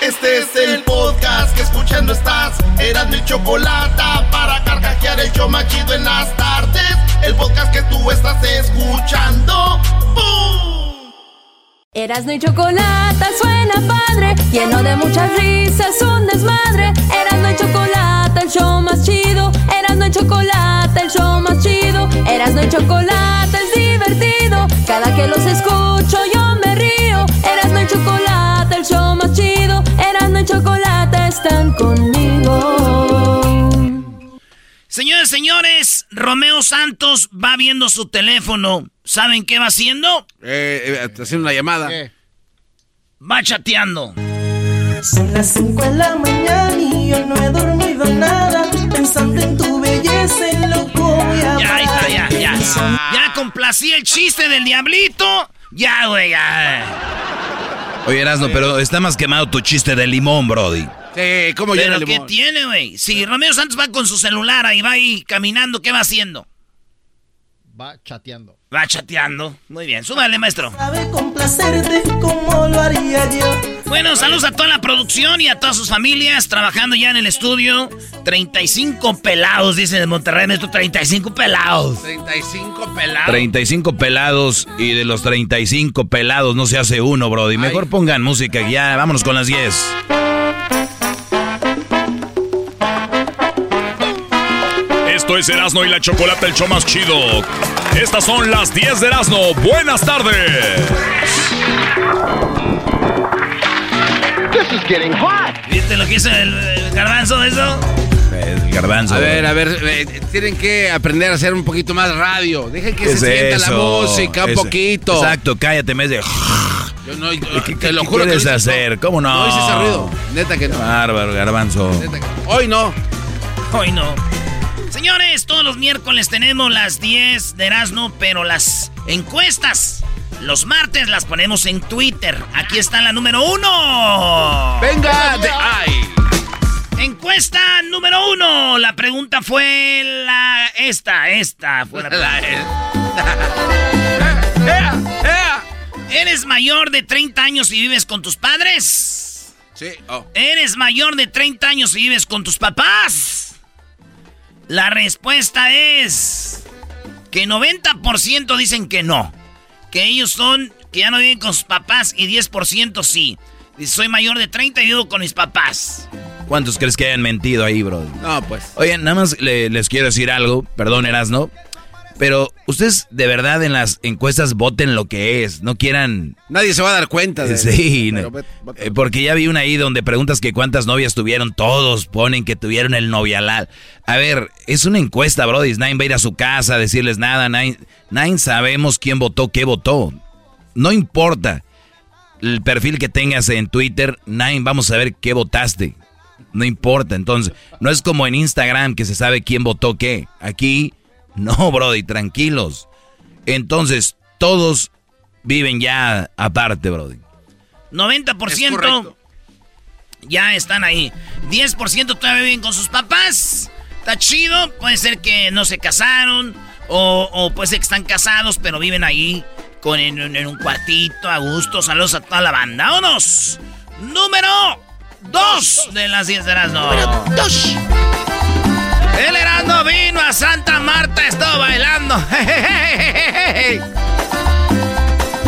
Este es el podcast que escuchando estás. Eran mi chocolate para carcajear el yo machido en las tardes. El podcast que tú estás escuchando. ¡Bum! Erasmo y chocolate suena padre, lleno de muchas risas, un desmadre. Erasmo y chocolate, el show más chido. Erasmo y chocolate, el show más chido. Erasmo y chocolate es divertido. Cada que los escucho yo están conmigo. Señores, señores, Romeo Santos va viendo su teléfono. ¿Saben qué va haciendo? Eh, eh, haciendo una llamada. Va chateando. Son las 5 de la mañana y yo no he dormido nada. Pensando en tu belleza, en loco Ya, ahí está, ya, ya. Ya complací el chiste del diablito. Ya, güey, ya. Oye, Erasno, pero está más quemado tu chiste de limón, Brody. Sí, ¿cómo ¿Pero llena el qué limón? tiene, güey? Si Romeo Santos va con su celular ahí, va ahí caminando, ¿qué va haciendo? Va chateando. Va chateando. Muy bien, súbale, maestro. Sabe complacerte como lo haría yo. Bueno, saludos a toda la producción y a todas sus familias trabajando ya en el estudio. 35 pelados, dice de Monterrey, maestro, 35 pelados. 35 pelados. 35 pelados y de los 35 pelados no se hace uno, Brody. Mejor pongan música ya. Vámonos con las 10. Esto es Erasno y la Chocolata, el show más chido. Estas son las 10 de Erasno. Buenas tardes. ¿Viste lo que hizo el, el garbanzo de eso? El garbanzo. A ver, a ver, eh, tienen que aprender a hacer un poquito más radio. Dejen que ¿Qué se sienta la música un poquito. Exacto, cállate, mes de. Yo no, ¿Qué, te lo qué juro que quieres no hice hacer? ¿Cómo no? No hice ese ruido. Neta que no. Bárbaro, garbanzo. Neta que- Hoy no. Hoy no. Señores, todos los miércoles tenemos las 10 de Erasmo, pero las encuestas los martes las ponemos en Twitter. Aquí está la número uno. Venga, de, ay. Encuesta número uno. La pregunta fue la esta, esta fue la pregunta. ¿Eres mayor de 30 años y vives con tus padres? Sí, oh. ¿Eres mayor de 30 años y vives con tus papás? La respuesta es que 90% dicen que no. Que ellos son, que ya no viven con sus papás y 10% sí. Soy mayor de 30 y vivo con mis papás. ¿Cuántos crees que hayan mentido ahí, Brody? No, pues. Oye, nada más le- les quiero decir algo, perdón, Erasno, pero ustedes de verdad en las encuestas voten lo que es, no quieran... Nadie se va a dar cuenta de Sí, no. Eh, porque ya vi una ahí donde preguntas que cuántas novias tuvieron, todos ponen que tuvieron el novialal. A ver, es una encuesta, Brody, nadie va a ir a su casa a decirles nada, nadie, nadie sabemos quién votó, qué votó. No importa el perfil que tengas en Twitter, nadie vamos a ver qué votaste. No importa, entonces, no es como en Instagram que se sabe quién votó qué. Aquí, no, Brody, tranquilos. Entonces, todos viven ya aparte, Brody. 90% ya están ahí. 10% todavía viven con sus papás. Está chido. Puede ser que no se casaron. O, o puede ser que están casados, pero viven ahí con, en, en un cuartito a gusto. Saludos a toda la banda. ¡Vámonos! Número 2 de las 10 de Erasmo. Número 2. El Erasmo vino a Santa Marta, estuvo bailando.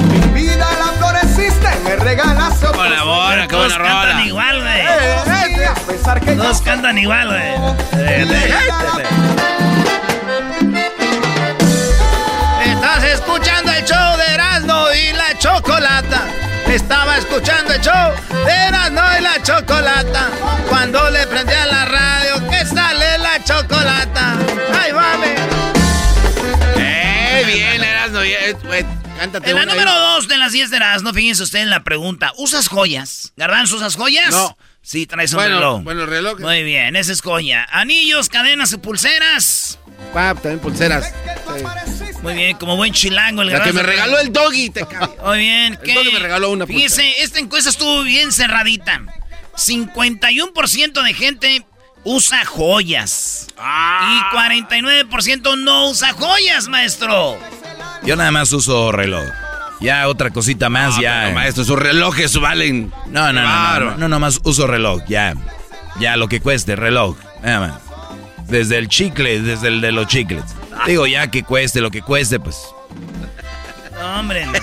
Mi vida la floreciste, me regalas Con la bola, qué buena Todos cantan rola. igual, güey. Eh, Todos cantan igual, güey. Estás escuchando el show de Erasmo y la Chocolata. Estaba escuchando el show de Erasmo y la Chocolata. Cuando le Güey, Cántate En la una ahí. número 2 de las 10 de Erasmo, fíjense usted en la pregunta. ¿Usas joyas? ¿Garbanzo, usas joyas? No. Sí, traes un Bueno, reloj. bueno, reloj. Muy bien, esa es joya. ¿Anillos, cadenas y pulseras? Ah, también pulseras. Muy bien, como buen chilango el La que me regaló el doggy, te cago. Muy bien, El doggy me regaló una Fíjese, esta encuesta estuvo bien cerradita. 51% de gente usa joyas. Ah. Y 49% no usa joyas, maestro. Yo nada más uso reloj. Ya otra cosita más, No, ya. pero, maestro, sus relojes valen. No, no, no, no, no, no, nomás uso reloj, ya. Ya lo que cueste, reloj. Nada más. Desde el chicle, desde el de los chicles. Digo, ya que cueste lo que cueste, pues. No, hombre.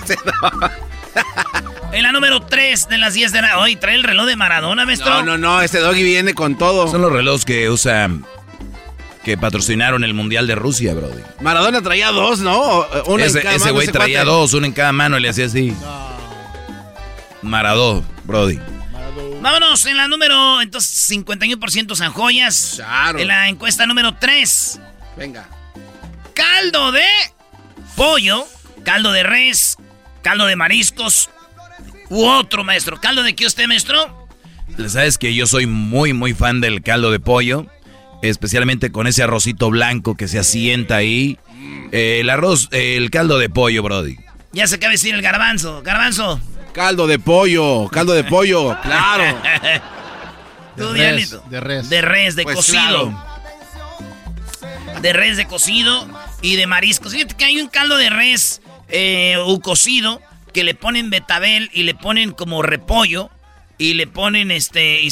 En la número 3 de las 10 de la... Hoy trae el reloj de Maradona, maestro. No, no, no, este doggy viene con todo. Son los relojes que usan. Que patrocinaron el Mundial de Rusia, Brody. Maradona traía dos, ¿no? O- Una ese en cada ese mano, güey ese traía cuate. dos, uno en cada mano y le hacía así. Maradó, Brody. Vámonos en la número... Entonces, 51% usan joyas. Claro. En la encuesta número 3. Venga. Caldo de pollo, caldo de res, caldo de mariscos u otro, maestro. ¿Caldo de qué usted, maestro? Sabes que yo soy muy, muy fan del caldo de pollo. Especialmente con ese arrocito blanco que se asienta ahí. Eh, el arroz, eh, el caldo de pollo, Brody. Ya se acaba de decir el garbanzo. Garbanzo. Caldo de pollo, caldo de pollo, claro. Tú, De res, Diablito. de res. De res, de Pues cocido. De res, de cocido y de mariscos. Fíjate que hay un caldo de res eh, o cocido que le ponen betabel y le ponen como repollo. Y le ponen este. y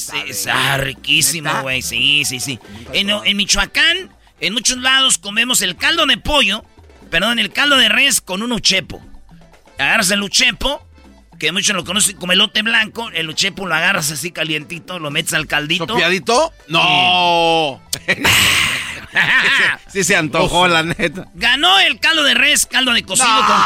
ah, riquísimo, güey. Sí, sí, sí. En, en Michoacán, en muchos lados comemos el caldo de pollo. Perdón, el caldo de res con un uchepo. Agarras el uchepo, que muchos lo conocen como elote blanco. El uchepo lo agarras así calientito, lo metes al caldito. ¿Sopiadito? No. sí se antojó, la neta. Ganó el caldo de res, caldo de cocido No. con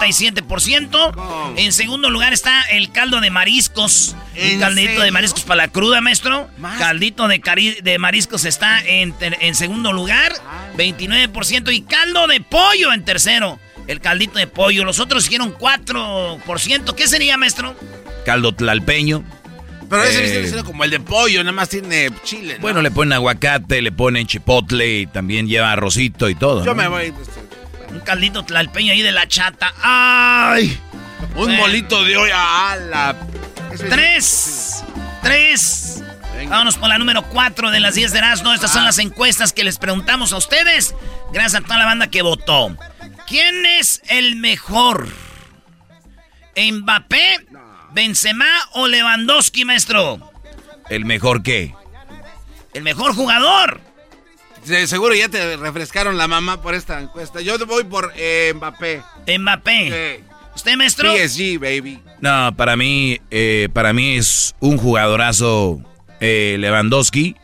47%. En segundo lugar está el caldo de mariscos. Un ¿En caldito de mariscos para la cruda, maestro. Más. Caldito de, cari- de mariscos está en, en segundo lugar, 29%. Y caldo de pollo en tercero. El caldito de pollo. Los otros hicieron 4%. ¿Qué sería, maestro? Caldo tlalpeño. Pero ese Eh, como el de pollo, nada más tiene chile. ¿no? Bueno, le ponen aguacate, le ponen chipotle y también lleva arrocito y todo. yo ¿no? me voy. este, Un caldito tlalpeño ahí de la chata. ¡Ay! Un Bueno. molito de olla a la. Tres. Tres. Venga. Vámonos por la número cuatro de las 10 de Erasmo. Estas Ah. son las encuestas que les preguntamos a ustedes. Gracias a toda la banda que votó. ¿Quién es el mejor? ¿Mbappé, Benzema o Lewandowski, maestro? ¿El mejor qué? El mejor jugador. De seguro ya te refrescaron la mamá por esta encuesta. Yo voy por eh, Mbappé. Mbappé. Sí. ¿Usted, maestro? PSG, baby. No, para mí, eh, para mí es un jugadorazo eh, Lewandowski.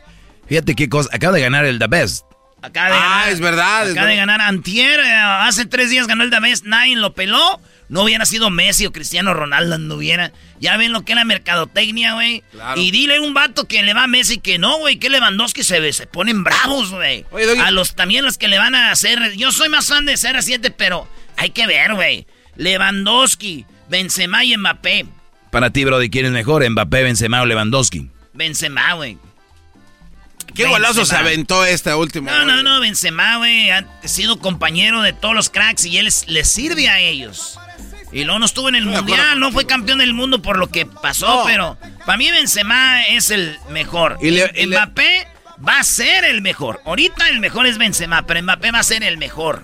Fíjate qué cosa, acaba de ganar el The Best. Acaba de Ah, ganar. es verdad, es Acaba de verdad. ganar Antier. eh, hace tres días ganó el Davis. Nadie lo peló. No hubiera sido Messi o Cristiano Ronaldo, no hubiera. Ya ven lo que es la mercadotecnia, güey. Claro. Y dile a un vato que le va a Messi que no, güey. Que Lewandowski se, se ponen bravos, güey. A los también los que le van a hacer. Yo soy más fan de CR7, pero hay que ver, güey. Lewandowski, Benzema y Mbappé. Para ti, Brody, ¿quién es mejor? ¿Mbappé, Benzema o Lewandowski? Benzema, güey. Qué golazo se Benzema. aventó esta última. No, no, no, Benzema, güey, ha sido compañero de todos los cracks y él es- les sirve a ellos. Y luego no estuvo en el mundial, no fue campeón del mundo por lo que pasó, No. pero para mí Benzema es el mejor. Y le- y le- Mbappé va a ser el mejor. Ahorita el mejor es Benzema, pero Mbappé va a ser el mejor.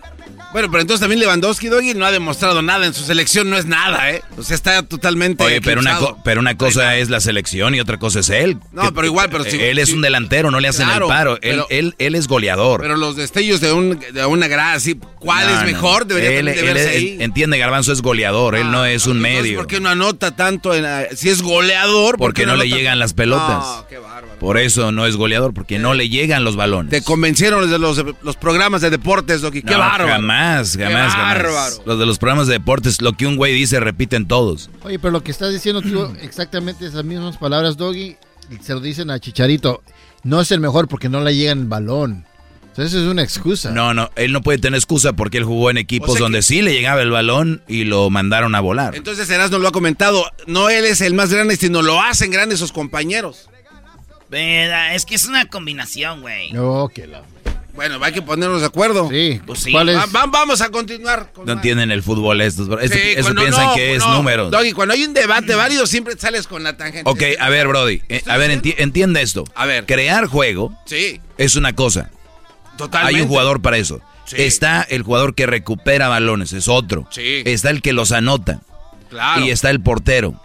Bueno, pero entonces también Lewandowski, Doggy, no ha demostrado nada. En su selección no es nada, ¿eh? O sea, está totalmente. Oye, pero una, pero una cosa es la selección y otra cosa es él. No, pero igual, pero si, Él es un delantero, no le hacen el paro. Él, él, él, es goleador. Pero los destellos de, un, de una grada así, ¿cuál es mejor? Debería él, verse ahí. Entiende, Garbanzo es goleador, él no es un medio. ¿Por qué no anota tanto? En, si es goleador, Porque no, le llegan las pelotas. No, qué bárbaro. Por eso no es goleador, porque no le llegan los balones. Te convencieron de los, los programas de deportes, Doggy. Qué bárbaro. Jamás, jamás, jamás. Los de los programas de deportes, lo que un güey dice, repiten todos. Oye, pero lo que estás diciendo tú, exactamente esas mismas palabras, Doggy, se lo dicen a Chicharito. No es el mejor porque no le llegan el balón. Entonces es una excusa. No, no, él no puede tener excusa porque él jugó en equipos donde sí le llegaba el balón y lo mandaron a volar. Entonces Erasmo lo ha comentado, no él es el más grande, sino lo hacen grandes sus compañeros. Es que es una combinación, güey. No, que la... Bueno, hay que ponernos de acuerdo. Sí, pues sí. vamos a continuar. no entienden el fútbol estos. eso piensan que es números. Doggy, cuando hay un debate válido siempre sales con la tangente. Ok, a ver, Brody. Eh, a ver, entiende esto. A ver. Crear juego sí. es una cosa. Totalmente. Hay un jugador para eso. Está el jugador que recupera balones, es otro. Sí. Está el que los anota. Claro. Y está el portero.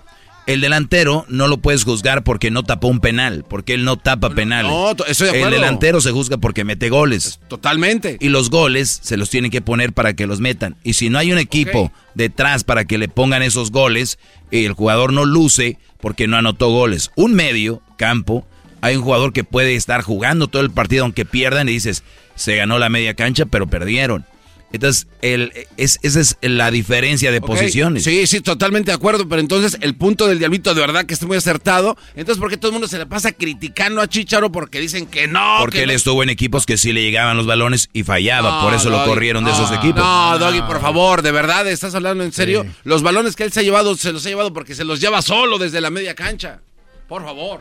El delantero no lo puedes juzgar porque no tapó un penal, porque él no tapa penales. No, estoy de. El delantero se juzga porque mete goles. Totalmente. Y los goles se los tienen que poner para que los metan. Y si no hay un equipo detrás para que le pongan esos goles, el jugador no luce porque no anotó goles. Un medio campo, hay un jugador que puede estar jugando todo el partido aunque pierdan y dices, se ganó la media cancha, pero perdieron. Entonces, el, es, esa es la diferencia de posiciones. Sí, sí, totalmente de acuerdo. Pero entonces, el punto del diablito de verdad que está muy acertado. Entonces, ¿por qué todo el mundo se le pasa criticando a Chicharo? Porque dicen que no. Porque él estuvo en equipos que sí le llegaban los balones y fallaba. por eso lo corrieron de esos equipos. No, Doggy, por favor, de verdad, ¿estás hablando en serio? Los balones que él se ha llevado, se los ha llevado porque se los lleva solo desde la media cancha. Por favor.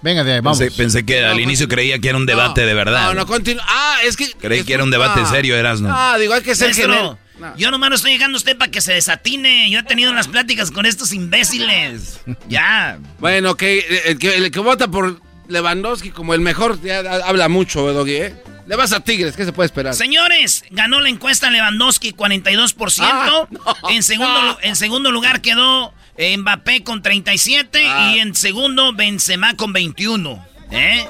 Venga, de ahí, vamos. Pensé, que al inicio creía que era un debate de verdad. No, no, continúa. Ah, es que. Creí que era un debate serio, eras, ¿no? Ah, digo, hay que ser no. Yo nomás no estoy llegando a usted para que se desatine. Yo he tenido unas pláticas con estos imbéciles. ya. Bueno, que el, que el que vota por Lewandowski como el mejor ya habla mucho, Doggy, ¿eh? Le vas a Tigres, ¿qué se puede esperar? Señores, ganó la encuesta Lewandowski 42%. Ah, en, segundo, en segundo lugar quedó Mbappé con 37 y ah. en segundo Benzema con 21. ¿Eh?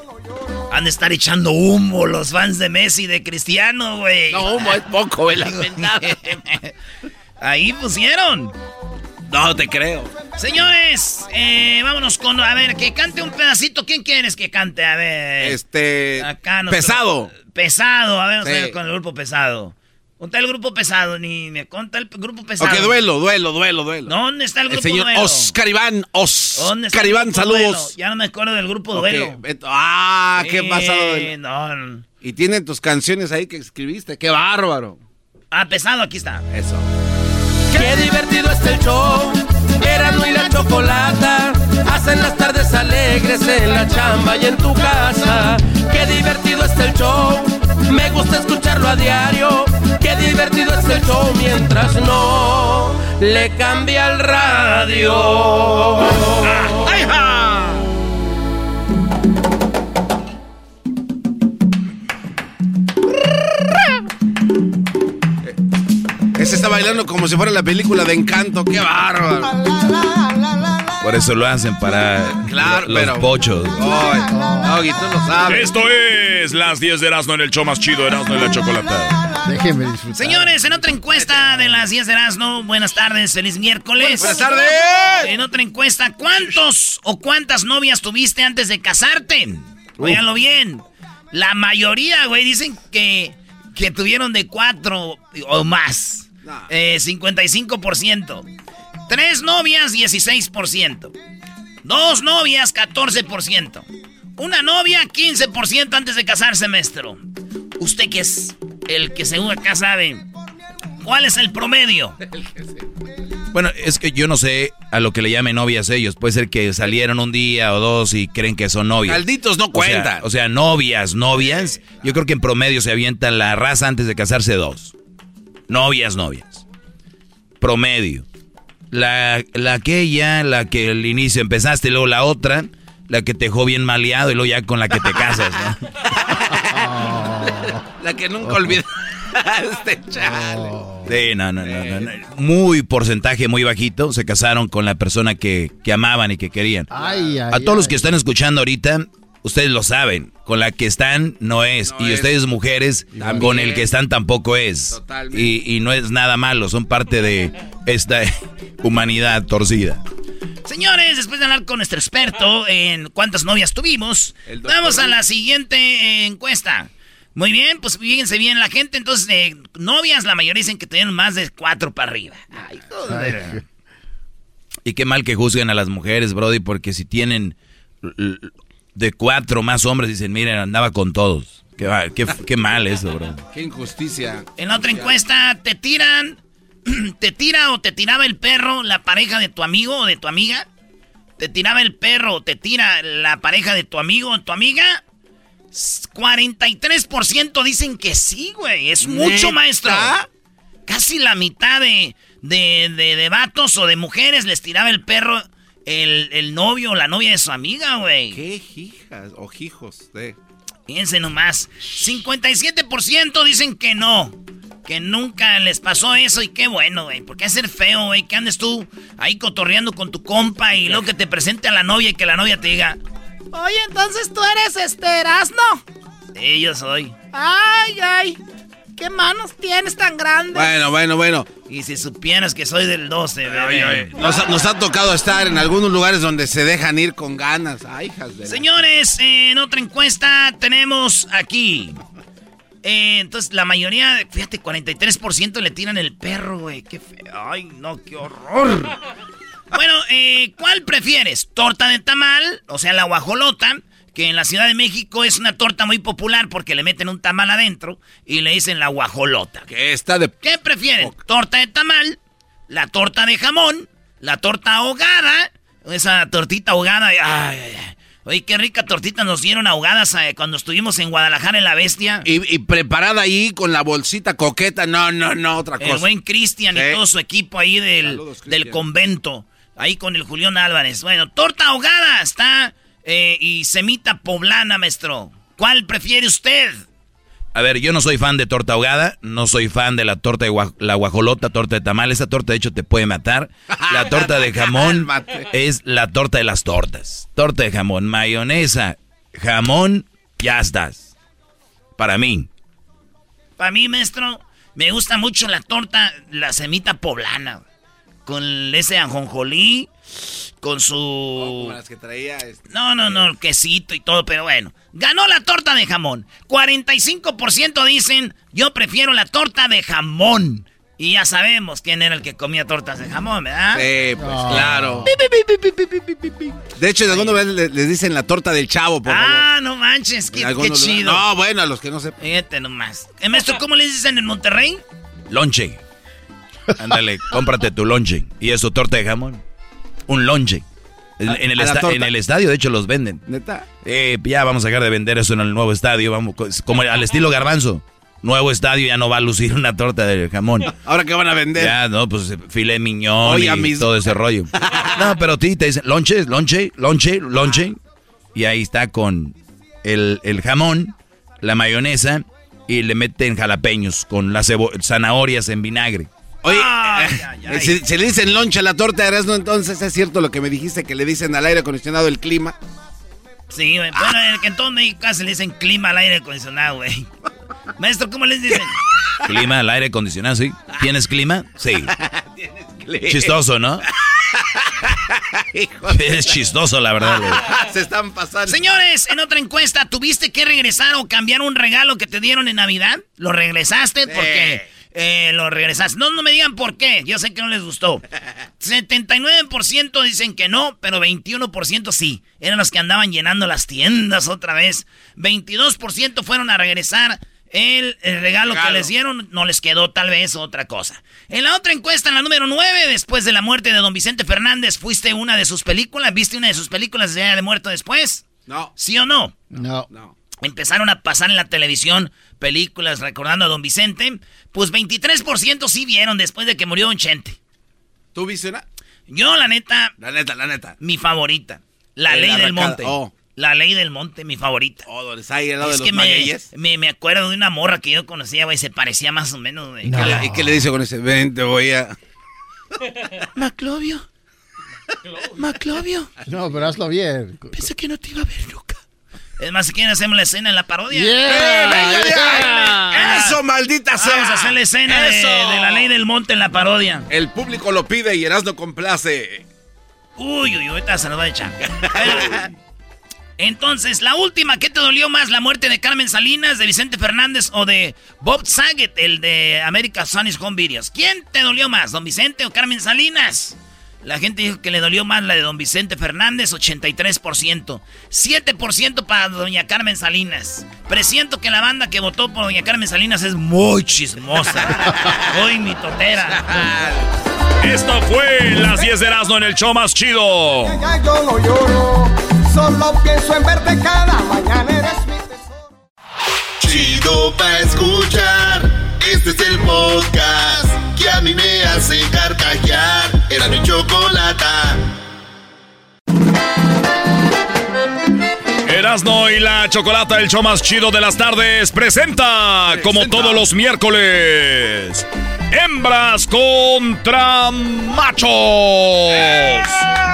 Han de estar echando humo los fans de Messi y de Cristiano, güey. No, humo es poco, güey. Ahí pusieron. No te creo. Señores, eh, vámonos con. A ver, que cante un pedacito. ¿Quién quieres que cante? A ver. Este. pesado. Pesado. A ver, con el grupo pesado. Conta el grupo pesado, ni me conta el grupo pesado. Ok, duelo, duelo, duelo, duelo. ¿Dónde está el grupo el señor duelo? Oscar Iván, Oscar Iván, saludos. Ya no me acuerdo del grupo duelo. Ah, qué pasado. No. Y tienen tus canciones ahí que escribiste, qué bárbaro. Ah, pesado, aquí está. Eso. Qué divertido está el show. Erasmo y la chocolata hacen las tardes alegres en la chamba y en tu casa. Qué divertido está el show. Me gusta escucharlo a diario. Qué divertido es el show mientras no le cambia el radio. Ese está bailando como si fuera la película de Encanto. ¡Qué bárbaro! Por eso lo hacen para los pochos. tú lo sabes. Esto es las 10 de Erasmo en el show más chido, Erasmo y la chocolata. Déjenme disfrutar. Señores, en otra encuesta de las 10 de Erasmo, buenas tardes, feliz miércoles. Buenas tardes. En otra encuesta, ¿cuántos o cuántas novias tuviste antes de casarte? Óiganlo bien. La mayoría, güey, dicen que, que tuvieron de cuatro o más. 55%. Tres novias, 16%. Dos novias, 14%. Una novia, 15% antes de casarse, maestro. Usted que es el que según acá sabe, ¿cuál es el promedio? Bueno, es que yo no sé a lo que le llamen novias ellos. Puede ser que salieron un día o dos y creen que son novias. Malditos no cuentan. O sea, novias, novias. Yo creo que en promedio se avienta la raza antes de casarse dos. Novias, novias. Promedio. La, la aquella, la que al inicio empezaste, luego la otra, la que te dejó bien maleado y luego ya con la que te casas, la, que nunca olvidas. este chale. Sí, no, no, no, no, no. Muy porcentaje muy bajito se casaron con la persona que, que amaban y que querían. Ay, ay, A todos los que están escuchando ahorita, ustedes lo saben. Con la que están no es. No y es. ustedes mujeres, También. con el que están tampoco es. Totalmente. Y, y no es nada malo, son parte de esta humanidad torcida. Señores, después de hablar con nuestro experto en cuántas novias tuvimos, vamos a la siguiente encuesta. Muy bien, pues fíjense bien la gente. Entonces, novias, la mayoría dicen que tuvieron más de cuatro para arriba. Ay, joder. Y qué mal que juzguen a las mujeres, Brody, porque si tienen de cuatro más hombres, dicen, miren, andaba con todos. Qué, va- qué, qué mal eso, bro. Qué injusticia. En otra encuesta, ¿te tiran, te tira o te tiraba el perro la pareja de tu amigo o de tu amiga? ¿Te tiraba el perro o te tira la pareja de tu amigo o tu amiga? S- 43% dicen que sí, güey. Es mucho, ¿Neta? maestro. Casi la mitad de, de, de, de vatos o de mujeres les tiraba el perro el, el novio o la novia de su amiga, güey. Qué hijas o hijos de. Fíjense nomás. 57% dicen que no. Que nunca les pasó eso y qué bueno, güey. Porque ser feo, güey. Que andes tú ahí cotorreando con tu compa y luego que te presente a la novia y que la novia te diga... Oye, entonces tú eres este Erasno. Sí, yo soy. Ay, ay. ¿Qué manos tienes tan grandes? Bueno, bueno, bueno. Y si supieras que soy del 12, bebé. Nos, ha- nos ha tocado estar en algunos lugares donde se dejan ir con ganas. Ay, hijas de. la- Señores, en otra encuesta tenemos aquí. Eh, entonces, la mayoría, fíjate, 43% le tiran el perro, güey. Qué feo. Ay, no, qué horror. Bueno, eh, ¿cuál prefieres? ¿Torta de tamal? O sea, la guajolota, que en la Ciudad de México es una torta muy popular porque le meten un tamal adentro y le dicen la guajolota. Que está de. ¿Qué prefieren? ¿Torta de tamal? ¿La torta de jamón? ¿La torta ahogada? Esa tortita ahogada. Ay, ay, ay. Oye, qué rica tortita nos dieron ahogadas eh, cuando estuvimos en Guadalajara en La Bestia. Y, y preparada ahí con la bolsita coqueta. No, no, no, otra El cosa. buen Cristian y todo su equipo ahí del, Saludos, del convento. Ahí con el Julián Álvarez. Bueno, torta ahogada está. Eh, y semita poblana, maestro. ¿Cuál prefiere usted? A ver, yo no soy fan de torta ahogada, no soy fan de la torta de la guajolota, torta de tamal. Esa torta, de hecho, te puede matar. La torta de jamón es la torta de las tortas. Torta de jamón, mayonesa, jamón, ya estás. Para mí. Para mí, maestro, me gusta mucho la torta, la semita poblana. Con ese ajonjolí, con su... Como las que traía. este. No, no, no, quesito y todo, pero bueno. Ganó la torta de jamón. 45% dicen, yo prefiero la torta de jamón. Y ya sabemos quién era el que comía tortas de jamón, ¿verdad? Sí, pues claro. De hecho, de alguna vez le- les dicen la torta del chavo, por favor. ah, no manches, En qué, chido. No, bueno, a los que no sepan. Fíjate nomás. Eh, maestro, ¿cómo les dicen en Monterrey? Lonche. Ándale, cómprate tu lonche. Y es tu torta de jamón. Un lonche. En, en el en el estadio, de hecho, los venden. Neta. Eh, ya vamos a dejar de vender eso en el nuevo estadio. Vamos, co- como al estilo garbanzo. Nuevo estadio ya no va a lucir una torta de jamón. Ahora que van a vender. Ya, no, pues filé miñón Oye, y mis- todo ese rollo. No, pero a ti te dicen lonche, lonche, lonche, lonche. Y ahí está con el, el jamón, la mayonesa y le meten jalapeños con las zanahorias en vinagre. Oye, Ay, eh, ay, ay. Si, si le dicen loncha a la torta de Erasmo, entonces es cierto lo que me dijiste que le dicen al aire acondicionado el clima. Sí, güey. Bueno, en el que en todo México casi le dicen clima al aire acondicionado, güey. Maestro, ¿cómo les dicen? Clima, el aire acondicionado, ¿sí? ¿Tienes clima? Sí. Chistoso, ¿no? Es chistoso, la verdad. güey. Se están pasando. Señores, en otra encuesta, ¿tuviste que regresar o cambiar un regalo que te dieron en Navidad? ¿Lo regresaste? Porque eh, lo regresaste. No, no me digan por qué. Yo sé que no les gustó. 79% dicen que no, pero 21% sí. Eran los que andaban llenando las tiendas otra vez. 22% fueron a regresar el, el regalo, que les dieron. No les quedó tal vez otra cosa. En la otra encuesta, en la número 9, después de la muerte de don Vicente Fernández, ¿fuiste una de sus películas? ¿Viste una de sus películas de Muerto después? No, ¿Sí o no? No. no. Empezaron a pasar en la televisión películas recordando a don Vicente. Pues 23% sí vieron después de que murió don Chente. ¿Tú viste una? Yo, la neta, La neta, la neta. mi favorita. La Eh, ley la del arrancada. monte. Oh. La ley del monte, mi favorita. Oh, donde está ahí al lado es de que los me, magueyes. me, me acuerdo de una morra que yo conocía, güey, se parecía más o menos, güey. ¿Y qué le- ¿Y qué le dice con ese? Ven, te voy a... Maclovio. Maclovio. No, pero hazlo bien. Pensé que no te iba a ver nunca. Es más, si quieren hacemos la escena en la parodia. Yeah, ¡Eh, ahí! Ah. ¡Eso, maldita sea! Vamos a hacer la escena de, la ley del monte en la parodia. El público lo pide y Erasmo complace. Uy, uy, ahorita se nos va a echar. Entonces, la última, ¿qué te dolió más? ¿La muerte de Carmen Salinas, de Vicente Fernández o de Bob Saget, el de America Sunny's Home Videos? ¿Quién te dolió más, don Vicente o Carmen Salinas? La gente dijo que le dolió más la de don Vicente Fernández, 83%. 7% para doña Carmen Salinas. Presiento que la banda que votó por doña Carmen Salinas es muy chismosa. muy mitotera. Esto fue las 10 de Erasmo en el show más chido. Ya yo no lloro, solo pienso en verte cada mañana eres mi tesoro. Chido pa' escuchar. Este es el podcast que a mí me hace carcajear. Era mi chocolata. Erasmo y la Chocolata, el show más chido de las tardes, presenta, como todos los miércoles, hembras contra machos.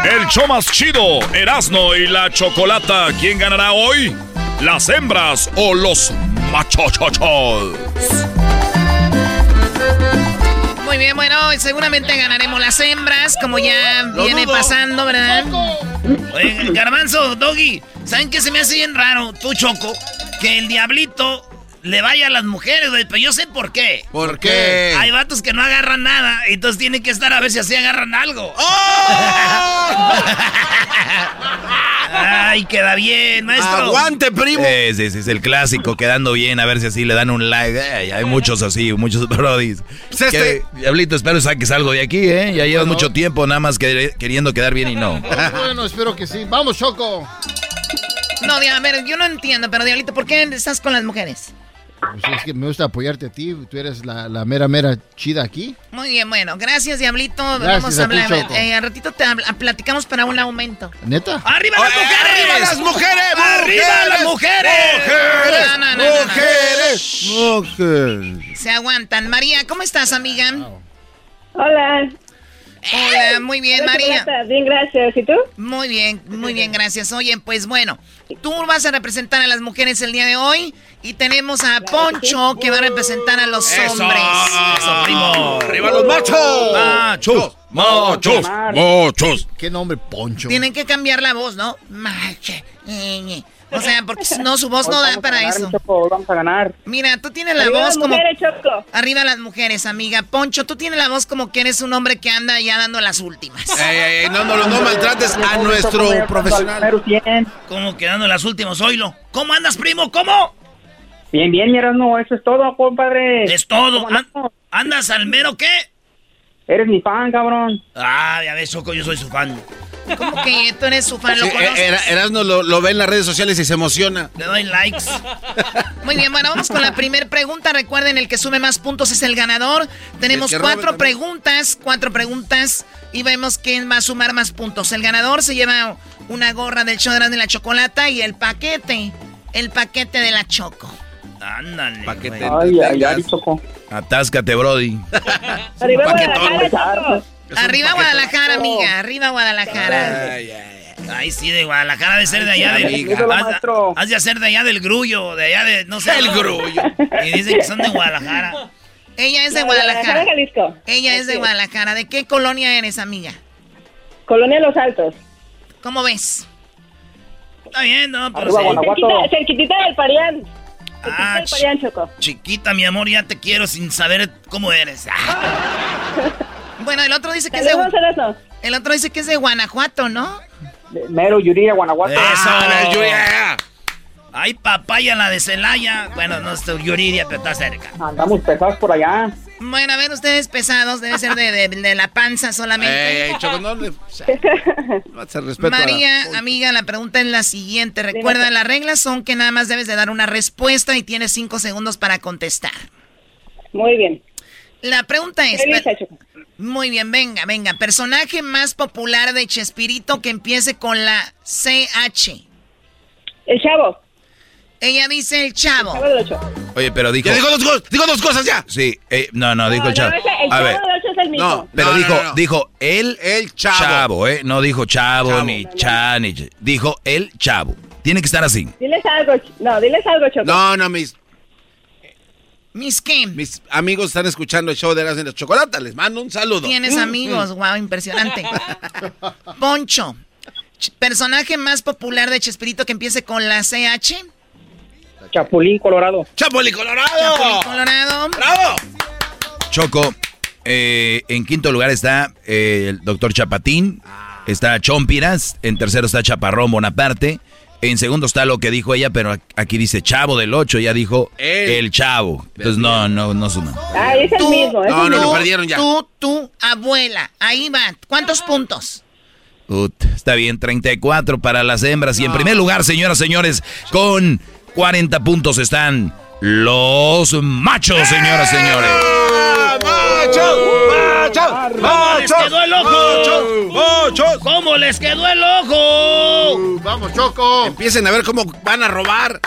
El show más chido, Erasmo y la Chocolata, ¿quién ganará hoy? ¿Las hembras o los machochochos? Muy bien, bueno, seguramente ganaremos las hembras, como ya viene pasando, ¿verdad? Oye, Garbanzo, Doggy, ¿saben qué se me hace bien raro, tú, Choco? Que el diablito le vaya a las mujeres, güey, pero yo sé por qué. ¿Por qué? Hay vatos que no agarran nada, entonces tienen que estar a ver si así agarran algo. ¡Oh! Ay, queda bien, maestro. ¡Aguante, primo! Sí, sí, sí, es el clásico, quedando bien, a ver si así le dan un like. Eh, hay muchos así, muchos brodis. Pues este- Que, Diablito, espero saques algo de aquí, ¿eh? Ya llevas mucho tiempo nada más que- queriendo quedar bien y no. Bueno, espero que sí. Vamos, Choco. No, a ver, yo no entiendo, pero Diablito, ¿por qué estás con las mujeres? Pues es que me gusta apoyarte a ti. Tú eres la, la mera, mera chida aquí. Muy bien, bueno, gracias, Diablito. Gracias Vamos a hablar. Eh, al ratito te platicamos para un aumento. ¿Neta? ¡Arriba las ¡Oye, mujeres! arriba las mujeres! ¡Arriba las mujeres! ¡Mujeres! No, no, no, no, no. ¡Mujeres! ¡Mujeres! Se aguantan. María, ¿cómo estás, amiga? Hola. Hola, muy bien, Hola, María. Chocolata. Bien, gracias. ¿Y tú? Muy bien, muy bien, gracias. Oye, pues bueno, tú vas a representar a las mujeres el día de hoy y tenemos a Poncho que va a representar a los ¡Eso! hombres. Eso, primo. ¡Arriba los machos! ¡Machos! ¡Machos! ¡Machos! ¿Qué nombre, Poncho? Tienen que cambiar la voz, ¿no? Mache, eh. O sea, porque si no, su voz no da para eso. vamos a ganar. Mira, tú tienes la Arriba voz las como... mujeres, Choco. Arriba las mujeres, amiga. Poncho, tú tienes la voz como que eres un hombre que anda ya dando las últimas. Ey, ey, ey, no, no, no, no maltrates a nuestro profesional. Como que dando las últimas, oílo. ¿Cómo andas, primo? ¿Cómo? Bien, bien, mi no, eso es todo, compadre. Es todo. ¿Cómo An- ¿Andas al mero qué? Eres mi fan, cabrón. Ah, ya ves, Choco, yo soy su fan. ¿Cómo que tú eres su fan? ¿Lo Sí, conoces? eh, Era- Erasmo lo, lo ve en las redes sociales y se emociona. Le doy likes. Muy bien, bueno, vamos con la primera pregunta. Recuerden, el que sume más puntos es el ganador. Tenemos El cuatro preguntas, cuatro preguntas y vemos quién va a sumar más puntos. El ganador se lleva una gorra del show de la chocolata y el paquete, el paquete de la choco. Ándale. Paquete. Ay, ay, ay, Choco. Atáscate, Brody. Arriba Guadalajara. Arriba Guadalajara, amiga. Arriba Guadalajara. Ay, ay, ay. Ay, sí, de Guadalajara, de ser de allá del... amiga. Has, has de hacer de allá del grullo, de allá de... No sé. El grullo. Y dicen que son de Guadalajara. Ella es de Guadalajara. Jalisco. Ella es de Guadalajara. ¿De qué colonia eres, amiga? Colonia Los Altos. ¿Cómo ves? Está bien, ¿no? Pero Arriba, sí. Cerquitita del Parián. Ah, Choco. Chiquita, mi amor, ya te quiero sin saber cómo eres. Ah. Bueno, el otro dice que es de... El otro dice que es de Guanajuato, ¿no? De Mero, Yuriria, Guanajuato. Eso. Ah, Yuriria. Hay papaya la de Celaya. Bueno, no es Yuridia, pero está cerca. Andamos pesados por allá. Bueno, a ver, ustedes pesados, debe ser de, de- de la panza solamente. Ey, Choco, no le... Respeta. María, amiga, la pregunta es la siguiente. Recuerda, las reglas son que nada más debes de dar una respuesta y tienes cinco segundos para contestar. Muy bien. La pregunta es... Muy bien, venga, venga. Personaje más popular de Chespirito que empiece con la CH. El chavo. Ella dice el chavo. Chavo del ocho. Oye, pero dijo. Ya dijo dos, cosas- dijo dos cosas ya. Sí, eh, no, no, dijo No, el chavo. no, ese- el A chavo ver, del ocho es el mismo. No. pero no, dijo, no. dijo el, El chavo. ¿eh? No dijo chavo, Chavo. ni cha, ni ch- Dijo el chavo. Tiene que estar así. Diles algo. No, diles algo, Choco. No, no, mis, Miss Kim. mis amigos están escuchando el show de las de la chocolata. Les mando un saludo. Tienes amigos, wow, impresionante. Poncho. Ch- Personaje más popular de Chespirito que empiece con la CH. Chapulín Colorado. ¡Chapoli Colorado! Chapulín Colorado. ¡Bravo! Choco, eh, en quinto lugar está eh, el doctor Chapatín, está Chompiras, en tercero está Chaparrón Bonaparte, en segundo está lo que dijo ella, pero aquí dice Chavo del 8, ya dijo El. el Chavo. Entonces no, no, no suma. Ah, es el Tú- mismo. Es No, el no, mismo. lo perdieron ya. Tú, tu abuela. Ahí va. ¿Cuántos puntos? Ut, está bien, 34 para las hembras. Y en primer lugar, señoras, señores, con 40 puntos están los machos, señoras, señores. ¡Machos! ¡Machos! ¿Cómo les quedó el ojo? ¡Machos! ¿Cómo les quedó el ojo? Vamos, Choco. Empiecen a ver cómo van a robar.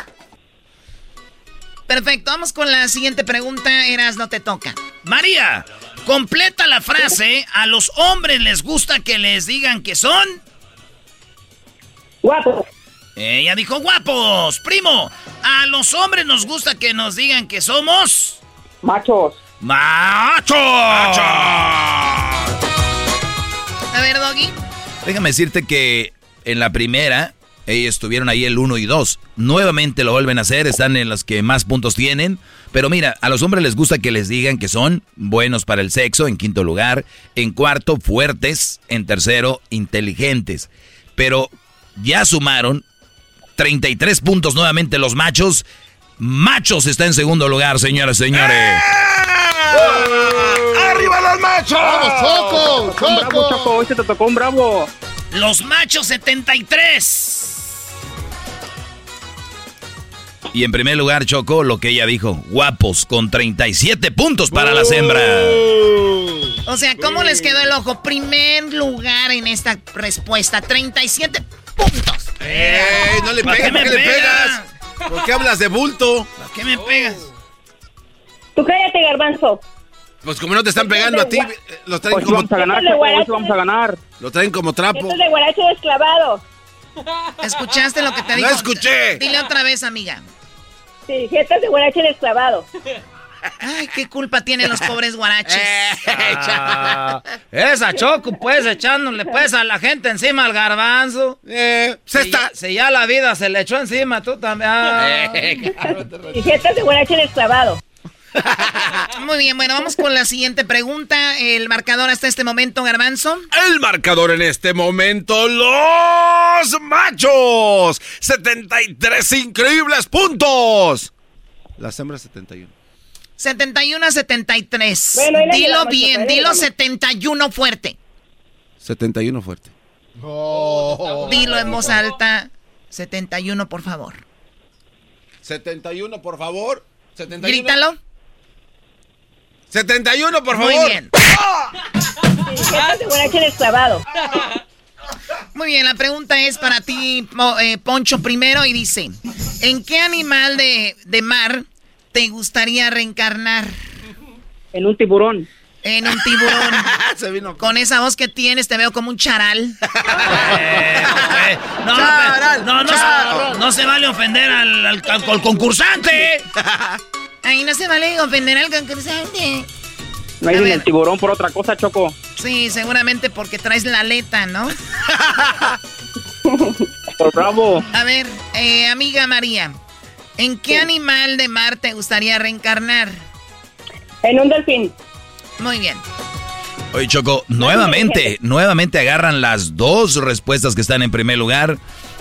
Perfecto, vamos con la siguiente pregunta. Eras, no te toca. María, completa la frase. A los hombres les gusta que les digan que son. Guapo. Ella dijo guapos. Primo, a los hombres nos gusta que nos digan que somos. Machos. ¡Machos! A ver, Doggy. Déjame decirte que en la primera, ellos estuvieron ahí el 1 y 2. Nuevamente lo vuelven a hacer, están en los que más puntos tienen. Pero mira, a los hombres les gusta que les digan que son buenos para el sexo, en quinto lugar. En cuarto, fuertes. En tercero, inteligentes. Pero ya sumaron 33 puntos nuevamente los machos. Machos está en segundo lugar, señoras y señores. ¡Arriba los machos! Vamos, Choco. Un bravo, Choco. Choco. Hoy se te tocó un bravo. Los machos 73. Y en primer lugar, Choco, lo que ella dijo, guapos, con 37 puntos para las hembras. O sea, ¿cómo les quedó el ojo? Primer lugar en esta respuesta, 37 puntos. ¡Ey! No le ¿Para pegas, qué me ¿por qué le pegas? pegas? ¿Por qué hablas de bulto? ¿Para qué me pegas? Tú cállate, garbanzo. Pues como no te están pegando a ti, eh, los traen sí como, vamos a ganar, guarache. vamos a ganar. lo traen como trapo. Esto es de guaracho desclavado. ¿Escuchaste lo que te No dijo? escuché. Dile otra vez, amiga. Sí, esto es de guaracho desclavado. Ay, qué culpa tienen los pobres guaraches. Ah, esa Choco, pues, echándole pues a la gente encima al garbanzo. Eh, se Si está... ya, si ya la vida se le echó encima, tú también. Ah. Y esto es de guaracho desclavado. Muy bien, bueno, vamos con la siguiente pregunta. El marcador hasta este momento, Garbanzo. El marcador en este momento, los machos. 73 increíbles puntos. Las hembras 71. 71 a 73. Bueno, dilo bien, dilo llevamos. 71 fuerte. 71 fuerte. Dilo en voz alta. 71, por favor. 71, por favor. 71. Grítalo. 71, por favor. Muy bien. Desclavado. Muy bien, la pregunta es para ti, eh, Poncho, primero, y dice: ¿En qué animal de, de mar te gustaría reencarnar? En un tiburón. En un tiburón. Se vino. Con esa voz que tienes, te veo como un charal. Eh, no, Charal, no, no, charal. se, no se vale ofender al, al- al concursante. Ahí no se vale ofender al concursante. No hay el tiburón por otra cosa, Choco. Sí, seguramente porque traes la aleta, ¿no? Por bravo. A ver, eh, amiga María, ¿en qué animal de mar te gustaría reencarnar? En un delfín. Muy bien. Oye, Choco, nuevamente, nuevamente agarran las dos respuestas que están en primer lugar.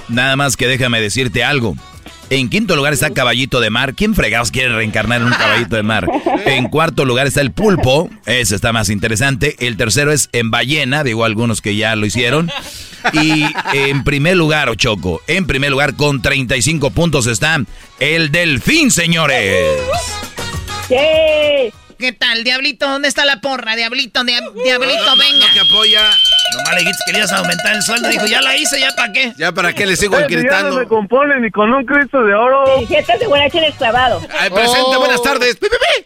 Nada más que déjame decirte algo. En quinto lugar está Caballito de Mar. ¿Quién fregados quiere reencarnar en un caballito de mar? En cuarto lugar está el pulpo. Ese está más interesante. El tercero es en ballena. Digo algunos que ya lo hicieron. Y en primer lugar, Choco, en primer lugar con 35 puntos está el delfín, señores. ¡Yay! ¿Qué tal, Diablito? ¿Dónde está la porra? Diablito, dia- Diablito, No, no, venga. no, que apoya. Nomás le dijiste que le ibas a aumentar el sueldo. Dijo, ya la hice, ¿ya para qué? ¿Ya para qué le sigo si ya no gritando? me compone ni con un Cristo de oro. Jetas de guarache desclavado. Ay, presente, buenas tardes.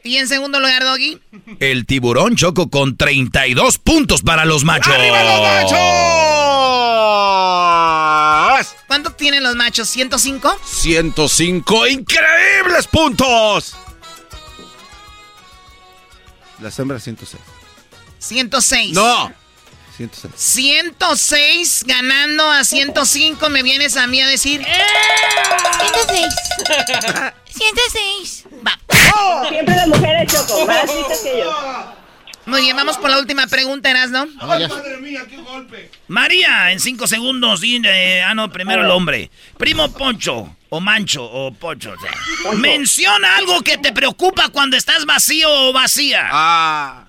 Y en segundo lugar, Doggy. El tiburón choco con 32 puntos para los machos. ¡Arriba los machos! ¿Cuánto tienen los machos? ¿105? 105 increíbles puntos. Las hembras 106. 106. No. 106. 106 ganando a 105. ¿Me vienes a mí a decir? 106. 106. Va. Siempre las mujeres, Choco, más listas que yo. Muy bien, vamos por la última pregunta, Erasno. No, ya- María, en cinco segundos. di, eh, ah, no, primero el hombre. Primo Poncho, o Mancho, o Poncho. o sea, menciona algo que te preocupa cuando estás vacío o vacía. Ah.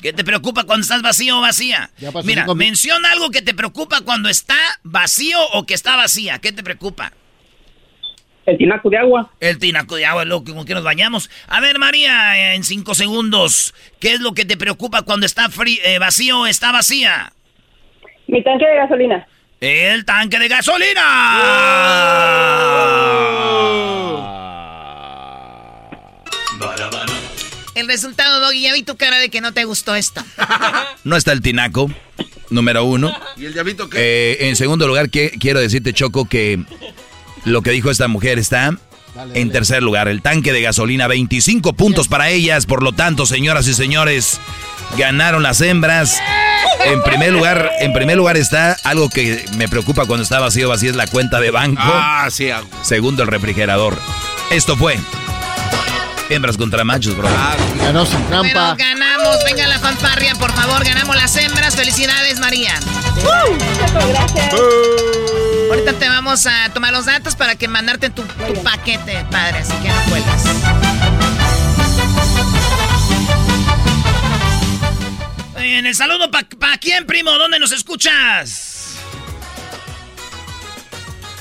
¿Qué te preocupa cuando estás vacío o vacía? Ya pasó Mira, menciona algo que te preocupa cuando está vacío o que está vacía. ¿Qué te preocupa? El tinaco de agua. El tinaco de agua, loco, con que nos bañamos. A ver, María, en cinco segundos, ¿qué es lo que te preocupa cuando está fri- eh, vacío o está vacía? Mi tanque de gasolina. El tanque de gasolina. El resultado, Doggy, ya vi tu cara de que no te gustó esto. No está el tinaco, número uno. ¿Y el llavito qué? Eh, en segundo lugar, que, quiero decirte, Choco, que lo que dijo esta mujer está en tercer lugar. El tanque de gasolina, 25 puntos para ellas. Por lo tanto, señoras y señores, ganaron las hembras. En primer lugar, en primer lugar está algo que me preocupa cuando está vacío, vacío es la cuenta de banco. Ah, sí. Segundo, el refrigerador. Esto fue hembras contra machos, bro. ah. Ganó sin Pero trampa. ganamos, venga la fanfarria, por favor, ganamos las hembras. Felicidades, María. Gracias. Ahorita te vamos a tomar los datos para que mandarte tu, tu paquete, padre, así que no cuelgas. En el saludo, ¿para pa quién, primo? ¿Dónde nos escuchas?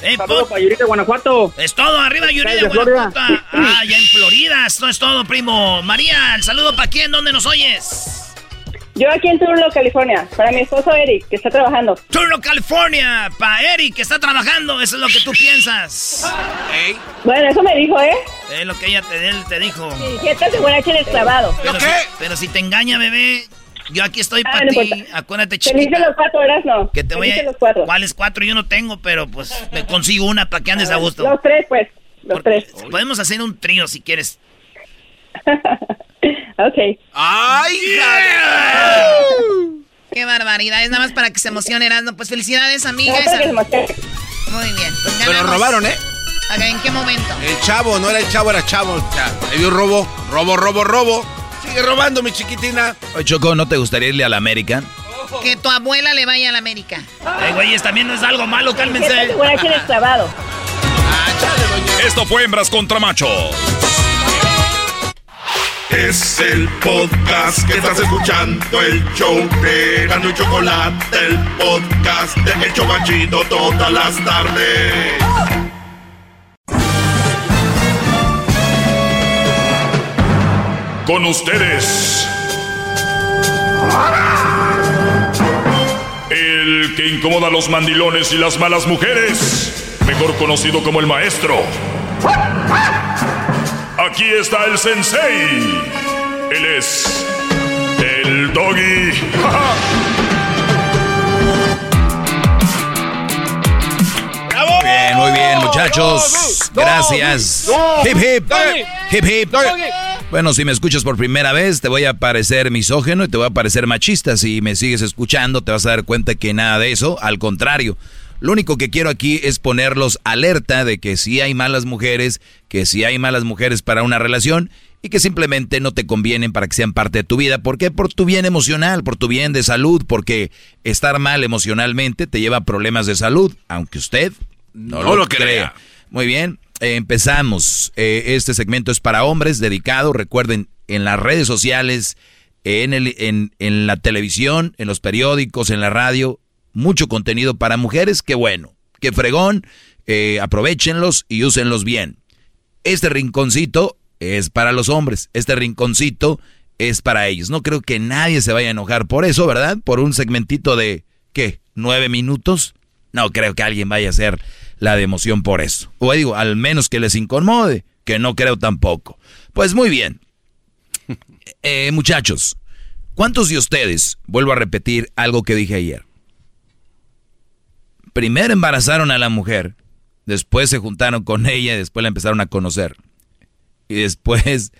Eh, Saludos po- para Yurita, Guanajuato. es todo, arriba Yuri de de Florida. Guanajuato. Ah, ya en Florida, esto es todo, primo. María, el saludo para quién, ¿dónde nos oyes? Yo aquí en Turlo, California, para mi esposo Eric, que está trabajando. Turno, California, para Eric, que está trabajando, eso es lo que tú piensas. Bueno, eso me dijo, ¿eh? Es lo que ella te, él te dijo. Sí, jetas de guarache desclavado. Pero, ¿Lo si, qué? pero si te engaña, bebé, yo aquí estoy Ah, para no ti. importa. Acuérdate, Feliz de chiquita. los cuatro horas, no. Que te voy a... los cuatro. ¿Cuáles cuatro? Yo no tengo, pero pues me consigo una para que andes a gusto. Los tres, pues. Los Porque tres. Podemos hacer un trío si quieres. ok. ¡Ay, Qué barbaridad, es nada más para que se emocione Erasmo. Pues felicidades, No, amiga. para que se emocione. Muy bien. Pues Pero robaron, ¿eh? ¿En qué momento? El chavo, no era el chavo, era chavo. Ya, ahí vio robo, robo, robo, robo. Sigue robando, mi chiquitina. Oye, Choco, ¿no te gustaría irle a la América? Que tu abuela le vaya a la América. Eh, güeyes, también no es algo malo, cálmense. desclavado. Esto fue Hembras contra Machos. Es el podcast que estás escuchando, el show de Gano y Chocolate, el podcast de El Chocachito todas las tardes. Con ustedes. El que incomoda a los mandilones y las malas mujeres. Mejor conocido como el maestro. Aquí está el sensei. Él es el doggy. Bien, muy bien, muchachos. Gracias. Hip, hip. Hip, hip. Bueno, si me escuchas por primera vez, te voy a parecer misógeno y te voy a parecer machista. Si me sigues escuchando, te vas a dar cuenta que nada de eso. Al contrario, lo único que quiero aquí es ponerlos alerta de que si hay malas mujeres, que si hay malas mujeres para una relación y que simplemente no te convienen para que sean parte de tu vida. ¿Por qué? Por tu bien emocional, por tu bien de salud, porque estar mal emocionalmente te lleva a problemas de salud, aunque usted no, No lo, lo crea. crea. Muy bien, empezamos. Eh, este segmento es para hombres, dedicado, recuerden, en las redes sociales, en, el, en, en la televisión, en los periódicos, en la radio, mucho contenido para mujeres, qué bueno, qué fregón, eh, aprovechenlos y úsenlos bien. Este rinconcito es para los hombres, este rinconcito es para ellos. No creo que nadie se vaya a enojar por eso, ¿verdad? Por un segmentito de, ¿qué? ¿Nueve minutos? No creo que alguien vaya a hacer la de emoción por eso. O digo, al menos que les incomode, que no creo tampoco. Pues muy bien. Eh, muchachos, ¿cuántos de ustedes, vuelvo a repetir algo que dije ayer? Primero embarazaron a la mujer, después se juntaron con ella después la empezaron a conocer. Y después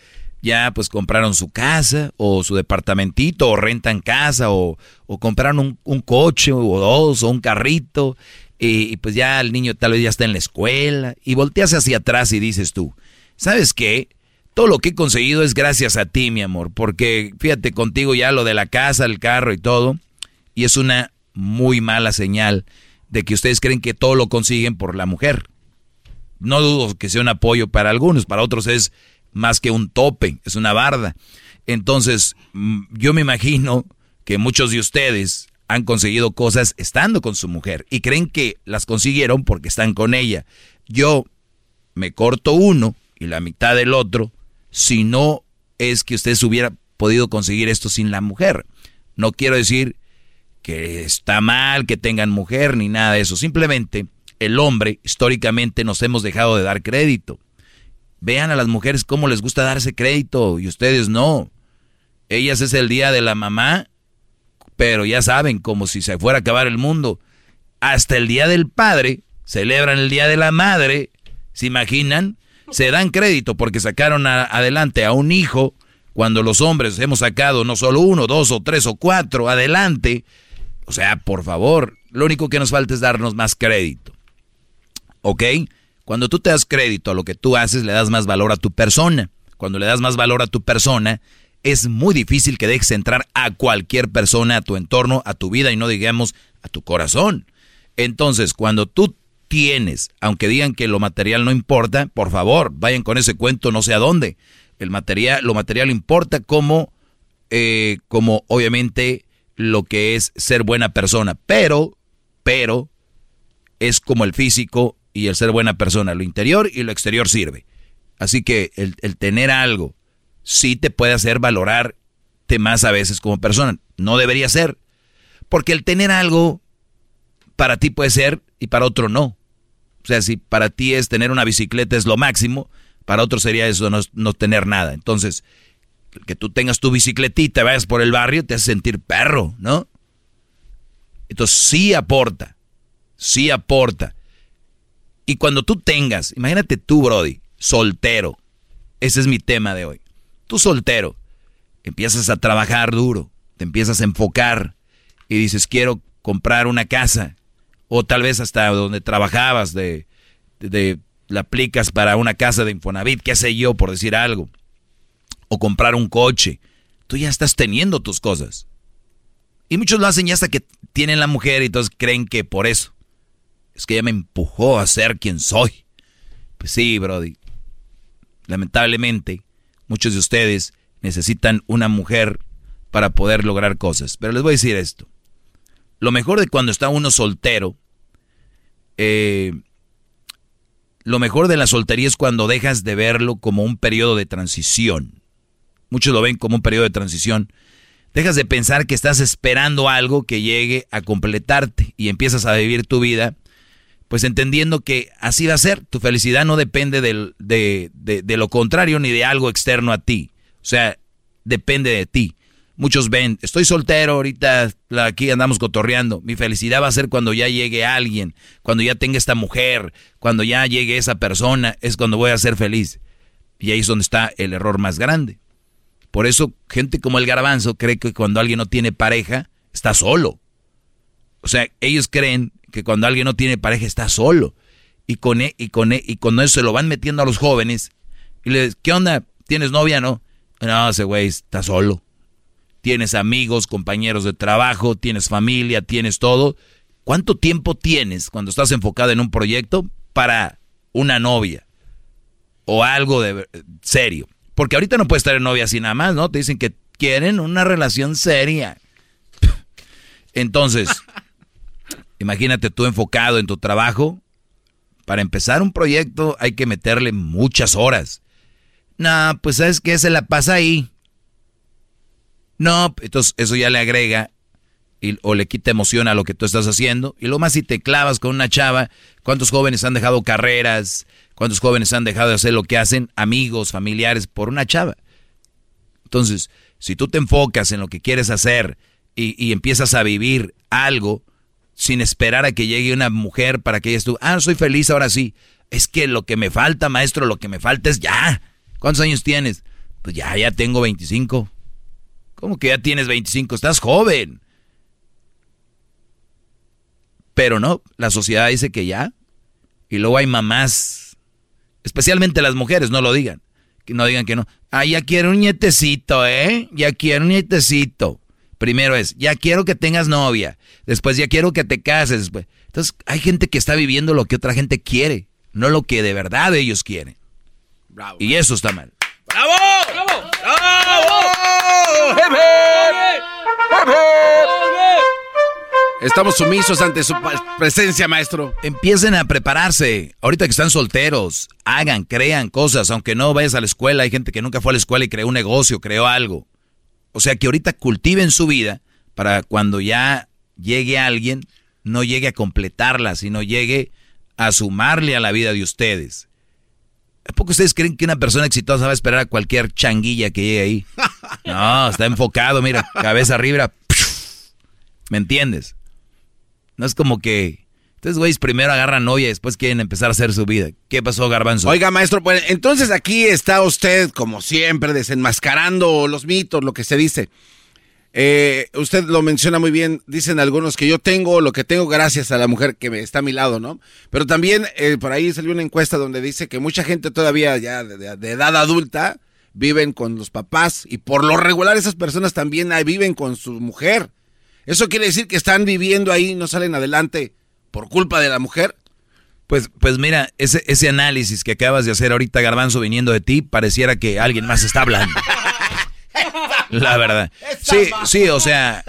ya pues compraron su casa o su departamentito o rentan casa o, o compraron un, coche o dos o un carrito y, pues ya el niño tal vez ya está en la escuela y volteas hacia atrás y dices tú, ¿sabes qué? Todo lo que he conseguido es gracias a ti, mi amor, porque fíjate contigo ya lo de la casa, el carro y todo, y es una muy mala señal de que ustedes creen que todo lo consiguen por la mujer. No dudo que sea un apoyo para algunos, para otros es más que un tope, es una barda. Entonces, mm, yo me imagino que muchos de ustedes han conseguido cosas estando con su mujer y creen que las consiguieron porque están con ella. Yo me corto uno y la mitad del otro si no es que ustedes hubiera podido conseguir esto sin la mujer. No quiero decir que está mal que tengan mujer ni nada de eso. Simplemente el hombre históricamente nos hemos dejado de dar crédito. Vean a las mujeres cómo les gusta darse crédito y ustedes no. Ellas es el día de la mamá, pero ya saben, como si se fuera a acabar el mundo. Hasta el día del padre, celebran el día de la madre, ¿se imaginan? Se dan crédito porque sacaron adelante a un hijo cuando los hombres hemos sacado no solo uno, dos o tres o cuatro adelante. O sea, por favor, lo único que nos falta es darnos más crédito. ¿Ok? Cuando tú te das crédito a lo que tú haces, le das más valor a tu persona. Cuando le das más valor a tu persona, es muy difícil que dejes entrar a cualquier persona a tu entorno, a tu vida y no digamos a tu corazón. Entonces, cuando tú tienes, aunque digan que lo material no importa, por favor, vayan con ese cuento no sé a dónde. El material, lo material importa como, eh, como obviamente lo que es ser buena persona, pero, pero, es como el físico y el ser buena persona. Lo interior y lo exterior sirve. Así que el, tener algo sí te puede hacer valorarte más a veces como persona. No debería ser. Porque el tener algo para ti puede ser y para otro no. O sea, si para ti es tener una bicicleta es lo máximo, para otro sería eso no, no tener nada. Entonces, que tú tengas tu bicicletita, vayas por el barrio, te hace sentir perro, ¿no? Entonces sí aporta, sí aporta. Y cuando tú tengas, imagínate tú, Brody, soltero. Ese es mi tema de hoy. Tú soltero, empiezas a trabajar duro, te empiezas a enfocar y dices, quiero comprar una casa. O tal vez hasta donde trabajabas, de, de, la aplicas para una casa de Infonavit, qué sé yo, por decir algo. O comprar un coche. Tú ya estás teniendo tus cosas. Y muchos lo hacen ya hasta que tienen la mujer y entonces creen que por eso es que ella me empujó a ser quien soy. Pues sí, Brody. Lamentablemente, muchos de ustedes necesitan una mujer para poder lograr cosas. Pero les voy a decir esto. Lo mejor de cuando está uno soltero, eh, lo mejor de la soltería es cuando dejas de verlo como un periodo de transición. Muchos lo ven como un periodo de transición. Dejas de pensar que estás esperando algo que llegue a completarte y empiezas a vivir tu vida pues entendiendo que así va a ser, tu felicidad no depende de, de, lo contrario ni de algo externo a ti, o sea, depende de ti. Muchos ven, estoy soltero, ahorita aquí andamos cotorreando, mi felicidad va a ser cuando ya llegue alguien, cuando ya tenga esta mujer, cuando ya llegue esa persona, es cuando voy a ser feliz. Y ahí es donde está el error más grande. Por eso gente como el garbanzo cree que cuando alguien no tiene pareja, está solo. O sea, ellos creen que cuando alguien no tiene pareja está solo. Y con, e, y con, e, y con eso se lo van metiendo a los jóvenes. Y les, ¿qué onda? ¿Tienes novia no? No, ese güey está solo. Tienes amigos, compañeros de trabajo, tienes familia, tienes todo. ¿Cuánto tiempo tienes cuando estás enfocado en un proyecto para una novia? O algo de serio. Porque ahorita no puedes estar en novia así nada más, ¿no? Te dicen que quieren una relación seria. Entonces, Imagínate tú enfocado en tu trabajo. Para empezar un proyecto hay que meterle muchas horas. No, pues sabes que se la pasa ahí. No, entonces eso ya le agrega y, o le quita emoción a lo que tú estás haciendo. Y lo más si te clavas con una chava, ¿cuántos jóvenes han dejado carreras? ¿Cuántos jóvenes han dejado de hacer lo que hacen? Amigos, familiares, por una chava. Entonces, si tú te enfocas en lo que quieres hacer y, y empiezas a vivir algo sin esperar a que llegue una mujer para que ella tú, ah, soy feliz ahora sí. Es que lo que me falta, maestro, lo que me falta es ya. ¿Cuántos años tienes? Pues ya, ya tengo 25. ¿Cómo que ya tienes 25? Estás joven. Pero no, la sociedad dice que ya. Y luego hay mamás, especialmente las mujeres, no lo digan. Que no digan que no. Ah, ya quiero un nietecito, ¿eh? Ya quiero un nietecito. Primero es, ya quiero que tengas novia. Después, ya quiero que te cases. Después. Entonces, hay gente que está viviendo lo que otra gente quiere, no lo que de verdad ellos quieren. Bravo. Y eso está mal. ¡Bravo! ¡Bravo! ¡Bravo! Estamos sumisos ante su presencia, maestro. Empiecen a prepararse. Ahorita que están solteros, hagan, crean cosas. Aunque no vayas a la escuela, hay gente que nunca fue a la escuela y creó un negocio, creó algo. O sea que ahorita cultiven su vida para cuando ya llegue alguien, no llegue a completarla, sino llegue a sumarle a la vida de ustedes. ¿A poco ustedes creen que una persona exitosa va a esperar a cualquier changuilla que llegue ahí? No, está enfocado, mira, cabeza arriba. ¿Me entiendes? No es como que... Entonces, güeyes, primero agarran novia y después quieren empezar a hacer su vida. ¿Qué pasó, Garbanzo? Oiga, maestro, pues entonces aquí está usted, como siempre, desenmascarando los mitos, lo que se dice. Eh, usted lo menciona muy bien, dicen algunos que yo tengo lo que tengo gracias a la mujer que me está a mi lado, ¿no? Pero también eh, por ahí salió una encuesta donde dice que mucha gente todavía ya de, de, edad adulta viven con los papás y por lo regular esas personas también viven con su mujer. ¿Eso quiere decir que están viviendo ahí no salen adelante por culpa de la mujer? Pues, pues mira, ese, ese análisis que acabas de hacer ahorita, Garbanzo, viniendo de ti, pareciera que alguien más está hablando. La verdad. Sí, sí, o sea,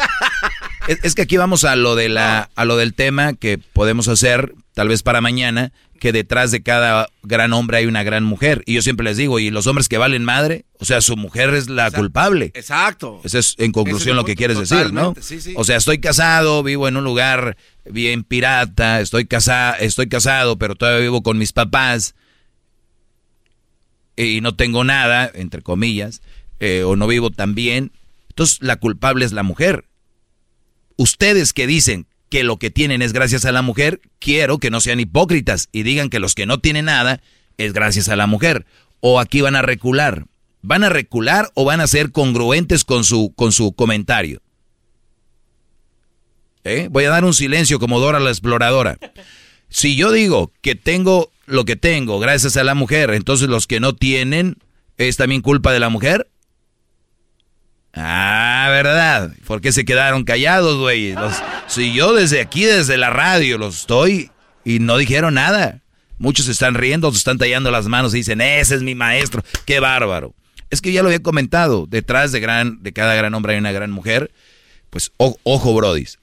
es, es, que aquí vamos a lo de la, a lo del tema que podemos hacer, tal vez para mañana, que detrás de cada gran hombre hay una gran mujer. Y yo siempre les digo, y los hombres que valen madre, o sea, su mujer es la Exacto. culpable. Exacto. Esa es en conclusión es lo que quieres decir, ¿no? Sí, sí. O sea, estoy casado, vivo en un lugar bien pirata, estoy, casa estoy casado, pero todavía vivo con mis papás y no tengo nada, entre comillas, eh, o no vivo tan bien. Entonces, la culpable es la mujer. Ustedes que dicen que lo que tienen es gracias a la mujer, quiero que no sean hipócritas y digan que los que no tienen nada es gracias a la mujer. O aquí van a recular. ¿Van a recular o van a ser congruentes con su, con su comentario? ¿Eh? Voy a dar un silencio como Dora la exploradora. Si yo digo que tengo lo que tengo gracias a la mujer, entonces los que no tienen es también culpa de la mujer. Ah, ¿verdad? ¿Por qué se quedaron callados, güey? Si yo desde aquí, desde la radio, los estoy y no dijeron nada. Muchos se están riendo, se están tallando las manos y dicen, ese es mi maestro, qué bárbaro. Es que ya lo había comentado, detrás de, gran, de cada gran hombre hay una gran mujer. Pues o, ojo, brodis,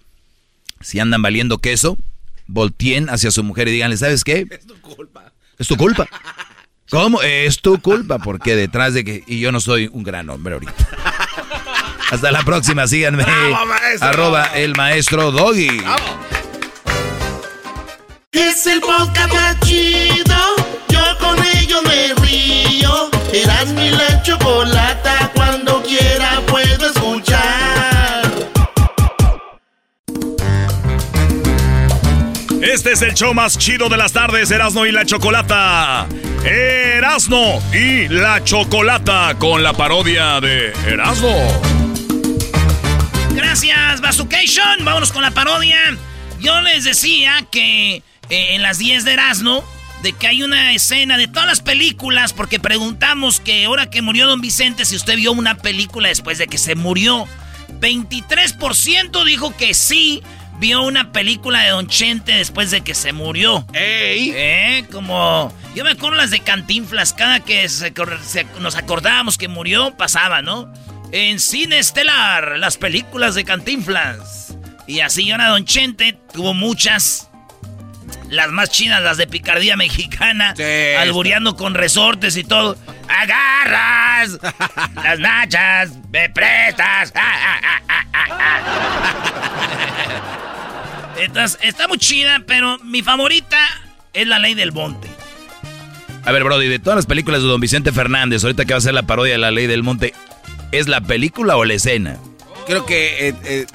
si andan valiendo queso, volteen hacia su mujer y díganle, ¿sabes qué? Es tu culpa. Es tu culpa. ¿Cómo? Es tu culpa, porque detrás de que... Y yo no soy un gran hombre ahorita. Hasta la próxima, síganme. ¡Bravo, maestro! Arroba el maestro Doggy. ¡Bravo! Es el podcast más chido. Yo con ello me río. Eras mi la chocolata. Cuando quiera puedo escuchar. Este es el show más chido de las tardes, Erasno y la Chocolata. Erasno y la Chocolata con la parodia de Erasno. Gracias, Bazucation. Vámonos con la parodia. Yo les decía que eh, en las 10 de Erasmo, de que hay una escena de todas las películas, porque preguntamos que ahora que murió Don Vicente, si usted vio una película después de que se murió. 23% dijo que sí vio una película de Don Chente después de que se murió. ¡Ey! ¿Eh? Como. Yo me acuerdo las de Cantinflas, cada que se, se, nos acordábamos que murió, pasaba, ¿no? En Cine Estelar, las películas de Cantinflas. Y así ahora Don Chente tuvo muchas. las más chinas, las de picardía mexicana, albureando con resortes y todo. ¡Agarras! las nachas, me prestas. Entonces, está muy chida, pero mi favorita es la ley del monte. A ver, Brody, de todas las películas de Don Vicente Fernández, ahorita que va a ser la parodia de la ley del monte, ¿es la película o la escena? Creo que... eh, eh,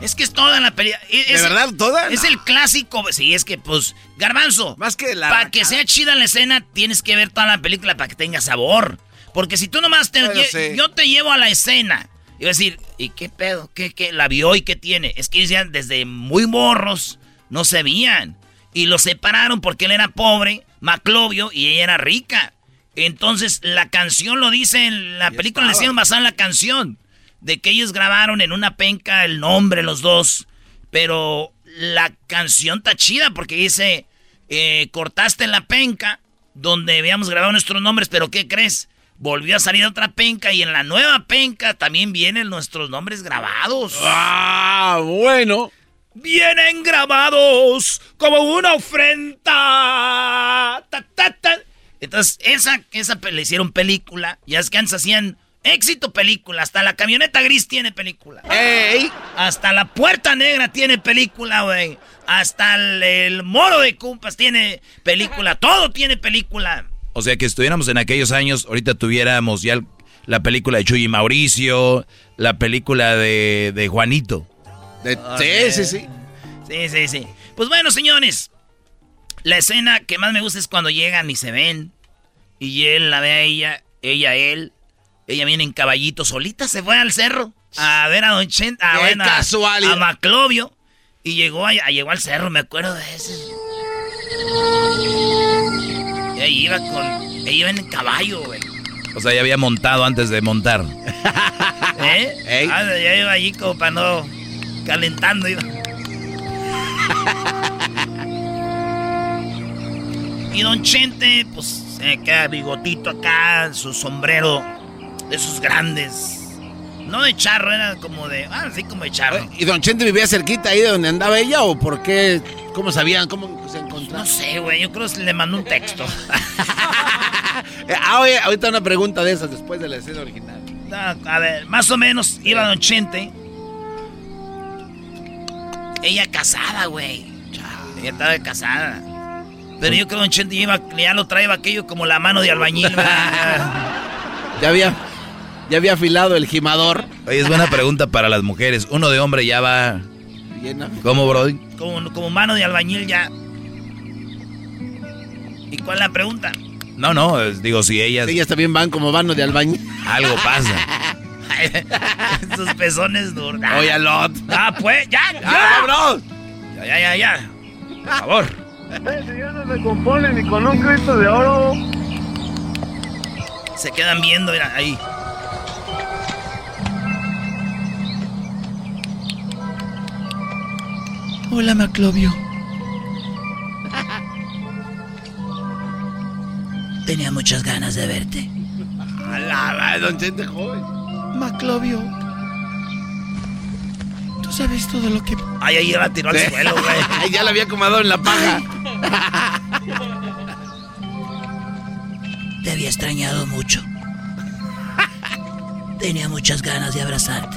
Es que es toda la película. ¿De verdad toda? Es el clásico. Sí, es que, pues, Garbanzo. Más que la. Para que sea chida la escena, tienes que ver toda la película para que tenga sabor. Porque si tú nomás te. Lle- sí. Yo te llevo a la escena. Y decir, ¿y qué pedo? ¿Qué, qué? ¿La vio y qué tiene? Es que ya desde muy morros no se veían. Y lo separaron porque él era pobre, Maclovio, y ella era rica. Entonces, la canción lo dice en la película, le hicieron basada en la canción. De que ellos grabaron en una penca el nombre, los dos. Pero la canción está chida porque dice, eh, cortaste la penca donde habíamos grabado nuestros nombres, pero ¿qué crees? Volvió a salir otra penca y en la nueva penca también vienen nuestros nombres grabados. Ah, bueno. Vienen grabados como una ofrenda. Ta, ta, ta. Entonces, esa, esa le hicieron película. Ya es que antes hacían éxito película. Hasta la camioneta gris tiene película. ¡Ey! Hasta la puerta negra tiene película, güey. Hasta el, el moro de cumpas tiene película. Todo tiene película. O sea, que estuviéramos en aquellos años, ahorita tuviéramos ya el- la película de Chuy y Mauricio, la película de, de Juanito. De- Ah, sí, sí, sí. Sí, sí, sí. Pues bueno, señores. La escena que más me gusta es cuando llegan y se ven. Y él la ve a ella, ella a él. Ella viene en caballito solita, se fue al cerro a ver a Don Chen, a, a- Maclovio. Y llegó, a- llegó al cerro, me acuerdo de ese. Y ahí iba con. Ella iba en caballo, güey. O sea, ya había montado antes de montar. ¿Eh? Ah, ya iba allí como para no. calentando, iba. Y Don Chente, pues, se queda bigotito acá, su sombrero de esos grandes. No de charro, era como de. Ah, sí, como de charro. ¿Y Don Chente vivía cerquita ahí de donde andaba ella o por qué? ¿Cómo sabían? ¿Cómo se encontraron? No sé, güey, yo creo que le mandó un texto. Eh, ah, oye, ahorita una pregunta de esas después de la escena original. Ah, A ver, más o menos iba Don Chente. Ella casada, güey. Ella estaba casada. Pero yo creo que Don Chente iba, ya lo traía aquello como la mano de albañil. Ya había, ya había afilado el gimador. Oye, es buena pregunta para las mujeres. Uno de hombre ya va... ¿Cómo, Brody? como, como mano de albañil ya. ¿Y cuál es la pregunta? No, no, es- digo, si ellas... Ellas también van como mano de albañil. Algo pasa. Sus pezones duros. Oye, Lot. Ah, pues, ya, ya. Bro. Ya, ya, ya, ya. Por favor. Ese ya no se compone ni con un Cristo de oro. Se quedan viendo, mira, ahí. Hola, Maclovio. Tenía muchas ganas de verte. Alaba, Don Chente joven. Maclovio. Tú sabes todo lo que... Ay, ahí la tiró al suelo, güey. ya la había acomodado en la paja. Te había extrañado mucho. Tenía muchas ganas de abrazarte.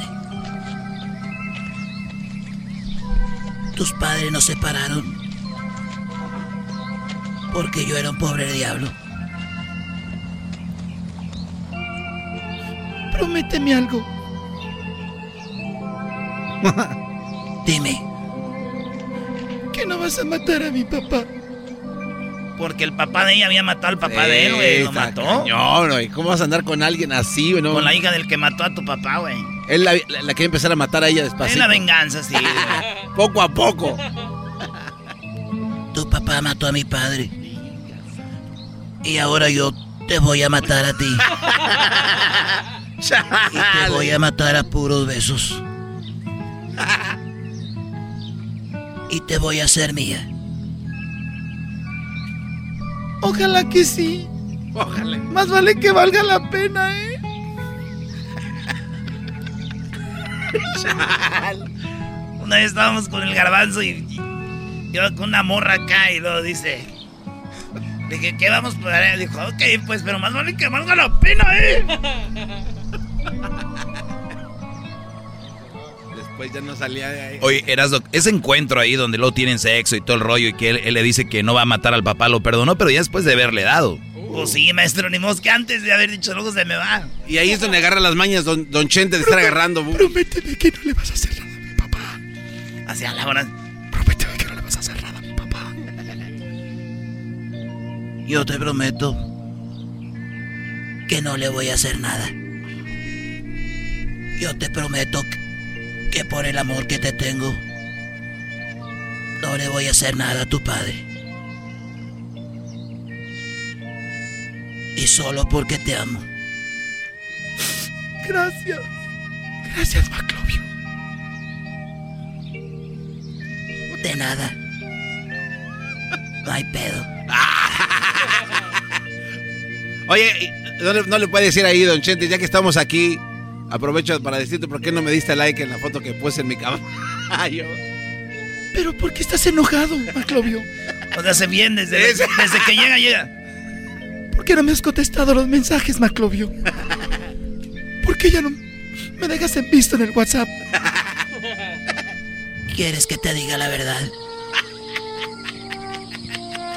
Tus padres nos separaron porque yo era un pobre diablo. Prométeme algo. Dime, Que no vas a matar a mi papá. porque el papá de ella había matado al papá de él, güey. Lo mató. cañón, güey. ¿Cómo vas a andar con alguien así, güey? No? Con la hija del que mató a tu papá, güey. Él la, la, la quiere empezar a matar a ella Es despacito. la venganza, sí. Poco a poco. Tu papá mató a mi padre. Y ahora yo te voy a matar a ti. Y te voy a matar a puros besos. Y te voy a hacer mía. Ojalá que sí. Ojalá. Más vale que valga la pena, ¿eh? Una vez estábamos con el garbanzo y, y Yo con una morra acá y luego dice. Dije, ¿qué vamos a hacer? Dijo, ok, pues, pero más vale que valga la pena, ¿eh? Después ya no salía de ahí. Oye, Erasdo, ese encuentro ahí donde luego tienen sexo y todo el rollo y que él, él le dice que no va a matar al papá, lo perdonó, pero ya después de haberle dado. Pues sí, maestro, ni que antes de haber dicho luego se me va. Y ahí es donde agarra las mañas don, don Chente de estar agarrando. Prométeme que no le vas a hacer nada a mi papá. Hacia la hora. Prométeme que no le vas a hacer nada a mi papá. Yo te prometo que no le voy a hacer nada. Yo te prometo que por el amor que te tengo, no le voy a hacer nada a tu padre. Y solo porque te amo. Gracias. Gracias, Maclovio. De nada. No hay pedo. Oye, ¿no le, no le puede decir ahí, don Chente, ya que estamos aquí, aprovecho para decirte por qué no me diste like en la foto que puse en mi caballo. Pero ¿por qué estás enojado, Maclovio? O sea, hace bien desde, desde que llega, llega. ¿Por qué no me has contestado los mensajes, Maclovio? ¿Por qué ya no me dejas en visto en el WhatsApp? ¿Quieres que te diga la verdad?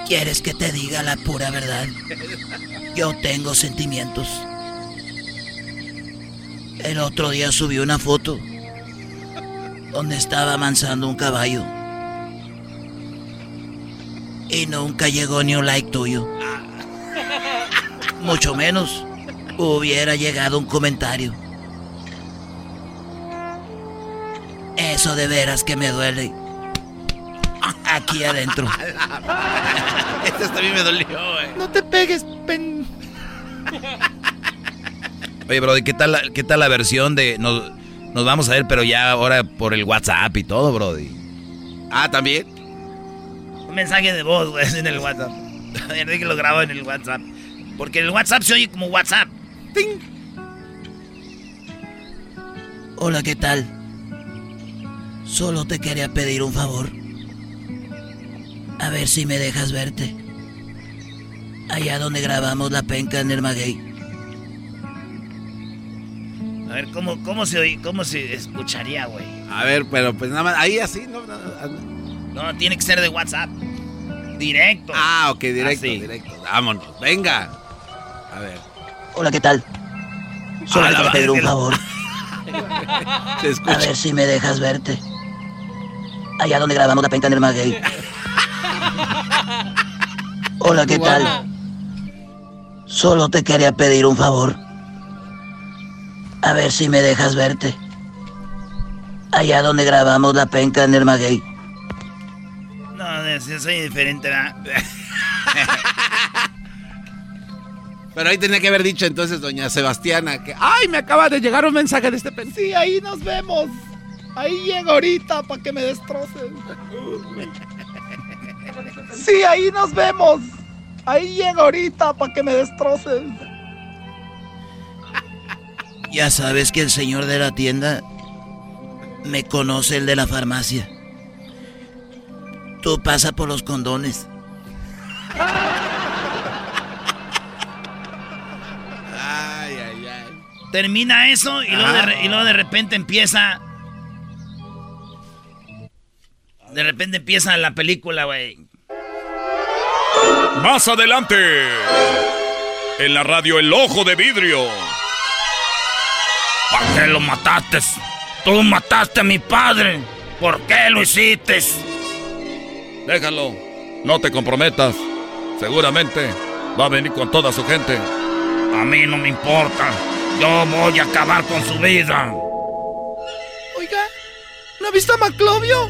¿Quieres que te diga la pura verdad? Yo tengo sentimientos. El otro día subí una foto donde estaba amansando un caballo. Y nunca llegó ni un like tuyo. Mucho menos hubiera llegado un comentario. Eso de veras que me duele. Aquí adentro. Este también me dolió, eh. No te pegues, pen. Oye, Brody, ¿qué tal, la- qué tal la versión de nos, nos vamos a ver, pero ya ahora por el WhatsApp y todo, Brody? Ah, ¿también? Un mensaje de voz, güey, en el WhatsApp. Enrique lo grabó en el WhatsApp. Porque el WhatsApp se oye como WhatsApp. Hola, ¿qué tal? Solo te quería pedir un favor. A ver si me dejas verte. Allá donde grabamos la penca en el maguey. A ver, ¿cómo, cómo, se, oí- cómo se escucharía, güey? A ver, pero pues nada más, ahí así, ¿no? no, No, tiene que ser de WhatsApp. Directo. Ah, ok, directo, Así. directo. Vámonos, venga. A ver. Hola, ¿qué tal? Solo A te pedir un favor. Se escucha. A ver si me dejas verte. Allá donde grabamos la penca en el maguey. Hola, ¿qué tal? Solo te quería pedir un favor. A ver si me dejas verte. Allá donde grabamos la penca en el maguey. No, soy diferente, ¿verdad? Pero ahí tenía que haber dicho entonces doña Sebastiana que... ¡Ay, me acaba de llegar un mensaje de este pen! Sí, ahí nos vemos. Ahí llego ahorita para que me destroces. Sí, ahí nos vemos. Ahí llego ahorita para que me destroces. Ya sabes que el señor de la tienda me conoce el de la farmacia. Tú pasa por los condones. Ay, ay, ay. Termina eso y luego, de, y luego de repente empieza. De repente empieza la película, güey. Más adelante, en la radio El Ojo de Vidrio. ¿Por qué lo mataste? Tú mataste a mi padre. ¿Por qué lo hiciste? Déjalo, no te comprometas. Seguramente va a venir con toda su gente. A mí no me importa. Yo voy a acabar con su vida. Oiga, ¿no ha visto a Maclovio?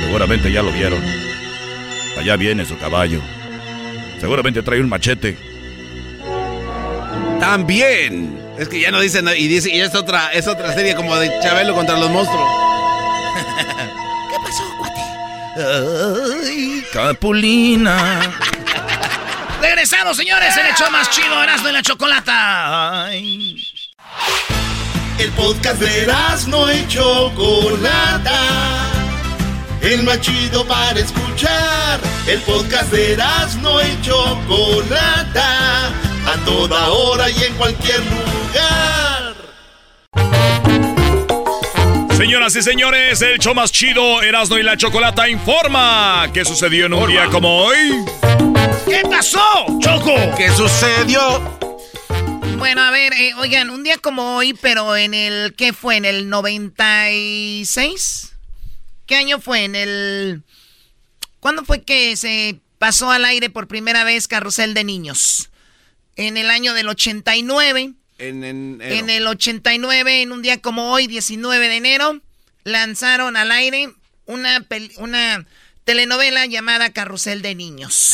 Seguramente ya lo vieron. Allá viene su caballo. Seguramente trae un machete. También. Es que ya no dicen nada. Y dice, y es otra, es otra serie como de Chabelo contra los monstruos. ¿Qué pasó, cuate? Ay, Capulina. Regresamos, señores, el show más chido, Erasmo y la Chocolata. Ay. El podcast de no y Chocolata. el más chido para escuchar. El podcast de Erasmo y Chocolata, a toda hora y en cualquier lugar. Señoras y señores, el show más chido, Erasmo y la Chocolata informa qué sucedió en un día como hoy. ¿Qué pasó, Choco? ¿Qué sucedió? Bueno, a ver, eh, oigan, un día como hoy, pero en el, ¿qué fue? ¿En el 96? ¿Qué año fue? ¿En el... ¿Cuándo fue que se pasó al aire por primera vez Carrusel de Niños? En el año del 89. En, en, En el 89, en un día como hoy, 19 de enero, lanzaron al aire una, una telenovela llamada Carrusel de Niños.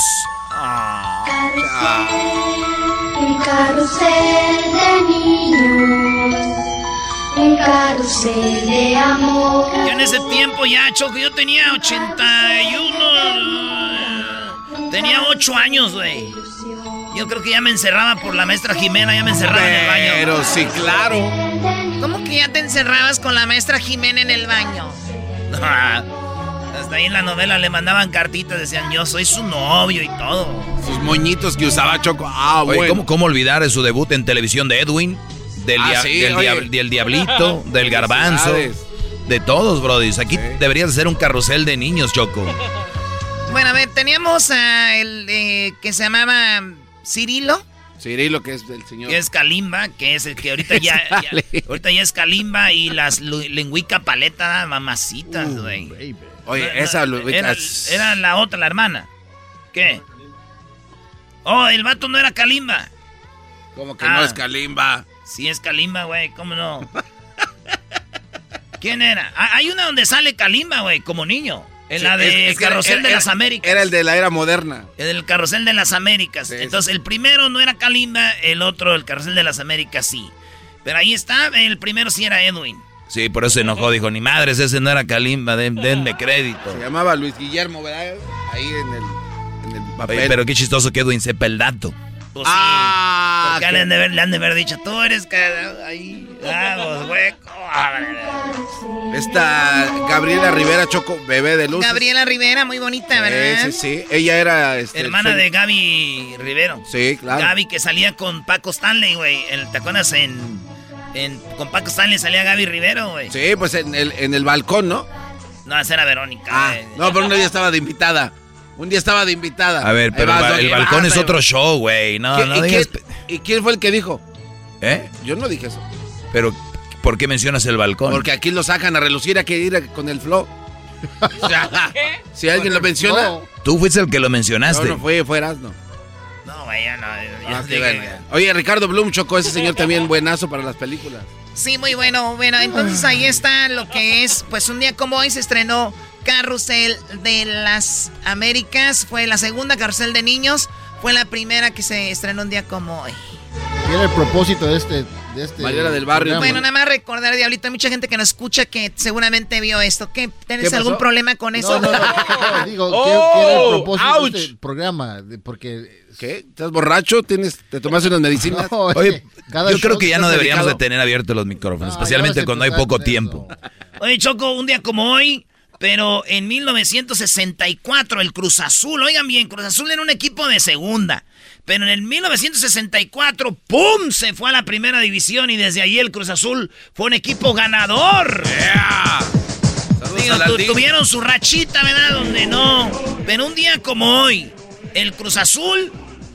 Un carrusel de niños, un carrusel de amor. Yo en ese tiempo ya, Choco, yo tenía 81. Tenía 8 años, güey. Yo creo que ya me encerraba por la maestra Jimena, ya me encerraba en el baño. Pero sí, claro. ¿Cómo que ya te encerrabas con la maestra Jimena en el baño? Hasta ahí en la novela le mandaban cartitas, decían yo soy su novio y todo. Sus moñitos que usaba Choco. Ah, Oye, bueno. ¿cómo, ¿cómo olvidar su debut en televisión de Edwin? Del, Ah, dia- sí, del, oye. diab- del Diablito, del Garbanzo. De todos, brodis. Aquí deberías ser un carrusel de niños, Choco. Bueno, a ver, teníamos a el eh, que se llamaba Cirilo, Cirilo, que es del señor. que es Kalimba, que es el que ahorita ya, ya- ahorita ya es Kalimba y las lengüica paleta, mamacitas, güey. Oye, No, esa era, era la otra, la hermana. ¿Qué? Oh, el vato no era Kalimba. Como que Ah. no es Kalimba. Sí es Kalimba, güey, ¿cómo no? ¿Quién era? Ah, Hay una donde sale Kalimba, güey, como niño. En Sí, la de es- es que Carrusel era- de era- las Américas. Era el de la era moderna. El Carrusel de las Américas. Entonces, el primero no era Kalimba, el otro, el Carrusel de las Américas, sí. Pero ahí está, el primero sí era Edwin. Sí, por eso se enojó. Dijo, ni madres, ese no era Kalimba, den- denme crédito. Se llamaba Luis Guillermo, ¿verdad? Ahí en el, en el papel. Oye, pero qué chistoso que Edwin sepa el dato. Pues sí. Ah, Porque le han, de haber, le han de haber dicho, tú eres ca- ahí, ah, hueco. Esta Gabriela Rivera Choco, bebé de luz. Gabriela Rivera, muy bonita, ¿verdad? Sí, sí, sí. Ella era. Este, Hermana de Gaby Rivero. Sí, claro. Gaby que salía con Paco Stanley, güey. ¿Te acuerdas en, en- Con Paco Stanley salía Gaby Rivero, güey. Sí, pues en el, en el balcón, ¿no? No, esa era Verónica. Ah, no, pero un día estaba de invitada. Un día estaba de invitada. A ver, pero el, vas, el balcón vas, es otro show, güey. No, ¿Qué- no y, digas... quién, y quién fue el que dijo? ¿Eh? Yo no dije eso. Pero, ¿por qué mencionas el balcón? Porque aquí lo sacan a relucir, hay que ir a- con el flow. Sea, si alguien lo menciona. Tú fuiste el que lo mencionaste. No, no fue, fue Erasmo. No, güey, ya no. Ah, qué dije- bueno. Oye, Ricardo Blum Choco, ese señor también buenazo para las películas. Sí, muy bueno. Bueno, entonces ahí está lo que es, pues un día como hoy se estrenó Carrusel de las Américas. Fue la segunda Carrusel de Niños. Fue la primera que se estrenó un día como hoy. ¿Qué era el propósito de este, de este Mariela del Barrio. programa? Bueno, nada más recordar, Diablito, hay mucha gente que nos escucha que seguramente vio esto. ¿Qué, ¿Tienes ¿Qué algún problema con eso? No, no, no, no, digo, ¿qué, Oh, qué era el propósito ouch. de este programa? De- porque... ¿Qué? ¿Estás borracho? ¿Tienes, ¿Te tomaste unas medicinas? No, Oye, cada yo creo que ya no deberíamos de tener abiertos los micrófonos, especialmente cuando hay poco tiempo. Oye, Choco, un día como hoy, pero en 1964 el Cruz Azul, oigan bien, Cruz Azul era un equipo de segunda, pero en el 1964, ¡pum!, se fue a la primera división y desde ahí el Cruz Azul fue un equipo ganador. Digo, tu- tuvieron su rachita, ¿verdad? Donde no. Pero un día como hoy, el Cruz Azul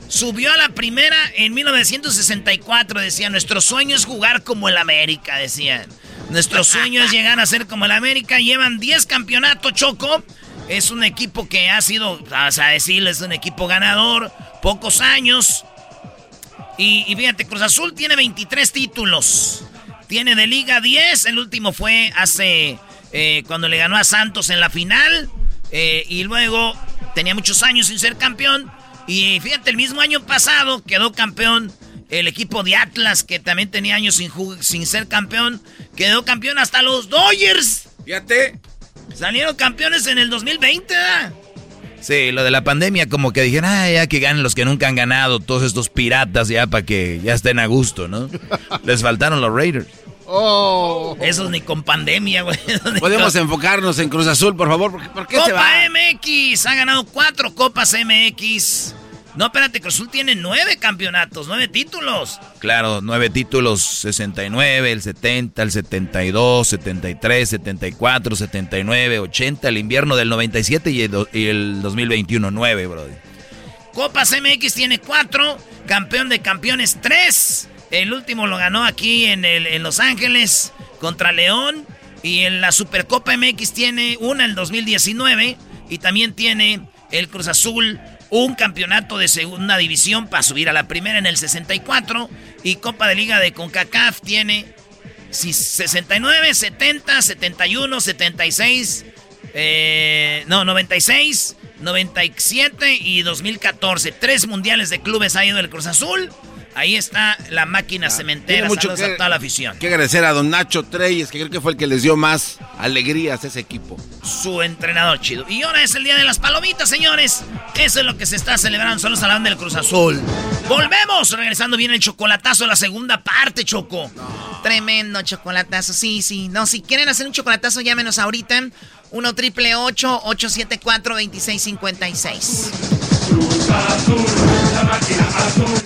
subió a la primera en 1964. Decía, nuestro sueño es jugar como el América, decían. Nuestro sueño es llegar a ser como el América. Llevan 10 campeonatos, Choco. Es un equipo que ha sido, vamos a decirlo, es un equipo ganador. Pocos años. Y, y fíjate, Cruz Azul tiene 23 títulos. Tiene de Liga 10. El último fue hace. eh, cuando le ganó a Santos en la final. Eh, y luego tenía muchos años sin ser campeón. Y fíjate, el mismo año pasado quedó campeón el equipo de Atlas, que también tenía años sin, sin ser campeón. Quedó campeón hasta los Dodgers. Fíjate. Salieron campeones en el 2020, ¿verdad? Sí, lo de la pandemia, como que dijeron, ah, ya que ganen los que nunca han ganado, todos estos piratas ya para que ya estén a gusto, ¿no? Les faltaron los Raiders. Oh. Esos ni con pandemia, güey. Podemos enfocarnos en Cruz Azul, por favor. ¿Por qué, Copa se va? MX. Ha ganado cuatro Copas MX. No, espérate, Cruz Azul tiene nueve campeonatos, nueve títulos. Claro, nueve títulos, 69, el 70, el 72, 73, 74, 79, 80, el invierno del 97 y el, y el 2021, nueve, bro. Copas MX tiene cuatro, campeón de campeones tres. El último lo ganó aquí en, el, en Los Ángeles contra León. Y en la Supercopa MX tiene una en el 2019. Y también tiene el Cruz Azul un campeonato de segunda división para subir a la primera en el 64 y Copa de Liga de CONCACAF tiene 69, 70, 71, 76, no, 96, 97 y 2014. Tres mundiales de clubes ha ido el Cruz Azul. Ahí está la máquina cementera. mucho Saludos a toda la afición. que agradecer a don Nacho Treyes, que creo que fue el que les dio más alegrías a ese equipo. Su entrenador chido. Y ahora es el día de las palomitas, señores. Eso es lo que se está celebrando. Solo la del Cruz Azul. Volvemos. Regresando bien el chocolatazo, la segunda parte, Choco. Tremendo chocolatazo. Sí, sí. No, si quieren hacer un chocolatazo, llámenos ahorita. 1 triple 874 2656. Cruz Azul, la máquina azul.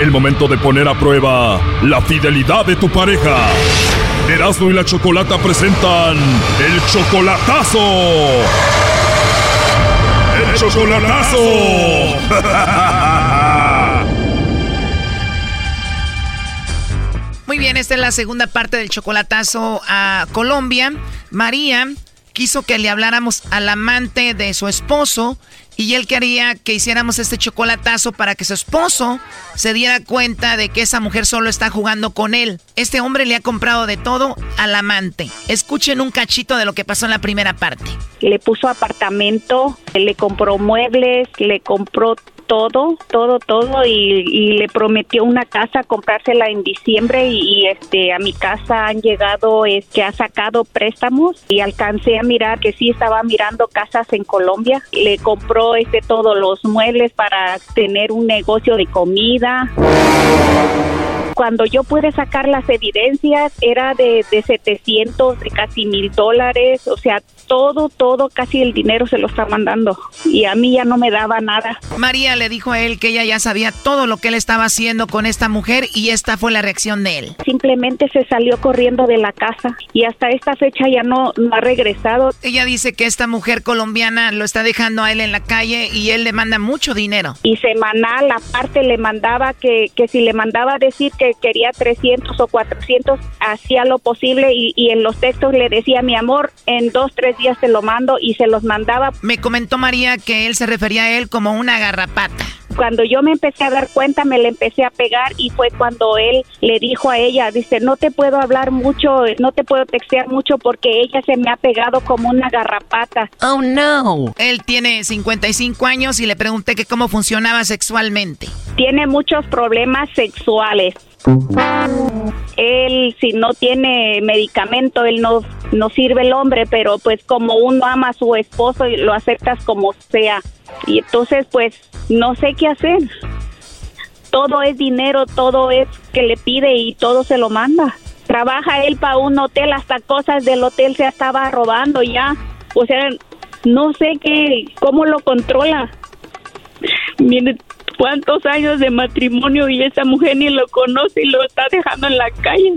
El momento de poner a prueba la fidelidad de tu pareja. Erasmo y la Chocolata presentan el chocolatazo. El chocolatazo. Muy bien, esta es la segunda parte del chocolatazo a Colombia. María quiso que le habláramos al amante de su esposo y él quería que hiciéramos este chocolatazo para que su esposo se diera cuenta de que esa mujer solo está jugando con él. Este hombre le ha comprado de todo al amante. Escuchen un cachito de lo que pasó en la primera parte. Le puso apartamento, le compró muebles, le compró todo, todo, todo y, le prometió una casa comprársela en diciembre y, este a mi casa han llegado es que ha sacado préstamos y alcancé a mirar que sí estaba mirando casas en Colombia. Le compró este todos los muebles para tener un negocio de comida. Cuando yo pude sacar las evidencias era de, de 700, de casi mil dólares, o sea, todo, todo, casi el dinero se lo está mandando y a mí ya no me daba nada. María le dijo a él que ella ya sabía todo lo que él estaba haciendo con esta mujer y esta fue la reacción de él. Simplemente se salió corriendo de la casa y hasta esta fecha ya no, no ha regresado. Ella dice que esta mujer colombiana lo está dejando a él en la calle y él le manda mucho dinero. Y semanal aparte le mandaba que, que si le mandaba decir que quería 300 o 400 hacía lo posible y, y en los textos le decía mi amor en dos, tres días te lo mando y se los mandaba. Me comentó María que él se refería a él como una garrapata. Cuando yo me empecé a dar cuenta, me le empecé a pegar y fue cuando él le dijo a ella, dice, no te puedo hablar mucho, no te puedo textear mucho porque ella se me ha pegado como una garrapata. Oh, no. Él tiene 55 años y le pregunté que cómo funcionaba sexualmente. Tiene muchos problemas sexuales. Él, si no tiene medicamento, él no, no sirve el hombre, pero pues como uno ama a su esposo y lo aceptas como sea. Y entonces, pues, no sé qué hacer. Todo es dinero, todo es que le pide y todo se lo manda. Trabaja él para un hotel, hasta cosas del hotel se estaba robando ya. O sea, no sé qué, cómo lo controla. Cuántos años de matrimonio y esa mujer ni lo conoce y lo está dejando en la calle.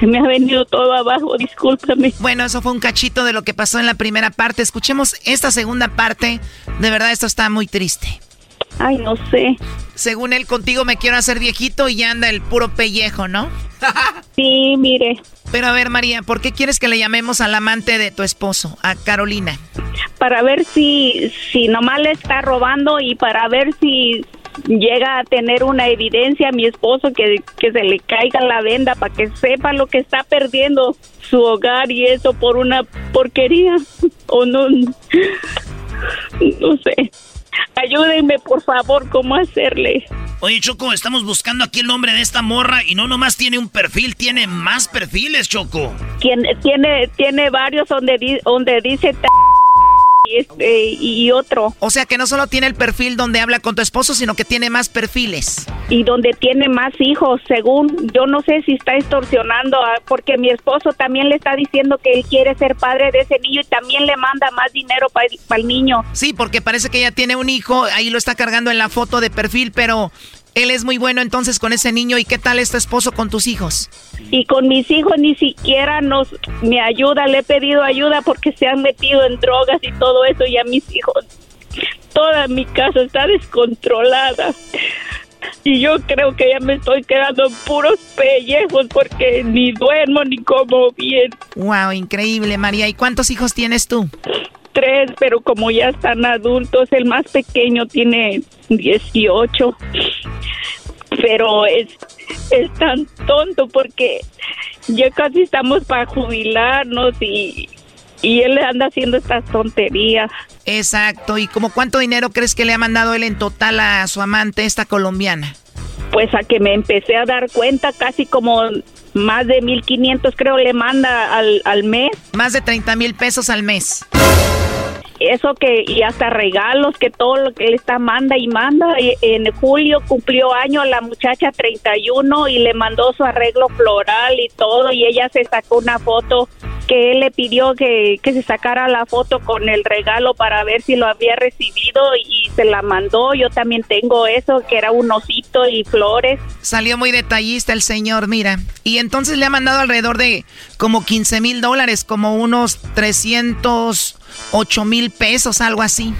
Se me ha venido todo abajo, discúlpame. Bueno, eso fue un cachito de lo que pasó en la primera parte. Escuchemos esta segunda parte. De verdad, esto está muy triste. Ay, no sé. Según él, contigo me quiero hacer viejito y ya anda el puro pellejo, ¿no? sí, mire. Pero a ver, María, ¿por qué quieres que le llamemos al amante de tu esposo, a Carolina? Para ver si, si nomás le está robando y para ver si llega a tener una evidencia a mi esposo que, que se le caiga la venda para que sepa lo que está perdiendo su hogar y eso por una porquería o no No sé. Ayúdenme, por favor, cómo hacerle. Oye, Choco, estamos buscando aquí el nombre de esta morra y no nomás tiene un perfil, tiene más perfiles, Choco. Tiene, tiene, tiene varios donde, di- donde dice t- y, este, y otro. O sea que no solo tiene el perfil donde habla con tu esposo, sino que tiene más perfiles. Y donde tiene más hijos, según. Yo no sé si está extorsionando, a- porque mi esposo también le está diciendo que él quiere ser padre de ese niño y también le manda más dinero para el niño. Sí, porque parece que ella tiene un hijo, ahí lo está cargando en la foto de perfil, pero él es muy bueno entonces con ese niño. ¿Y qué tal este esposo con tus hijos? Y con mis hijos ni siquiera nos me ayuda, le he pedido ayuda porque se han metido en drogas y todo eso y a mis hijos. Toda mi casa está descontrolada. Y yo creo que ya me estoy quedando en puros pellejos porque ni duermo ni como bien. Wow, increíble, María. ¿Y cuántos hijos tienes tú? Tres, pero como ya están adultos, el más pequeño tiene 18. Pero es, es tan tonto porque ya casi estamos para jubilarnos y, y él anda haciendo estas tonterías. Exacto. ¿Y como cuánto dinero crees que le ha mandado él en total a su amante, esta colombiana? Pues a que me empecé a dar cuenta, casi como más de 1500 creo le manda al, al mes. Más de 30 mil pesos al mes. Eso que, y hasta regalos, que todo lo que él está manda y manda. Y en julio cumplió año la muchacha 31 y le mandó su arreglo floral y todo. Y ella se sacó una foto que él le pidió que, que se sacara la foto con el regalo para ver si lo había recibido y se la mandó. Yo también tengo eso, que era un osito y flores. Salió muy detallista el señor, mira. Y entonces le ha mandado alrededor de como 15 mil dólares, como unos 308 mil pesos, algo así.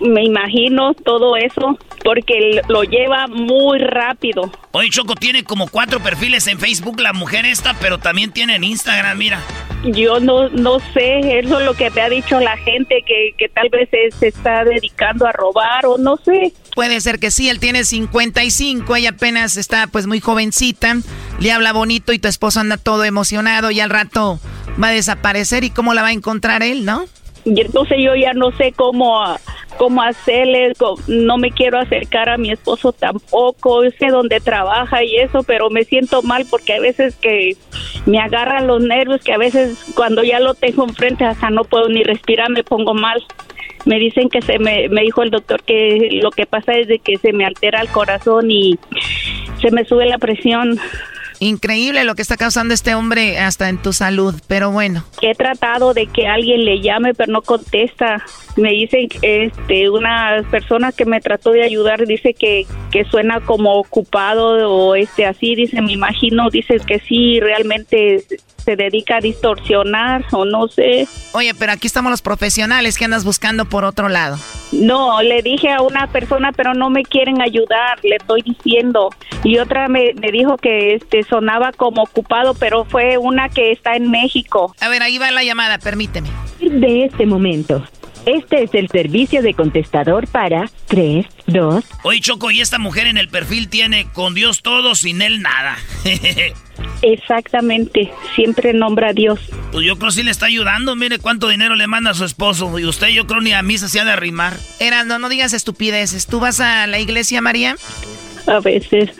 Me imagino todo eso porque lo lleva muy rápido. Oye, Choco, tiene como cuatro perfiles en Facebook la mujer esta, pero también tiene en Instagram, mira. Yo no, no sé, eso es lo que me ha dicho la gente, que, que tal vez se, se está dedicando a robar o no sé. Puede ser que sí, él tiene 55, ella apenas está pues muy jovencita, le habla bonito y tu esposo anda todo emocionado y al rato va a desaparecer y cómo la va a encontrar él, ¿no? Y entonces yo ya no sé cómo, cómo hacerle, no me quiero acercar a mi esposo tampoco, sé dónde trabaja y eso, pero me siento mal porque a veces que me agarran los nervios, que a veces cuando ya lo tengo enfrente hasta no puedo ni respirar, me pongo mal. Me dicen que se me, me dijo el doctor que lo que pasa es de que se me altera el corazón y se me sube la presión. Increíble lo que está causando este hombre hasta en tu salud, pero bueno. He tratado de que alguien le llame, pero no contesta. Me dicen, este, una persona que me trató de ayudar dice que, que suena como ocupado o este así, dice, me imagino, dice que sí, realmente se dedica a distorsionar o no sé. Oye, pero aquí estamos los profesionales que andas buscando por otro lado. No, le dije a una persona, pero no me quieren ayudar, le estoy diciendo. Y otra me, me dijo que este sonaba como ocupado, pero fue una que está en México. A ver, ahí va la llamada, permíteme. De este momento. Este es el servicio de contestador para 3, 2. Oye, Choco, y esta mujer en el perfil tiene con Dios todo, sin él nada. Exactamente, siempre nombra a Dios. pues yo creo que sí le está ayudando. Mire cuánto dinero le manda a su esposo. Y usted, yo creo, ni a misa se ha de arrimar. Era, no, no digas estupideces. ¿Tú vas a la iglesia, María? A veces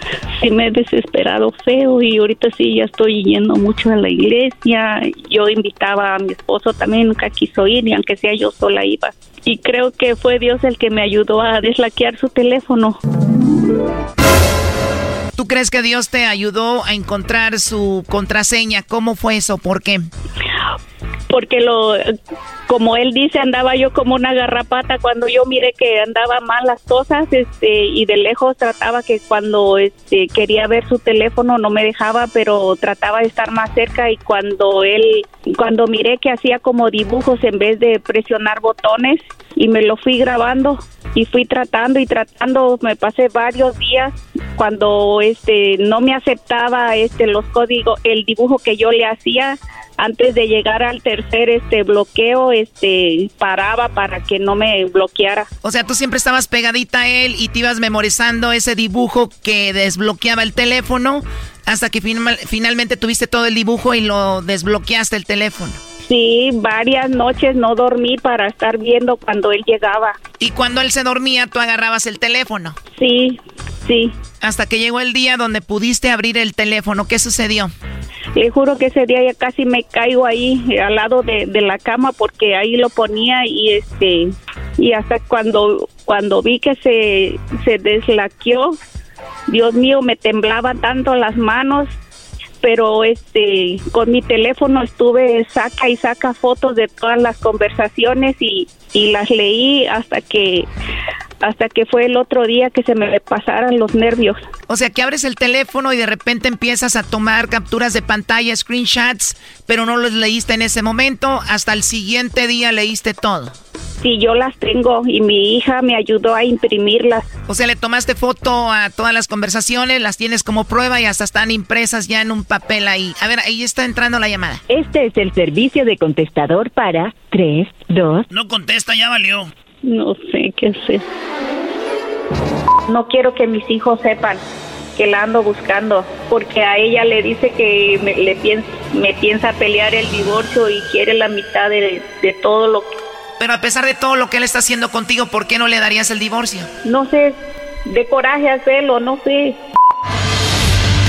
sí me he desesperado feo y ahorita sí ya estoy yendo mucho a la iglesia. Yo invitaba a mi esposo también, nunca quiso ir y aunque sea yo sola iba. Y creo que fue Dios el que me ayudó a deslaquear su teléfono. ¿Tú crees que Dios te ayudó a encontrar su contraseña? ¿Cómo fue eso? ¿Por qué? Porque lo, como él dice, andaba yo como una garrapata cuando yo miré que andaba mal las cosas, este, y de lejos trataba que cuando este quería ver su teléfono no me dejaba, pero trataba de estar más cerca y cuando él, cuando miré que hacía como dibujos en vez de presionar botones y me lo fui grabando y fui tratando y tratando, me pasé varios días cuando este no me aceptaba este los códigos, el dibujo que yo le hacía antes de llegar al tercer este bloqueo, este paraba para que no me bloqueara. O sea, tú siempre estabas pegadita a él y te ibas memorizando ese dibujo que desbloqueaba el teléfono hasta que final- finalmente tuviste todo el dibujo y lo desbloqueaste el teléfono. Sí, varias noches no dormí para estar viendo cuando él llegaba. Y cuando él se dormía, tú agarrabas el teléfono. Sí, sí. Hasta que llegó el día donde pudiste abrir el teléfono. ¿Qué sucedió? Le juro que ese día ya casi me caigo ahí eh, al lado de, de la cama porque ahí lo ponía y este y hasta cuando cuando vi que se se deslaqueó, Dios mío, me temblaban tanto las manos pero este con mi teléfono estuve saca y saca fotos de todas las conversaciones y, y las leí hasta que hasta que fue el otro día que se me pasaran los nervios. O sea, que abres el teléfono y de repente empiezas a tomar capturas de pantalla, screenshots, pero no los leíste en ese momento, hasta el siguiente día leíste todo. Sí, yo las tengo y mi hija me ayudó a imprimirlas. O sea, le tomaste foto a todas las conversaciones, las tienes como prueba y hasta están impresas ya en un papel ahí. A ver, ahí está entrando la llamada. Este es el servicio de contestador para 3, 2. No contesta, ya valió. No sé qué sé. No quiero que mis hijos sepan que la ando buscando, porque a ella le dice que me, le piensa, me piensa pelear el divorcio y quiere la mitad de, de todo lo que... Pero a pesar de todo lo que él está haciendo contigo, ¿por qué no le darías el divorcio? No sé, de coraje hacerlo, no sé.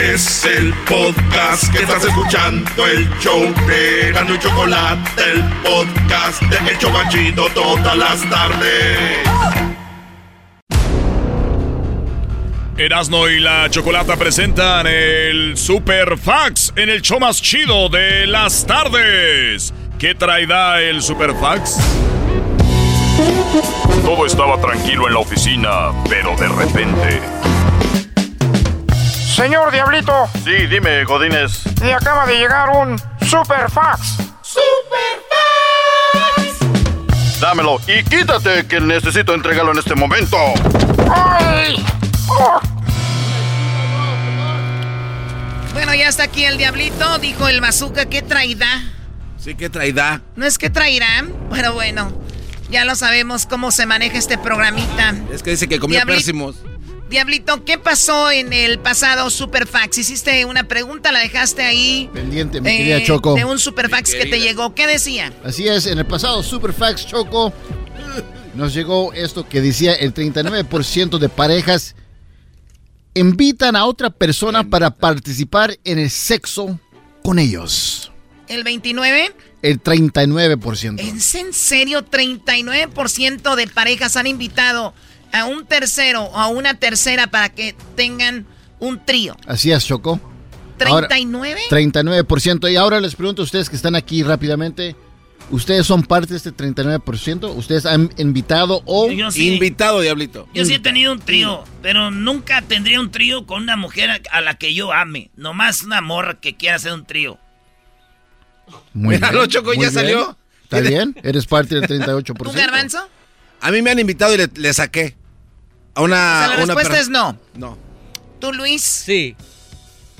Es el podcast que estás escuchando, el show de Gano y Chocolate, el podcast de El Chobachito todas las tardes. Erasno y la Chocolata presentan el Super Fax en el show más chido de las tardes. ¿Qué traerá el Super Fax? Todo estaba tranquilo en la oficina, pero de repente. Señor Diablito, Sí, dime, Godínez. le acaba de llegar un super fax. Dámelo y quítate que necesito entregarlo en este momento. ¡Ay! Oh, Bueno, ya está aquí el diablito, dijo el bazooka, ¿qué traidá? Sí, qué traidá. ¿No es que traerán? Pero bueno, ya lo sabemos cómo se maneja este programita. Es que dice que comió Diabli- pérsimos. Diablito, ¿qué pasó en el pasado Superfax? Hiciste una pregunta, la dejaste ahí. Pendiente, mi eh, querida Choco. De un Superfax que te llegó. ¿Qué decía? Así es, en el pasado Superfax Choco nos llegó esto que decía el 39% de parejas invitan a otra persona para participar en el sexo con ellos. ¿El 29? El 39%. ¿Es en serio? 39% de parejas han invitado a un tercero o a una tercera para que tengan un trío. Así es, Choco. Ahora- ¿39? 39%. Y ahora les pregunto a ustedes que están aquí rápidamente. ¿Ustedes son parte de este 39%? ¿Ustedes han invitado o Yo sí. Invitado, Diablito. Yo sí he tenido un trío, pero nunca tendría un trío con una mujer a- la que yo ame. Nomás una morra que quiera hacer un trío. Muy Míralo, Choco, muy ya salió. ¿Está bien? ¿Eres parte del 38%? ¿Tú, Garbanzo? A mí me han invitado y le, le saqué. A una. O sea, la una respuesta es no. No. ¿Tú, Luis? Sí,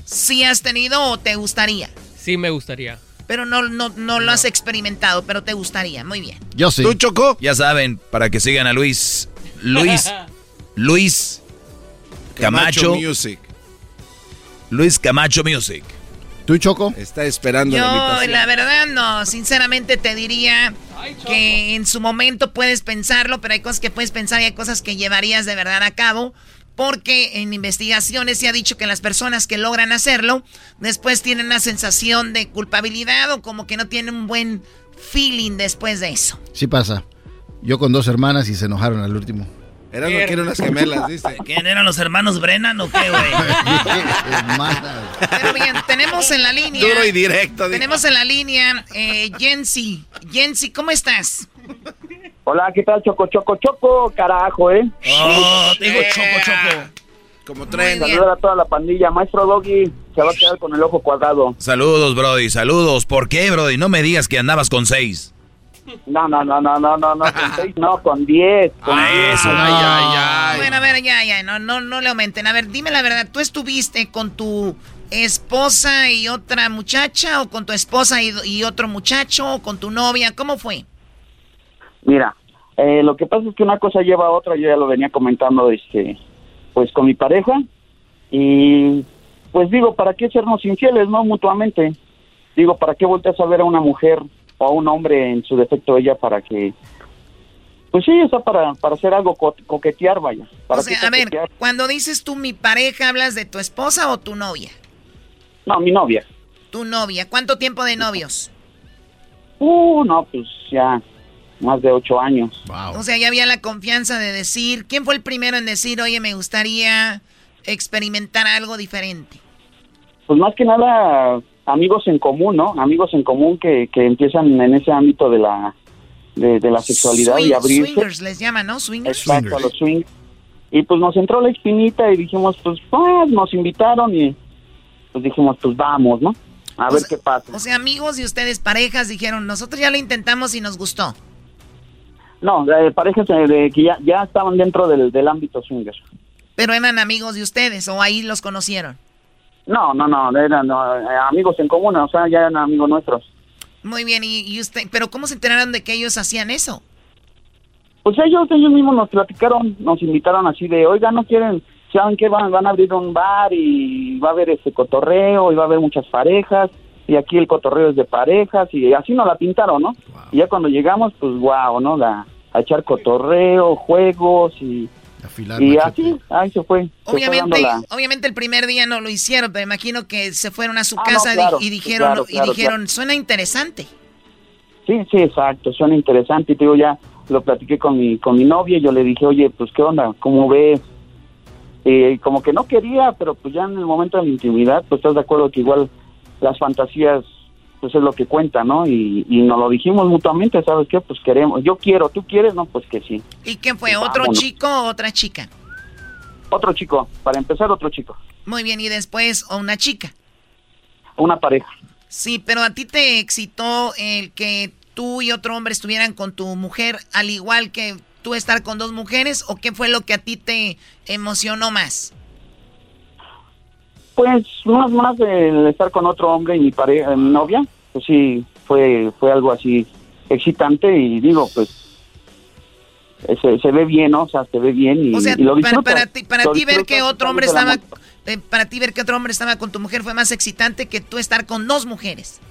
¿Sí has tenido o te gustaría? sí me gustaría. Pero no, no, no lo has experimentado, pero te gustaría. Muy bien. Yo sí. ¿Tú, Choco? Ya saben, para que sigan a Luis. Luis. Luis Camacho. Music. Luis Camacho Music. ¿Tú, Choco? Está esperando la Yo, invitación. la verdad, no. Sinceramente te diría que en su momento puedes pensarlo, pero hay cosas que puedes pensar y hay cosas que llevarías de verdad a cabo. Porque en investigaciones se ha dicho que las personas que logran hacerlo después tienen una sensación de culpabilidad o como que no tienen un buen feeling después de eso. Sí pasa. Yo con dos hermanas y se enojaron al último. Eran no quiere unas gemelas, ¿viste? ¿Quién eran los hermanos Brennan o qué, güey? Pero bien, tenemos en la línea. Duro y directo. dijo. Tenemos en la línea eh, Jensi. Jensi, ¿cómo estás? Hola, ¿qué tal? Choco, choco, choco, carajo, ¿eh? Oh, digo choco, choco. Como tren. Saludos a toda la pandilla. Maestro Doggy se va a quedar con el ojo cuadrado. Saludos, Brody, saludos. ¿Por qué, Brody? No me digas que andabas con seis. No, no, no, no, no, no, no, con seis, no, con diez. Con diez. Ay, ay, ay. Bueno, a ver, ya, ya, no, no, no le aumenten. A ver, dime la verdad, ¿tú estuviste con tu esposa y otra muchacha o con tu esposa y, y otro muchacho o con tu novia? ¿Cómo fue? Mira, eh, lo que pasa es que una cosa lleva a otra, yo ya lo venía comentando, este, pues con mi pareja, y pues digo, ¿para qué sernos infieles, no? Mutuamente. Digo, ¿para qué volteas a ver a una mujer o a un hombre en su defecto ella para que... Pues sí, está para, para hacer algo, co- coquetear, vaya. Para O sea, a ver, coquetear. cuando dices tú mi pareja, ¿hablas de tu esposa o tu novia? No, mi novia. Tu novia. ¿Cuánto tiempo de novios? Uh, no, pues ya más de ocho años. O sea, ya había la confianza de decir, ¿quién fue el primero en decir, oye, me gustaría experimentar algo diferente? Pues más que nada, amigos en común, ¿no? Amigos en común que, que empiezan en ese ámbito de la, de, de la sexualidad y Swing- abrirse. swingers les llaman, ¿no? Swingers. Exacto, los swing. Y pues nos entró la espinita y dijimos, pues, ah, nos invitaron y pues dijimos, pues vamos, ¿no? A ver qué pasa. O sea, amigos y ustedes parejas dijeron, nosotros ya lo intentamos y nos gustó. No, de parejas eh, de que ya, ya estaban dentro del, del ámbito swinger. Pero eran amigos de ustedes o ahí los conocieron. No, no, no, eran no, amigos en común, o sea, ya eran amigos nuestros. Muy bien, y, y usted, pero ¿cómo se enteraron de que ellos hacían eso? Pues ellos, ellos mismos nos platicaron, nos invitaron así de, oiga, no quieren, saben que van, van a abrir un bar y va a haber este cotorreo y va a haber muchas parejas y aquí el cotorreo es de parejas y así nos la pintaron, ¿no? Y ya cuando llegamos, pues wow, ¿no? La, a echar cotorreo, juegos y, y así, ahí se fue. se fue Obviamente, obviamente el primer día no lo hicieron, pero imagino que se fueron a su Ah, casa y- claro, y, dijeron, claro, y dijeron, claro. suena interesante. Sí, sí, exacto, suena interesante. Y te digo, ya lo platiqué con mi, con mi novia y yo le dije, oye, pues, ¿qué onda? ¿Cómo ves? Y como que no quería, pero pues ya en el momento de la intimidad, pues estás de acuerdo que igual las fantasías, pues es lo que cuenta, ¿no? Y, y nos lo dijimos mutuamente, ¿sabes qué? Pues queremos, yo quiero, ¿tú quieres? No, pues que sí. ¿Y quién fue? ¿Otro vámonos. chico o otra chica? Otro chico, para empezar, otro chico, Muy bien, y después o una chica. una pareja. Sí, pero a ti te excitó el que tú y otro hombre estuvieran con tu mujer, al igual que tú estar con dos mujeres, o qué fue lo que a ti te emocionó más? Pues más más el estar con otro hombre y mi pareja, mi novia, pues sí fue fue algo así excitante y digo pues se, se ve bien, ¿no? O sea, se ve bien y, O sea, y lo para, para ti, para ti ver que otro hombre estaba, eh, para ti ver que otro hombre estaba con tu mujer fue más excitante que tú estar con dos mujeres.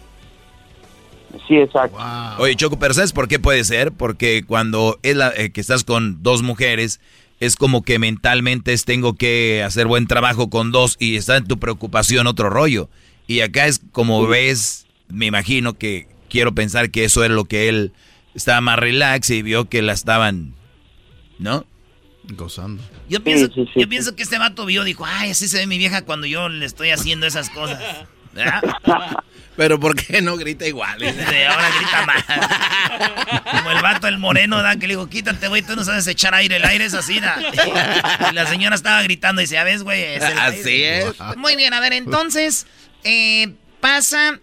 Sí, exacto. Oye, Choco, pero ¿sabes por qué puede ser? Porque cuando es la, eh, que estás con dos mujeres, es como que mentalmente es tengo que hacer buen trabajo con dos y está en tu preocupación otro rollo. Y acá es como ves, me imagino que quiero pensar que eso era lo que él estaba más relax y vio que la estaban, ¿no? Gozando. Yo pienso, yo pienso que este vato vio, dijo, ay, así se ve mi vieja cuando yo le estoy haciendo esas cosas. Pero ¿por qué no grita igual? Ahora grita más. Como el vato, el moreno, ¿da? que le digo, quítate, güey, tú no sabes echar aire, el aire es así, ¿da? Y la señora estaba gritando y dice, a ver, güey, es el Así aire". es. Muy bien, a ver, entonces eh, pasa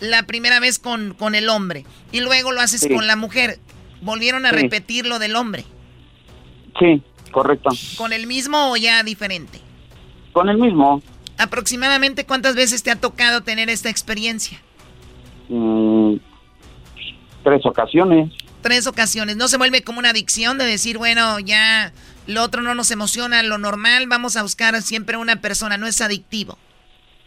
la primera vez con, con el hombre y luego lo haces Sí. con la mujer. Volvieron a Sí. repetir lo del hombre. Sí, correcto. ¿Con el mismo o ya diferente? Con el mismo. Aproximadamente cuántas veces te ha tocado tener esta experiencia? mm, tres ocasiones. Tres ocasiones. ¿No se vuelve como una adicción de decir, bueno, ya lo otro no nos emociona, lo normal, vamos a buscar siempre una persona, no es adictivo?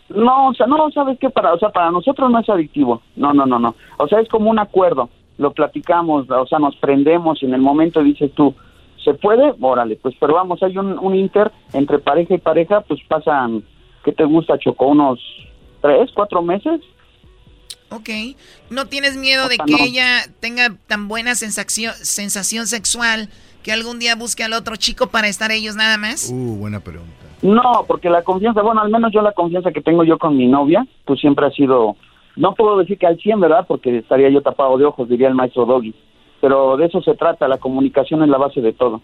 No, o sea, no, sabes que para, o sea, para nosotros no es adictivo. No, no, no, no. O sea, es como un acuerdo. Lo platicamos, o sea, nos prendemos y en el momento dices tú, ¿se puede? Órale, pues, pero vamos, hay un, un inter entre pareja y pareja, pues pasan, ¿qué te gusta, Choco? Unos tres, cuatro meses. Ok. ¿No tienes miedo de sea, que no. ella tenga tan buena sensación, sensación sexual que algún día busque al otro chico para estar ellos nada más? Uh, buena pregunta. No, porque la confianza, bueno, al menos yo la confianza que tengo yo con mi novia, pues siempre ha sido, no puedo decir que al 100, ¿verdad? Porque estaría yo tapado de ojos, diría el maestro Doggy. Pero de eso se trata, la comunicación es la base de todo.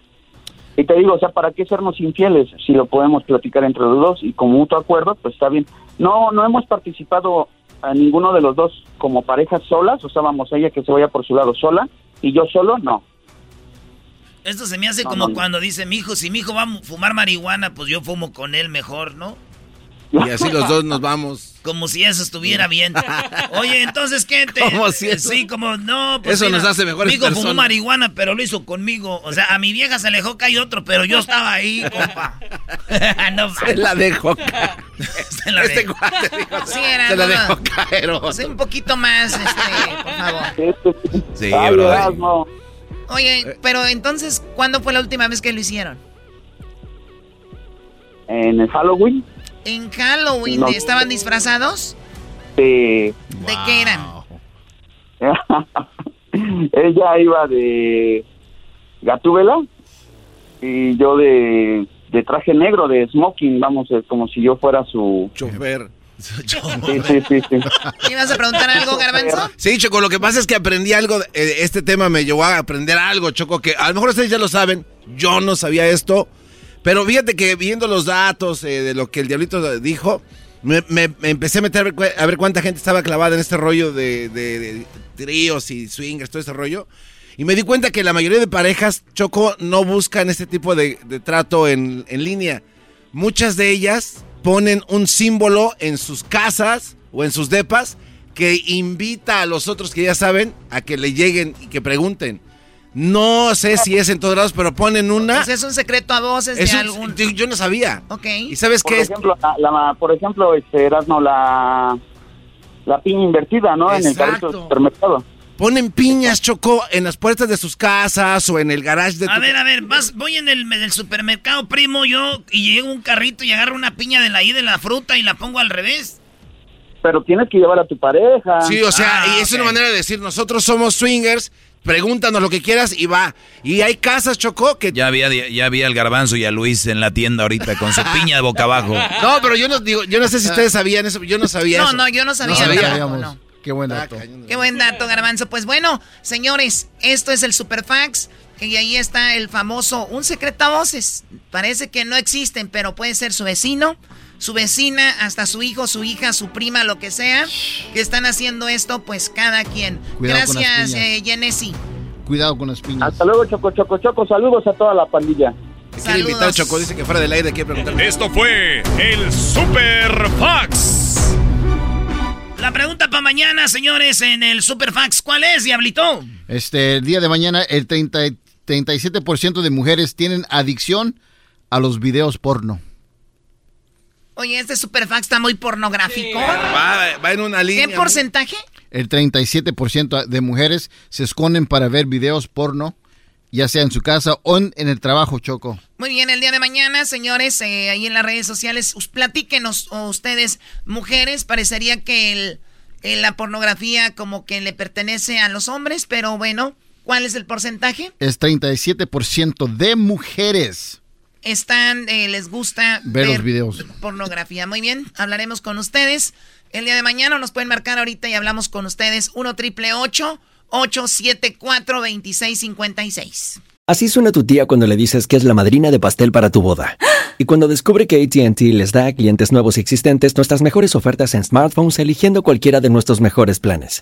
Y te digo, o sea, ¿para qué sernos infieles si lo podemos platicar entre los dos y con mutuo acuerdo? Pues está bien. No, no hemos participado a ninguno de los dos como parejas solas, o sea, vamos, ella que se vaya por su lado sola y yo solo, no. Esto se me hace No, como no, cuando dice mi hijo, si mi hijo va a fumar marihuana, pues yo fumo con él mejor, ¿no? Y así los dos nos vamos. Como si eso estuviera bien. Oye, entonces, ¿qué te...? Como si eso- Sí, como, no, pues Eso nos hace mejores Mi hijo fumó personas. marihuana, pero lo hizo conmigo. O sea, a mi vieja se le dejó caer otro, pero yo estaba ahí, compa. no, Se la dejó caer. Se la Este dejó. cuate dijo, Sí, era, se la dejó caer. otro. Sí, un poquito más, este, por favor. Sí, Ay, bro. Erasmo. Oye, pero entonces, ¿cuándo fue la última vez que lo hicieron? En el Halloween, En Halloween, No. ¿estaban disfrazados? eh, ¿De qué eran? ella iba de Gatúbela y yo de, de traje negro, de smoking, vamos, como si yo fuera su... Chofer. Sí, sí, sí, sí. ¿Ibas a preguntar algo, Garbanzo? Sí, Choco, lo que pasa es que aprendí algo, eh, este tema me llevó a aprender algo, Choco, que a lo mejor ustedes ya lo saben, yo no sabía esto, pero fíjate que viendo los datos eh, de lo que el diablito dijo, me, empecé a meter a ver, cuánta gente estaba clavada en este rollo de, tríos y swingers, todo ese rollo. Y me di cuenta que la mayoría de parejas, Choco, no buscan este tipo de, trato en línea. Muchas de ellas ponen un símbolo en sus casas o en sus depas que invita a los otros que ya saben a que le lleguen y que pregunten. No sé si es en todos lados, pero ponen una. Pues es un secreto a voces Es de un- algún... yo no sabía. Ok. ¿Y sabes Por qué es? ejemplo, la, la- por ejemplo, este, Erasmo, la, la piña invertida, ¿no? En el carrito del supermercado. Ponen piñas, Chocó, en las puertas de sus casas o en el garage de A tu ver, a ver, vas, voy en el, en el supermercado, primo, yo, y llego un carrito y agarro una piña de la I de la fruta y la pongo al revés. Pero tienes que llevar a tu pareja. Sí, o sea, Ah, y es ok. una manera de decir, nosotros somos swingers, pregúntanos lo que quieras y va. Y hay casas, Chocó, que... Ya había, ya había al garbanzo y a Luis en la tienda ahorita con su piña de boca abajo. No, pero yo no digo, yo no sé si ustedes sabían eso, yo no sabía No, eso. no, yo no sabía. sabía. tampoco, no. Qué buen dato. Qué buen dato, Garbanzo. Pues bueno, señores, esto es el Superfax. Y ahí está el famoso, un secreto a voces. Parece que no existen, pero puede ser su vecino, su vecina, hasta su hijo, su hija, su prima, lo que sea, que están haciendo esto, pues cada quien. Cuidado Gracias, eh, Genesi. Cuidado con las piñas. Hasta luego, Choco, Choco, Choco. Saludos a toda la pandilla. Quiere invitar Chocó, dice que fuera del aire quiere preguntar. Esto fue el Super Fax. La pregunta para mañana, señores, en el Superfax, ¿cuál es, Diablito? Este, el día de mañana, el 30, y- 37% de mujeres tienen adicción a los videos porno. Oye, este Superfax está muy pornográfico. Va, va en una línea. ¿Qué porcentaje? El 37% de mujeres se esconden para ver videos porno, ya sea en su casa o en, en el trabajo, Choco. Muy bien, el día de mañana, señores, eh, ahí en las redes sociales, us- platíquenos o ustedes, mujeres, parecería que el, eh, la pornografía como que le pertenece a los hombres, pero bueno, ¿cuál es el porcentaje? Es 37% de mujeres. Están, eh, les gusta Ver los videos. pornografía. Muy bien, hablaremos con ustedes el día de mañana, o nos pueden marcar ahorita y hablamos con ustedes. 1 triple 874 2656 Así suena tu tía cuando le dices que es la madrina de pastel para tu boda. Y cuando descubre que ATT les da a clientes nuevos y existentes nuestras mejores ofertas en smartphones eligiendo cualquiera de nuestros mejores planes.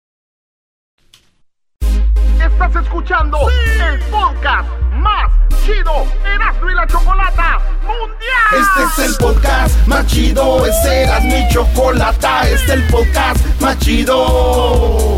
Estás escuchando el podcast más chido Erasmo y la Chocolata Mundial. Este es el podcast más chido, este era mi chocolata, este es el podcast más chido.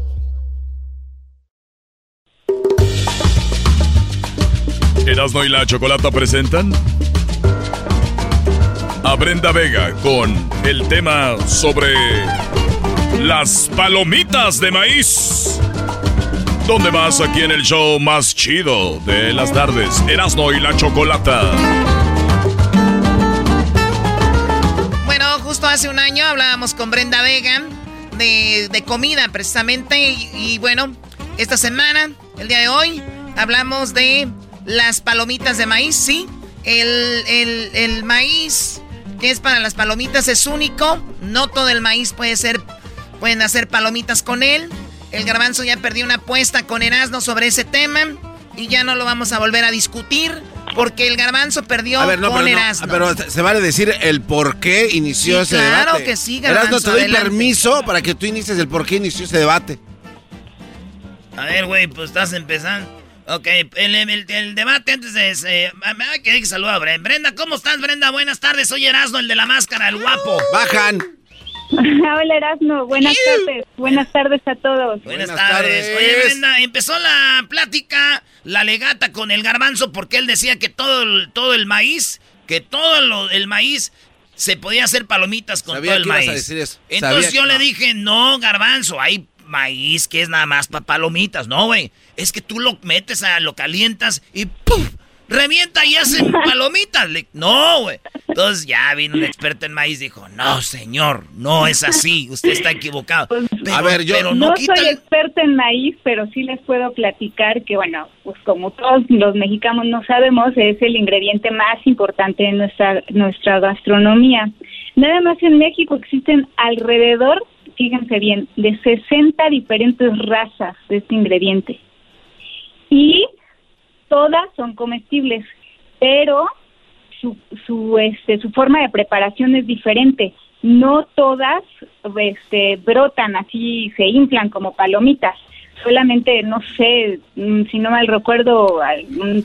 Erasmo y la Chocolata presentan a Brenda Vega con el tema sobre las palomitas de maíz. ¿Dónde vas aquí en el show más chido de las tardes? Erasmo y la Chocolata. Bueno, justo hace un año hablábamos con Brenda Vega de, de comida precisamente y bueno, esta semana, el día de hoy, hablamos de las palomitas de maíz, sí. El, el, el maíz que es para las palomitas es único. No todo el maíz puede ser, pueden hacer palomitas con él. El garbanzo ya perdió una apuesta con Erasmo sobre ese tema y ya no lo vamos a volver a discutir porque el garbanzo perdió A ver, no, con pero, no, Erasmo. pero se vale decir el por qué inició Sí, ese claro debate. que sí, Erasmo, Garbanzo, te doy adelante. permiso para que tú inicies el por qué inició ese debate. A ver, güey, pues estás empezando. Ok, el, el- el debate antes de... ese- me va a querer que saluda a Brenda. Brenda, ¿cómo estás, Brenda? Buenas tardes, soy Erasmo, el de la máscara, el guapo. Bajan. Hola Erasmo, buenas tardes. Buenas tardes a todos. Buenas, tardes. Oye, Brenda, empezó la plática, la legata con el garbanzo, porque él decía que todo el, todo el maíz, que todo lo- el maíz se podía hacer palomitas con Sabía todo el que ibas maíz. a decir eso. Entonces Sabía yo que- le dije, no, garbanzo, hay maíz que es nada más para palomitas. No, güey, es que tú lo metes, a, lo calientas y ¡puf! Revienta y hacen palomitas. Le- no, güey. Entonces ya vino un experto en maíz y dijo, no, señor, no es así, usted está equivocado. Pero- A ver, yo- pero no, no quita soy experta en maíz, pero sí les puedo platicar que, bueno, pues como todos los mexicanos no sabemos, es el ingrediente más importante en nuestra, nuestra gastronomía. Nada más en México existen alrededor, fíjense bien, de 60 diferentes razas de este ingrediente. Y todas son comestibles, pero su, su, este, su forma de preparación es diferente. No todas este, brotan así, se inflan como palomitas. Solamente, no sé, mm, si no mal recuerdo, un,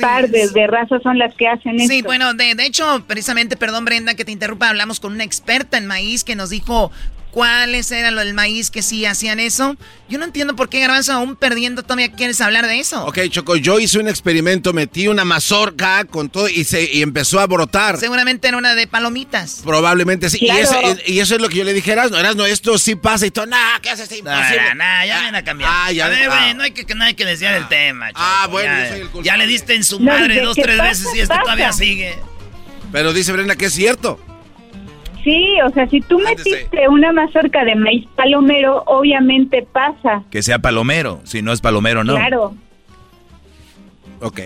par de, de razas son las que hacen Sí, esto. bueno, de, de hecho, precisamente, perdón Brenda que te interrumpa, hablamos con una experta en maíz que nos dijo cuáles eran los del maíz que sí hacían eso. Yo no entiendo por qué Garbanzo aún perdiendo todavía quieres hablar de eso. Ok, Choco, yo hice un experimento, metí una mazorca con todo y, se, y empezó a brotar. Seguramente era una de palomitas. Probablemente sí. Claro. Y, eso, y eso es lo que yo le dije a Erasmo. Erasmo, esto sí pasa y todo. Nah, ¿qué haces? Es imposible. Nah, nah, ya viene a cambiar. Ah, ya a ver, ven- güey, ah. no hay que, no hay que desviar el tema. Ah, Choco, bueno, ya, yo soy el culpable. ya le diste en su No, madre ¿de dos, tres pasa? veces y esto Pasa. todavía sigue. Pero dice Brenda que es cierto. Sí, o sea, si tú metiste una mazorca de maíz palomero, obviamente pasa. Que sea palomero. Si no es palomero, no. Claro. Ok.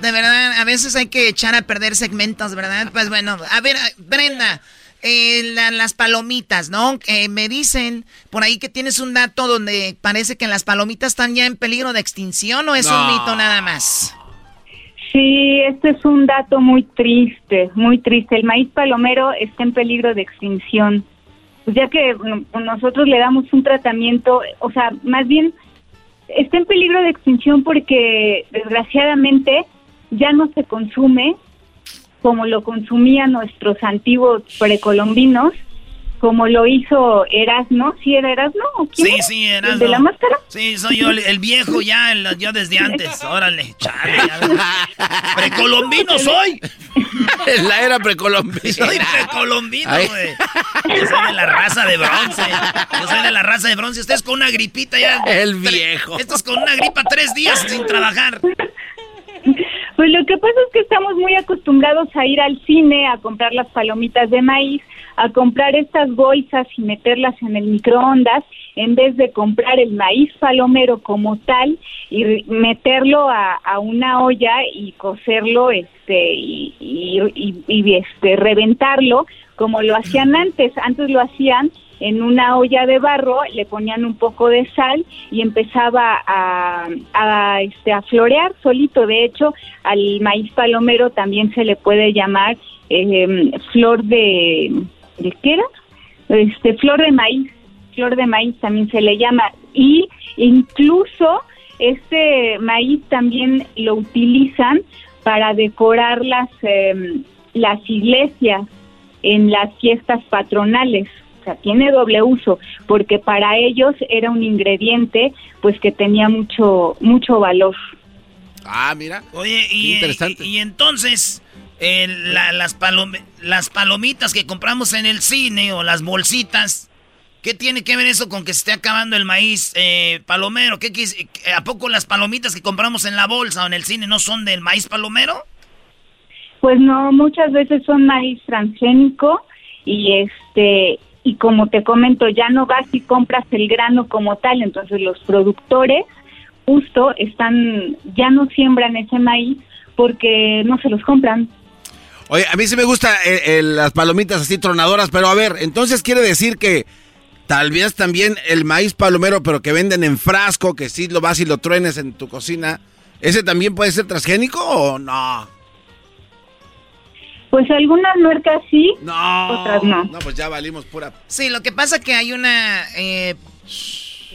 De verdad, a veces hay que echar a perder segmentos, ¿verdad? Pues bueno, a ver, Brenda, eh, la- las palomitas, ¿no? Eh, me dicen por ahí que tienes un dato donde parece que las palomitas están ya en peligro de extinción o es un mito nada más. Sí, este es un dato muy triste, muy triste. El maíz palomero está en peligro de extinción. Pues ya que mm, nosotros le damos un tratamiento, o sea, más bien está en peligro de extinción porque desgraciadamente ya no se consume como lo consumían nuestros antiguos precolombinos, como lo hizo Erasmo. ¿Sí era Erasmo? ¿O quién Sí, era? sí, ¿El Erasmo. de la máscara? Sí, soy yo, el, viejo ya, el- yo desde antes. Órale, chale. Precolombino soy. La era precolombina. Soy precolombino, güey. Yo soy de la raza de bronce. Yo soy de la raza de bronce. Ustedes con una gripita ya. El viejo. Estos con una gripa tres días sin trabajar. Pues lo que pasa es que estamos muy acostumbrados a ir al cine, a comprar las palomitas de maíz, a comprar estas bolsas y meterlas en el microondas, en vez de comprar el maíz palomero como tal y meterlo a, una olla y cocerlo este y, y- y- y, este reventarlo como lo hacían antes. Antes lo hacían en una olla de barro, le ponían un poco de sal y empezaba a, a, este, a florear solito. De hecho, al maíz palomero también se le puede llamar eh, flor de, ¿de qué era? Este, flor de maíz, flor de maíz también se le llama. Y incluso este maíz también lo utilizan para decorar las, em, las iglesias en las fiestas patronales. O sea, tiene doble uso, porque para ellos era un ingrediente pues que tenía mucho, mucho valor. Ah, mira. Oye, y, interesante. y, entonces, eh, las, las palomitas que compramos en el cine o las bolsitas, ¿qué tiene que ver eso con que se esté acabando el maíz eh, palomero? ¿Qué, ¿A poco las palomitas que compramos en la bolsa o en el cine no son del maíz palomero? Pues no, muchas veces son maíz transgénico y este y como te comento, ya no vas y compras el grano como tal, entonces los productores justo están ya no siembran ese maíz porque no se los compran. Oye, a mí sí me gustan eh, eh, las palomitas así tronadoras, pero a ver, entonces quiere decir que tal vez también el maíz palomero, pero que venden en frasco, que sí lo vas y lo truenes en tu cocina, ¿ese también puede ser transgénico o no? Pues algunas marcas sí, otras no. No, pues ya valimos pura. Sí, lo que pasa que hay una, eh,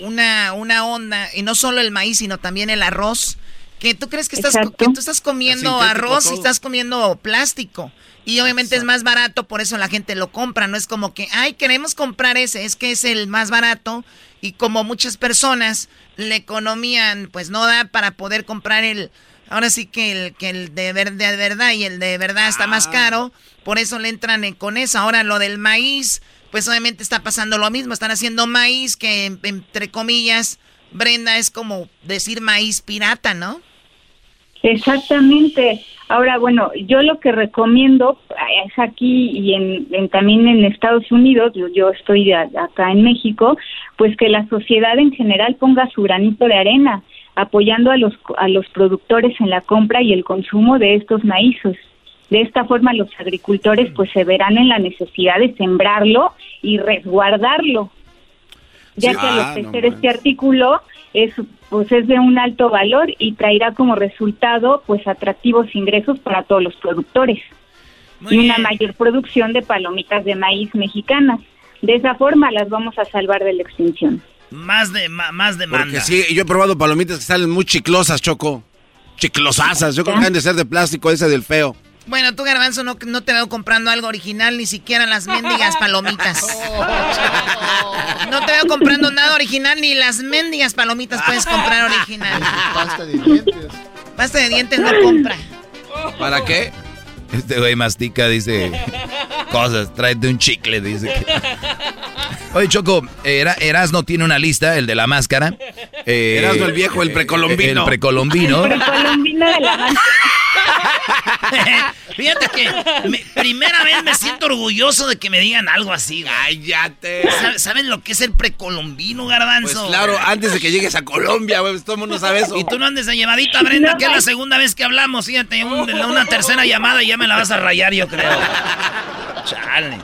una, una onda, y no solo el maíz, sino también el arroz, que tú crees que estás, que tú estás comiendo arroz y estás comiendo plástico. Y obviamente es más barato, por eso la gente lo compra. No es como que, ay, queremos comprar ese, es que es el más barato. Y como muchas personas, la economía pues no da para poder comprar el, Ahora sí que el, que el de, verdad y el de verdad está más ah. caro, por eso le entran con eso. Ahora lo del maíz, pues obviamente está pasando lo mismo, están haciendo maíz que entre comillas, Brenda, es como decir maíz pirata, ¿no? Exactamente. Ahora, bueno, yo lo que recomiendo es aquí y en, también en Estados Unidos, yo, yo estoy acá en México, pues que la sociedad en general ponga su granito de arena apoyando a los, a los productores en la compra y el consumo de estos maízos. De esta forma los agricultores pues se verán en la necesidad de sembrarlo y resguardarlo, ya que al ofrecer ah, este artículo es pues es de un alto valor y traerá como resultado pues atractivos ingresos para todos los productores y una mayor producción de palomitas de maíz mexicanas. De esa forma las vamos a salvar de la extinción. Más de más demanda. Porque sí, yo he probado palomitas que salen muy chiclosas, Choco. Chiclosasas. Yo creo que han de ser de plástico ese del feo. Bueno, tú, Garbanzo, no, no te veo comprando algo original, ni siquiera las mendigas palomitas. No te veo comprando nada original, ni las mendigas palomitas puedes comprar original. Pasta de dientes. Pasta de dientes no compra. ¿Para qué? Este güey mastica, dice cosas, tráete un chicle, dice. Oye, Choco, Erasno tiene una lista, el de la máscara. Eh, Erasno el viejo, el precolombino. El precolombino. El precolombino de la máscara. Fíjate que primera vez me siento orgulloso de que me digan algo así. Cállate. ¿Saben lo que es el precolombino, garbanzo? Pues claro, antes de que llegues a Colombia, güey, todo el mundo sabe eso. Y tú no andes de llevadita, Brenda, que es la segunda vez que hablamos. Fíjate, una tercera llamada y ya me la vas a rayar, yo creo. Chale.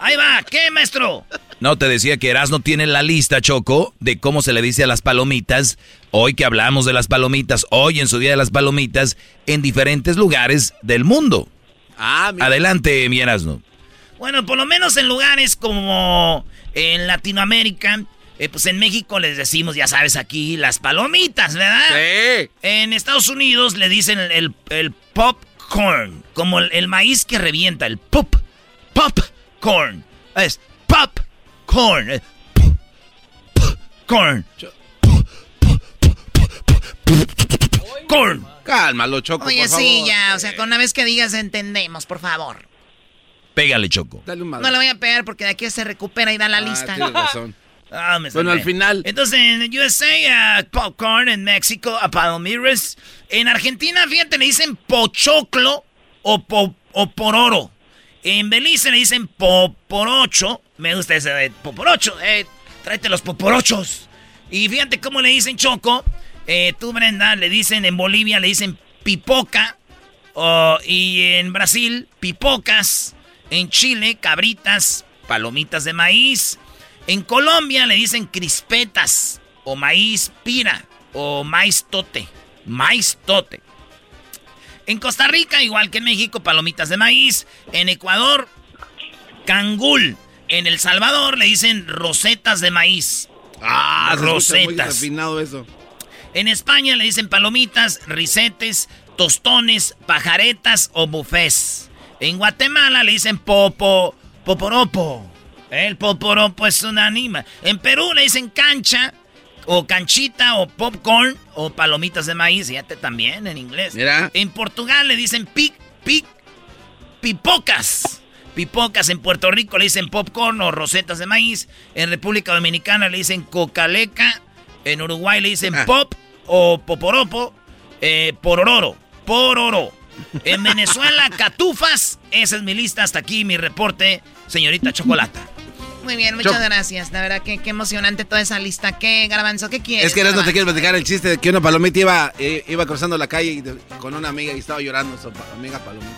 Ahí va, ¿qué, maestro? No, te decía que Erasno tiene la lista, Choco, de cómo se le dice a las palomitas. Hoy que hablamos de las palomitas, hoy en su día de las palomitas, en diferentes lugares del mundo. Ah, Adelante, mi Erasno. Bueno, por lo menos en lugares como en Latinoamérica, eh, pues en México les decimos, ya sabes, aquí las palomitas, ¿verdad? Sí. En Estados Unidos le dicen el, el, popcorn, como el, maíz que revienta, el pop, popcorn. Es pop corn. Corn. Corn. Cálmalo, Choco, Oye, sí, ya, o sea, con una vez que digas entendemos, por favor. Pégale, Choco. Dale un no le voy a pegar porque de aquí se recupera y da la ah, lista. Tienes razón. Ah, bueno, al final. Entonces, en USA, uh, popcorn. En México, a palomiras. En Argentina, fíjate, le dicen pochoclo o, po, o pororo. En Belice le dicen poporocho. Me gusta ese de poporocho. Eh, tráete los poporochos. Y fíjate cómo le dicen choco. Eh, tú, Brenda, le dicen en Bolivia, le dicen pipoca. y en Brasil, pipocas. En Chile, cabritas. palomitas de maíz. En Colombia le dicen crispetas o maíz pira o maíz tote. Maíz tote. En Costa Rica, igual que en México, palomitas de maíz. En Ecuador, cangul. En El Salvador le dicen rosetas de maíz. Ah, escucha muy rosetas. refinado eso. En España le dicen palomitas, risetes, tostones, pajaretas o bufés. En Guatemala le dicen popo, poporopo. El poporopo es un anima. En Perú le dicen cancha, o canchita, o popcorn, o palomitas de maíz. Fíjate también en inglés. Mira. En Portugal le dicen pic, pic, pipocas. Pipocas en Puerto Rico le dicen popcorn o rosetas de maíz. En República Dominicana le dicen cocaleca. En Uruguay le dicen pop o poporopo. Eh, porororo. Pororo. En Venezuela, catufas. Esa es mi lista. Hasta aquí mi reporte, señorita Chocolata. Muy bien, muchas gracias. La verdad que qué emocionante toda esa lista. ¿Qué, Garbanzo? ¿Qué quieres? Es que Erasmo te quiero platicar el chiste de que una palomita iba, eh, iba cruzando la calle y de- con una amiga y estaba llorando su pa- amiga palomita.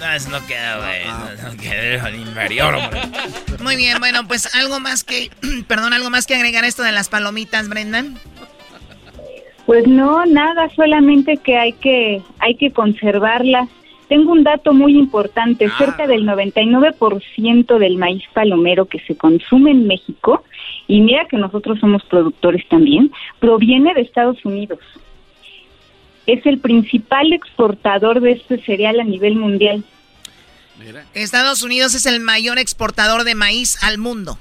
No, eso no queda, güey. No, no queda el inferior, hombre. Muy bien, bueno, pues algo más que, perdón, algo más que agregar esto de las palomitas, Brenda. Pues no, nada, solamente que hay que hay que conservarlas. Tengo un dato muy importante, cerca del 99% del maíz palomero que se consume en México, y mira que nosotros somos productores también, proviene de Estados Unidos. Es el principal exportador de este cereal a nivel mundial. Estados Unidos es el mayor exportador de maíz al mundo.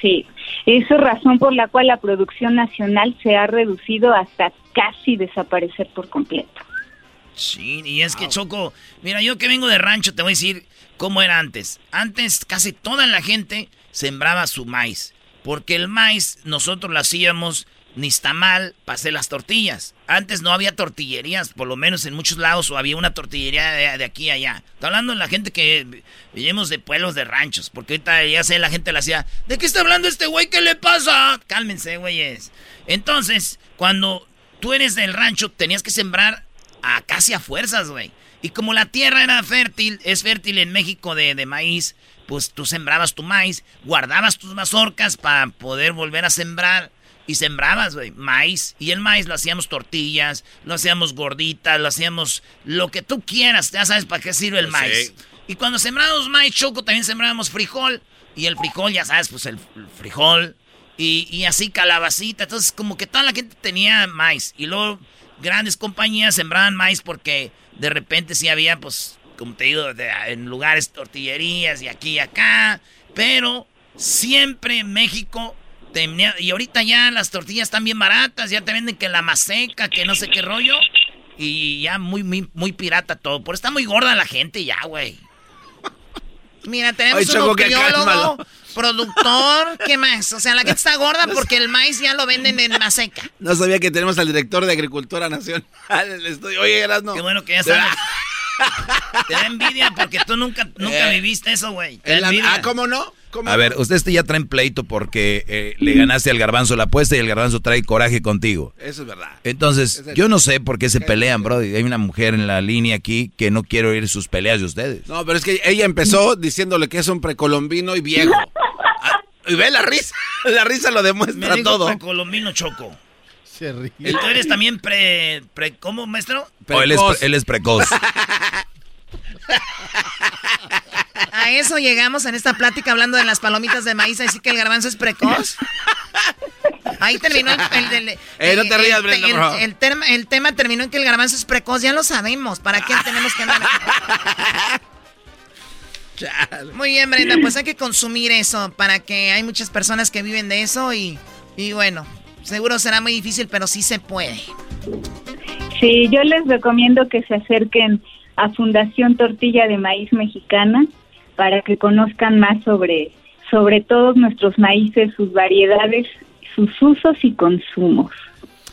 Sí, esa es razón por la cual la producción nacional se ha reducido hasta casi desaparecer por completo. Sí, y es que Choco, mira, yo que vengo de rancho te voy a decir cómo era antes. Antes casi toda la gente sembraba su maíz, porque el maíz nosotros lo hacíamos nistamal para hacer las tortillas. Antes no había tortillerías, por lo menos en muchos lados, o había una tortillería de, de aquí a allá. Estoy hablando de la gente que vivimos de pueblos, de ranchos, porque ahorita ya sé, la gente la hacía, ¿de qué está hablando este güey? ¿Qué le pasa? Cálmense, güeyes. Entonces, cuando tú eres del rancho, tenías que sembrar a casi a fuerzas, güey. Y como la tierra era fértil, es fértil en México de, de maíz, pues tú sembrabas tu maíz, guardabas tus mazorcas para poder volver a sembrar. Y sembrabas, güey, maíz. Y el maíz lo hacíamos tortillas, lo hacíamos gorditas, lo hacíamos lo que tú quieras. Ya sabes para qué sirve el maíz. Y cuando sembrábamos maíz choco, también sembrábamos frijol. Y el frijol, ya sabes, pues el, el frijol. Y, y así calabacita. Entonces, como que toda la gente tenía maíz. Y luego grandes compañías sembraban maíz porque de repente sí había, pues, como te digo, de- en lugares tortillerías y aquí y acá. Pero siempre México tenía... Y ahorita ya las tortillas están bien baratas. Ya te venden que la maseca, que no sé qué rollo. Y ya muy, muy, muy pirata todo. Por está muy gorda la gente ya, güey. Mira, tenemos Ay, un nutriólogo. Productor, ¿qué más? O sea, la gente está gorda porque el maíz ya lo venden en maseca. No sabía que tenemos al director de Agricultura Nacional en el estudio. Oye, Erasmo. Qué bueno que ya sabes. Te da envidia porque tú nunca, nunca Eh, viviste eso, güey. La- ah, ¿cómo no? ¿Cómo A ver, ustedes ya traen pleito porque eh, le ganaste al garbanzo la apuesta y el garbanzo trae coraje contigo. Eso es verdad. Entonces, yo no sé por qué se pelean, bro. Hay una mujer en la línea aquí que no quiero oír sus peleas de ustedes. No, pero es que ella empezó diciéndole que es un precolombino y viejo. Y ve la risa. La risa lo Me demuestra dijo todo. precolombino choco. Se ríe. ¿Y tú eres también pre... pre ¿Cómo, maestro? O él, es, Precoz. él es precoz. A eso llegamos en esta plática hablando de las palomitas de maíz, así que el garbanzo es precoz. Ahí terminó el, el- el- Eh, no te el- rías, el- Brenda, el- por favor. el tema, el tema terminó en que el garbanzo es precoz, ya lo sabemos. ¿Para qué tenemos que andar? Muy bien, Brenda, pues hay que consumir eso para que hay muchas personas que viven de eso y, y bueno, seguro será muy difícil, pero sí se puede. Sí, yo les recomiendo que se acerquen a Fundación Tortilla de Maíz Mexicana para que conozcan más sobre, sobre todos nuestros maíces, sus variedades, sus usos y consumos.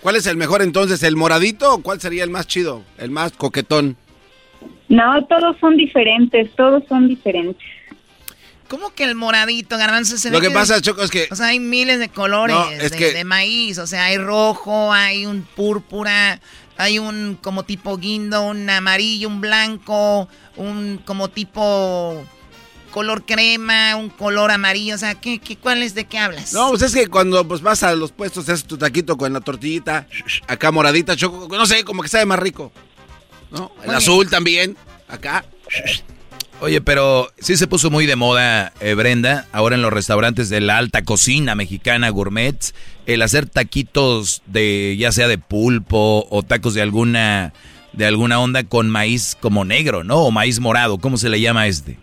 ¿Cuál es el mejor entonces? ¿El moradito o cuál sería el más chido? El más coquetón. No, todos son diferentes, todos son diferentes. ¿Cómo que el moradito, garbanzo? Se Lo que pasa, Choco, es que O sea, hay miles de colores No, es de, que- de maíz. O sea, hay rojo, hay un púrpura, hay un como tipo guindo, un amarillo, un blanco, un como tipo color crema, un color amarillo, o sea, ¿qué, qué, cuál es de qué hablas? No, pues es que cuando pues, vas a los puestos, te haces tu taquito con la tortillita, acá moradita, choco, no sé, como que sabe más rico. ¿No? El azul también, acá. Oye, pero sí se puso muy de moda, eh, Brenda, ahora en los restaurantes de la alta cocina mexicana gourmet, el hacer taquitos de ya sea de pulpo o tacos de alguna de alguna onda con maíz como negro, ¿no? O maíz morado, ¿cómo se le llama este?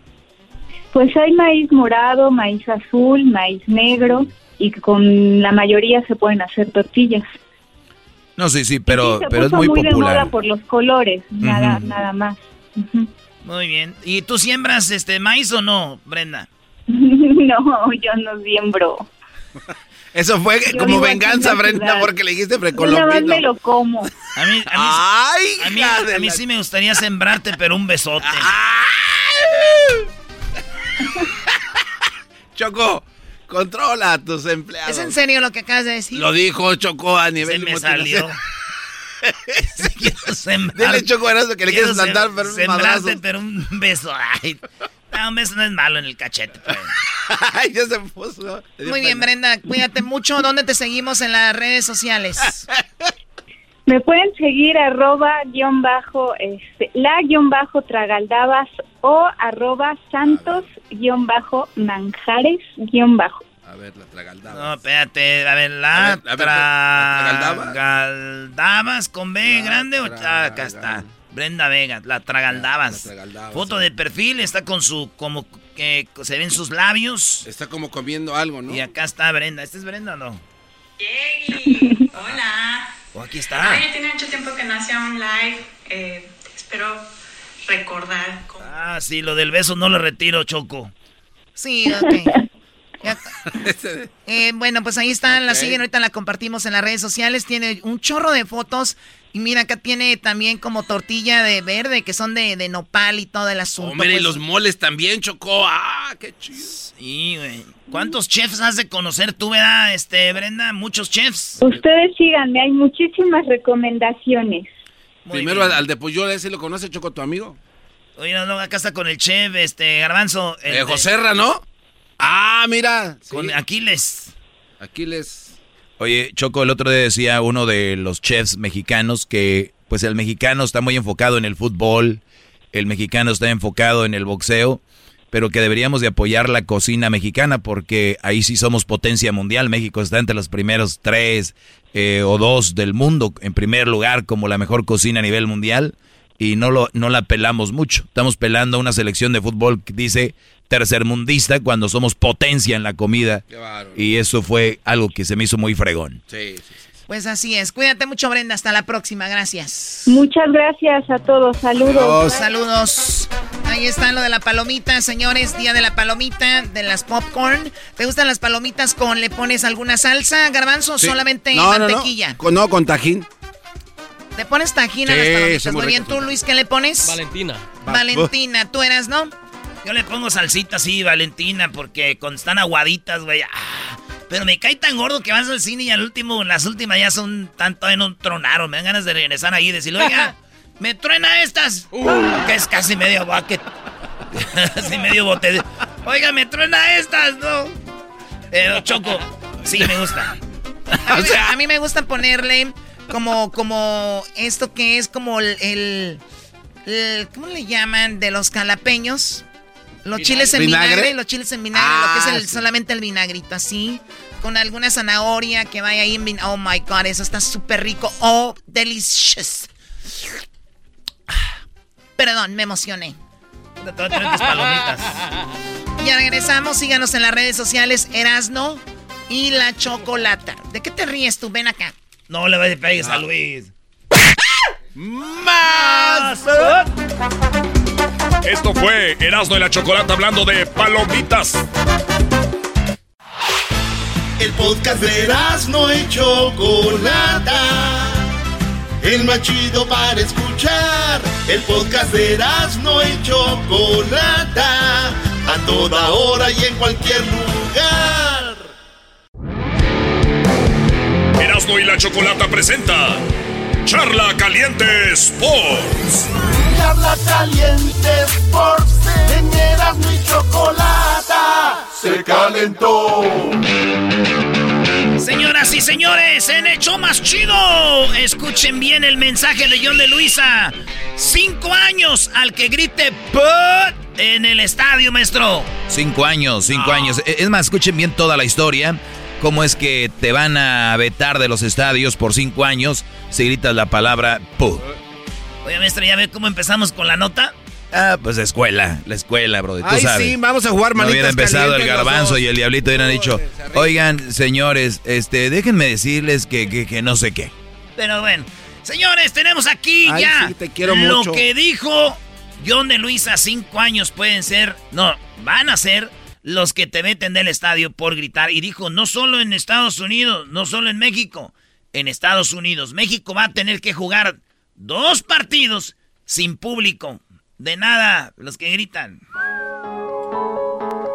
Pues hay maíz morado, maíz azul, maíz negro y con la mayoría se pueden hacer tortillas. No, sí, sí, pero, Sí, se pero es muy, de popular. moda por los colores, nada, más. Muy bien. ¿Y tú siembras este maíz o no, Brenda? no, yo no siembro. Eso fue Yo como venganza, Brenda, porque le dijiste Yo nada más precolombino. me lo como. A mí, a mí, Ay, a mí, hija de a mí la- sí me gustaría sembrarte, pero un besote. Choco, controla a tus empleados. ¿Es en serio lo que acabas de decir? Lo dijo Choco a nivel Se me salió. Quiero sembrar. Dile, Choco, Erasmo, que le quieres plantar, pero un madrazo. pero un beso. Ay, no, un beso no es malo en el cachete. pues. Ay, ya se puso. Muy bien. Brenda, cuídate mucho. ¿Dónde te seguimos en las redes sociales? Me pueden seguir arroba guion bajo, este, la guion bajo tragaldabas o arroba santos guion bajo manjares guion bajo. A ver, la tragaldaba. No, espérate, a ver, la, A ver, a ver, ¿la tragaldabas con B La grande o acá está. Brenda Vega, la tragaldabas. La tragaldabas, Foto sí. de perfil, está con su, como que se ven sus labios. Está como comiendo algo, ¿no? Y acá está Brenda. ¿Esta es Brenda o no? Hola. O aquí está. Ay, ya tiene mucho tiempo que no hacía un live. Eh, espero recordar. cómo- Ah, sí, lo del beso no lo retiro, Choco. Sí, ok. Eh, bueno, pues ahí está, la Ok. siguen, ahorita la compartimos en las redes sociales, tiene un chorro de fotos y mira, acá tiene también como tortilla de verde, que son de, de nopal y todo el asunto. Hombre, y pues. los moles también, Choco. Ah, qué chido. Sí, güey. ¿Cuántos chefs has de conocer tú, verdad, este, Brenda? Muchos chefs. Ustedes síganme, hay muchísimas recomendaciones. Muy Primero bien. al, al de Puyol, ese lo conoce, Choco, tu amigo. Oye, no, no, acá está con el chef, este, Garbanzo. el Eh, de- Joserra, ¿no? Ah, mira. Con. Aquiles. Aquiles. Oye, Choco, el otro día decía uno de los chefs mexicanos que pues el mexicano está muy enfocado en el fútbol, el mexicano está enfocado en el boxeo, pero que deberíamos de apoyar la cocina mexicana porque ahí sí somos potencia mundial. México está entre los primeros tres eh, o dos del mundo en primer lugar como la mejor cocina a nivel mundial y no, lo, no la pelamos mucho. Estamos pelando una selección de fútbol que dice tercermundista cuando somos potencia en la comida. Qué. Y eso fue algo que se me hizo muy fregón. Sí, sí, sí. Pues así es, cuídate mucho Brenda, hasta la próxima, gracias. Muchas gracias a todos, saludos. Saludos. Ahí está lo de la palomita, señores. Día de la palomita, de las popcorn. ¿Te gustan las palomitas con, le pones alguna salsa, garbanzo, o Sí. solamente No, no, no. mantequilla? Con, no, con tajín. ¿Le pones tajín a Sí, las son palomitas? muy Muy bien. ¿tú, Luis, qué le pones? Valentina. Valentina, ¿tú eras, no? Yo le pongo salsita así, Valentina, porque cuando están aguaditas, güey. ah, pero me cae tan gordo que vas al cine y al último, las últimas ya son tanto en un tronaron. Me dan ganas de regresar ahí y decirle, oiga, me truena estas. Que es casi medio bucket. Casi medio bote. Oiga, me truena estas, ¿no? Pero Choco, sí me gusta. A mí, a mí me gusta ponerle como, como esto que es como el, el- el- ¿cómo le llaman? De los calapeños. Los chiles en ¿Vinagre? vinagre, los chiles en vinagre, lo que es Ah, el- sí. solamente el vinagrito, así. Con alguna zanahoria que vaya ahí en vin- Oh my god, eso está súper rico. Oh, delicious. Perdón, me emocioné. Te voy a traer tus palomitas. Ya regresamos, síganos en las redes sociales, Erasno y la Chocolata. ¿De qué te ríes tú? Ven acá. No le vayas a pegues a Luis. ¡Más! Esto fue Erasmo y la Chocolata hablando de palomitas. El podcast de no y Chocolata. El más chido para escuchar. El podcast de no y Chocolata. A toda hora y en cualquier lugar. Erasmo y la Chocolata presenta Charla Caliente Sports. Charla caliente Sports en Erasmo y Chocolata se calentó. Señoras y señores, en Hecho Más Chido, escuchen bien el mensaje de John de Luisa. Cinco años al que grite PUT en el estadio, maestro. Cinco años, cinco años. E, Es más, escuchen bien toda la historia. Cómo es que te van a vetar de los estadios por cinco años si gritas la palabra PUT. Oye, maestro, ¿ya ve cómo empezamos con la nota? Ah, pues la escuela, la escuela, bro. Tú Ay, sabes. sí, vamos a jugar No manitas hubiera empezado el garbanzo y el diablito hubieran dicho, oigan, señores, este, déjenme decirles que, que, que no sé qué. Pero bueno, señores, tenemos aquí Ay, ya sí, te quiero lo mucho. que dijo John de Luisa. Cinco años pueden ser, no, van a ser los que te meten del estadio por gritar. Y dijo, no solo en Estados Unidos, no solo en México, en Estados Unidos. México va a tener que jugar dos partidos sin público. De nada, los que gritan.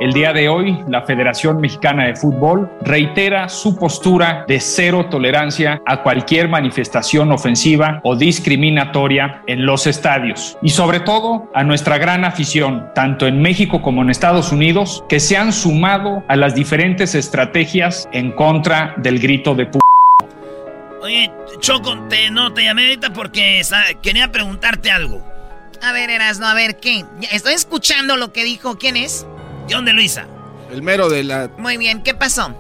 El día de hoy, la Federación Mexicana de Fútbol reitera su postura de cero tolerancia a cualquier manifestación ofensiva o discriminatoria en los estadios y sobre todo a nuestra gran afición, tanto en México como en Estados Unidos, que se han sumado a las diferentes estrategias en contra del grito de pu Oye, Choco, te, no te llamé ahorita porque quería preguntarte algo. A ver, Erasno, a ver, ¿qué? Estoy escuchando lo que dijo. ¿Quién es? John de Luisa. El mero de la... Muy bien, ¿qué pasó?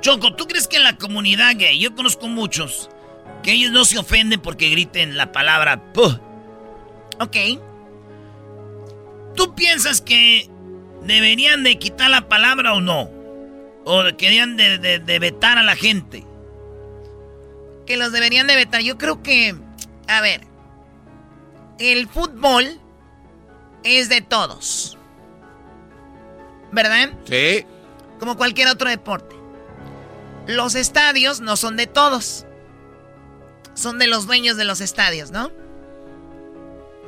Choco, ¿tú crees que en la comunidad gay, yo conozco muchos, que ellos no se ofenden porque griten la palabra puh? Ok. ¿Tú piensas que deberían de quitar la palabra o no? ¿O deberían de, de- de vetar a la gente? Que los deberían de vetar. Yo creo que, a ver, el fútbol es de todos. ¿Verdad? Sí. Como cualquier otro deporte. Los estadios no son de todos. Son de los dueños de los estadios, ¿no?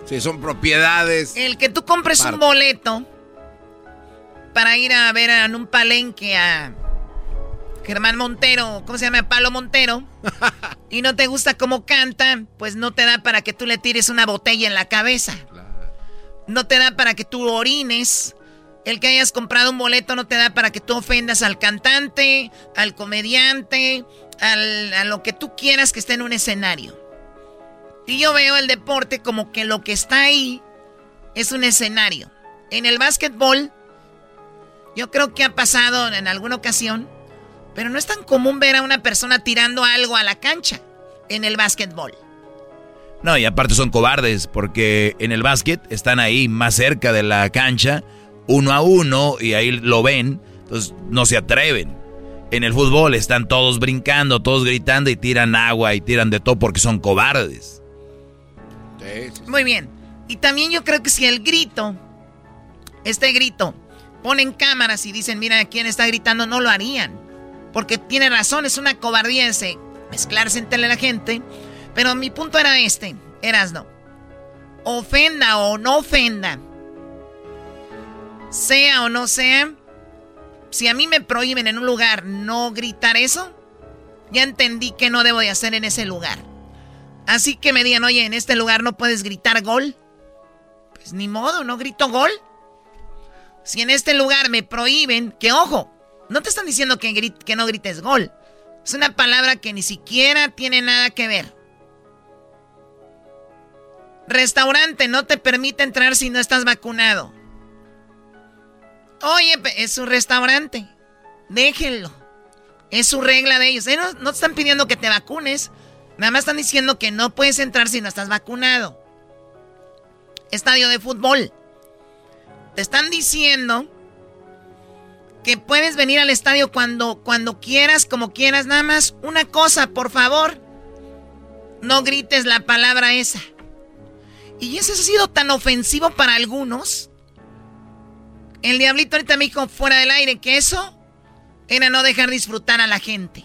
Sí, son propiedades. El que tú compres un boleto para ir a ver en un palenque a Germán Montero, ¿cómo se llama? Palo Montero, y no te gusta cómo canta, pues no te da para que tú le tires una botella en la cabeza. No te da para que tú orines. El que hayas comprado un boleto no te da para que tú ofendas al cantante, al comediante, al- a lo que tú quieras que esté en un escenario. Y yo veo el deporte como que lo que está ahí es un escenario. En el básquetbol, yo creo que ha pasado en alguna ocasión, pero no es tan común ver a una persona tirando algo a la cancha en el básquetbol. No, y aparte son cobardes, porque en el básquet están ahí más cerca de la cancha, uno a uno, y ahí lo ven, entonces no se atreven. En el fútbol están todos brincando, todos gritando y tiran agua y tiran de todo porque son cobardes. Muy bien. Y también yo creo que si el grito, este grito, ponen cámaras y dicen, mira, ¿quién está gritando? No lo harían. Porque tiene razón, es una cobardía ese mezclarse entre la gente. Pero mi punto era este, eras no. Ofenda o no ofenda, sea o no sea, si a mí me prohíben en un lugar no gritar eso, ya entendí que no debo de hacer en ese lugar. Así que me digan, oye, en este lugar no puedes gritar gol. Pues ni modo, no grito gol. Si en este lugar me prohíben, que ojo, no te están diciendo que, que no grites gol. Es una palabra que ni siquiera tiene nada que ver. Restaurante, no te permite entrar si no estás vacunado. Oye, es un restaurante. Déjenlo. Es su regla de ellos. Ellos no te están pidiendo que te vacunes. Nada más están diciendo que no puedes entrar si no estás vacunado. Estadio de fútbol. Te están diciendo que puedes venir al estadio cuando, cuando quieras, como quieras. Nada más una cosa, por favor. No grites la palabra esa. Y eso ha sido tan ofensivo para algunos. El diablito ahorita me dijo fuera del aire que eso era no dejar disfrutar a la gente.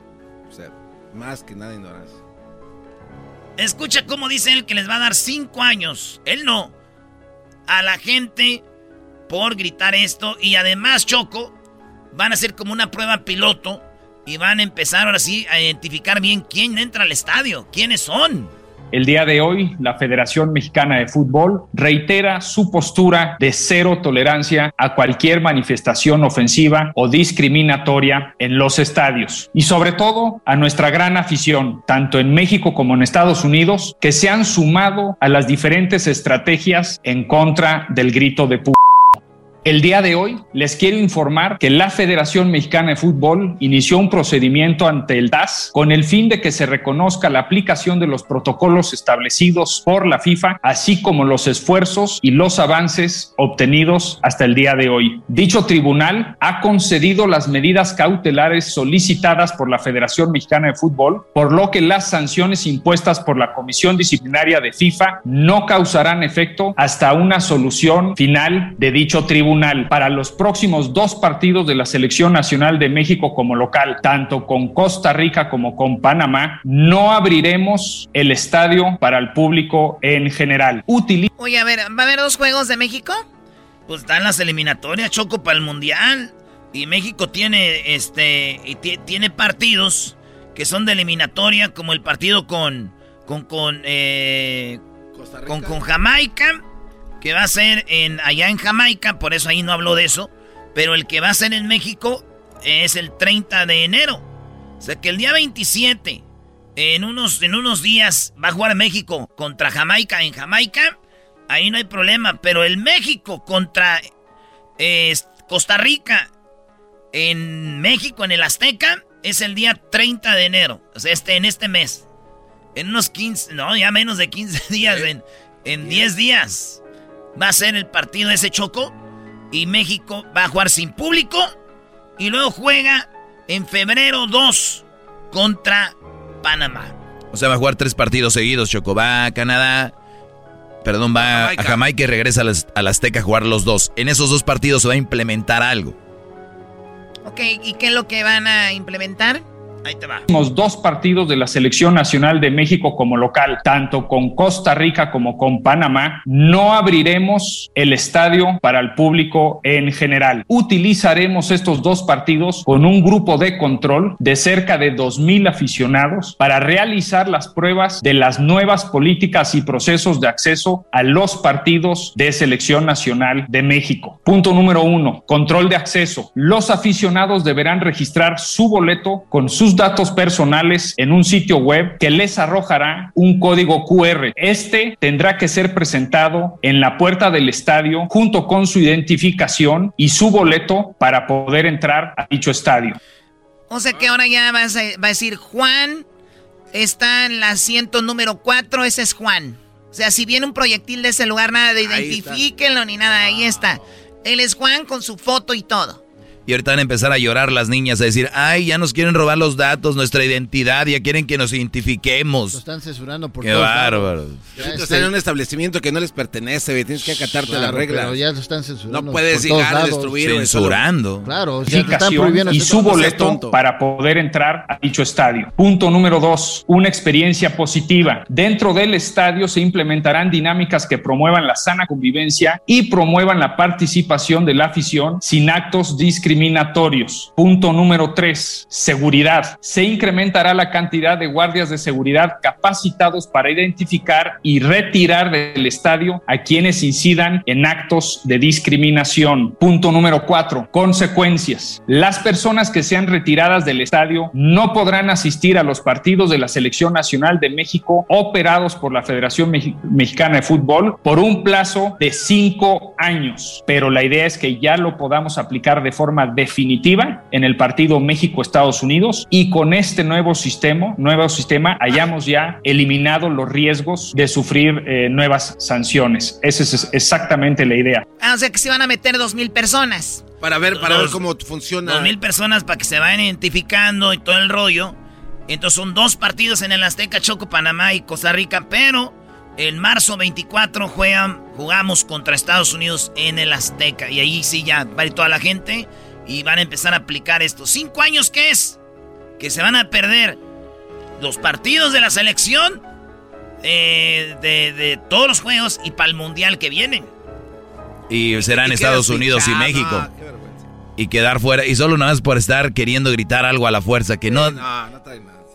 más que nada ignorancia. Escucha cómo dice él que les va a dar cinco años. Él no. A la gente por gritar esto. Y además, Choco, van a hacer como una prueba piloto. Y van a empezar ahora sí a identificar bien quién entra al estadio. ¿Quiénes son? El día de hoy, la Federación Mexicana de Fútbol reitera su postura de cero tolerancia a cualquier manifestación ofensiva o discriminatoria en los estadios. Y sobre todo a nuestra gran afición, tanto en México como en Estados Unidos, que se han sumado a las diferentes estrategias en contra del grito de pu el día de hoy les quiero informar que la Federación Mexicana de Fútbol inició un procedimiento ante el DAS con el fin de que se reconozca la aplicación de los protocolos establecidos por la FIFA, así como los esfuerzos y los avances obtenidos hasta el día de hoy. Dicho tribunal ha concedido las medidas cautelares solicitadas por la Federación Mexicana de Fútbol, por lo que las sanciones impuestas por la Comisión Disciplinaria de FIFA no causarán efecto hasta una solución final de dicho tribunal para los próximos dos partidos de la Selección Nacional de México como local, tanto con Costa Rica como con Panamá, no abriremos el estadio para el público en general. Utiliza Oye, a ver, ¿va a haber dos juegos de México? Pues están las eliminatorias, Choco, para el Mundial. Y México tiene, este, y ti- tiene partidos que son de eliminatoria, como el partido con, con, con, eh, con, con Jamaica, que va a ser en, allá en Jamaica, por eso ahí no habló de eso. Pero el que va a ser en México es el 30 de enero. O sea que el día 27, en unos, en unos días, va a jugar México contra Jamaica en Jamaica. Ahí no hay problema. Pero el México contra eh, Costa Rica en México, en el Azteca, es el día 30 de enero. O sea, este, en este mes. En unos 15, no, ya menos de 15 días, en, en 10 días. Va a ser el partido ese choco. Y México va a jugar sin público. Y luego juega en febrero 2 contra Panamá. O sea, va a jugar tres partidos seguidos, Choco. Va a Canadá, perdón, va a Jamaica y regresa a Azteca a jugar los dos. En esos dos partidos se va a implementar algo. Ok, ¿y qué es lo que van a implementar? Ahí te va. próximos dos partidos de la Selección Nacional de México como local, tanto con Costa Rica como con Panamá, no abriremos el estadio para el público en general. Utilizaremos estos dos partidos con un grupo de control de cerca de 2.000 aficionados para realizar las pruebas de las nuevas políticas y procesos de acceso a los partidos de Selección Nacional de México. Punto número uno, control de acceso. Los aficionados deberán registrar su boleto con sus datos personales en un sitio web que les arrojará un código QR. Este tendrá que ser presentado en la puerta del estadio junto con su identificación y su boleto para poder entrar a dicho estadio. O sea que ahora ya vas a, va a decir Juan está en el asiento número 4, ese es Juan. O sea, si viene un proyectil de ese lugar, nada de identifíquenlo ni nada, ahí está. Él es Juan con su foto y todo. Y ahorita van a empezar a llorar las niñas, a decir, ay, ya nos quieren robar los datos, nuestra identidad, ya quieren que nos Lo identifiquemos. están censurando por Qué todos bárbaro. este- están en un establecimiento que no les pertenece, güey. Tienes que acatarte Claro, las reglas. pero ya lo están censurando No puedes por todos llegar a destruir. Censurando. Claro, o sea, están prohibiendo y su boleto para poder entrar a dicho estadio. Punto número dos, una experiencia positiva. Dentro del estadio se implementarán dinámicas que promuevan la sana convivencia y promuevan la participación de la afición sin actos discriminatorios discriminatorios. Punto número tres, seguridad. Se incrementará la cantidad de guardias de seguridad capacitados para identificar y retirar del estadio a quienes incidan en actos de discriminación. Punto número cuatro, consecuencias. Las personas que sean retiradas del estadio no podrán asistir a los partidos de la Selección Nacional de México operados por la Federación Mexicana de Fútbol por un plazo de cinco años. Pero la idea es que ya lo podamos aplicar de forma definitiva en el partido México-Estados Unidos y con este nuevo sistema, nuevo sistema hayamos ya eliminado los riesgos de sufrir eh, nuevas sanciones. Esa es exactamente la idea. Ah, o sea que se van a meter dos mil personas. Para ver, para ver cómo funciona. Dos mil personas para que se vayan identificando y todo el rollo. Entonces son dos partidos en el Azteca, Choco, Panamá y Costa Rica, pero en marzo 24 juegan, jugamos contra Estados Unidos en el Azteca. Y ahí sí ya va toda la gente y van a empezar a aplicar esto. ¿Cinco años qué es? Que se van a perder los partidos de la selección eh, de, todos los juegos y para el mundial que vienen. Y serán Estados Unidos y México. y quedar fuera. Y solo nada más por estar queriendo gritar algo a la fuerza. Que no.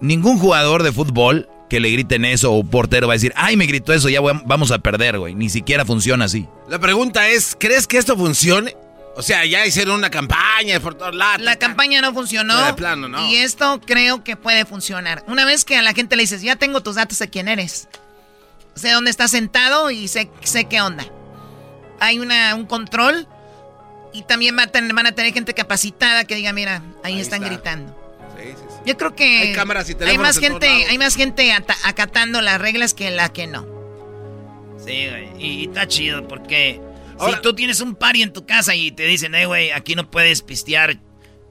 ningún jugador de fútbol que le griten eso o portero va a decir, ay, me gritó eso, ya vamos a perder, güey. Ni siquiera funciona así. La pregunta es, ¿crees que esto funcione? O sea, ya hicieron una campaña por todos lados. La campaña no funcionó. De plano, no. Y esto creo que puede funcionar. Una vez que a la gente le dices, ya tengo tus datos de quién eres. Sé dónde estás sentado y sé, sé qué onda. Hay una, un control y también van a, tener, gente capacitada que diga, mira, ahí, están gritando. Yo creo que hay, cámaras y hay más gente, hay más gente acatando las reglas que la que no. Sí, güey. Y, está chido porque si tú tienes un party en tu casa y te dicen, eh, güey, aquí no puedes pistear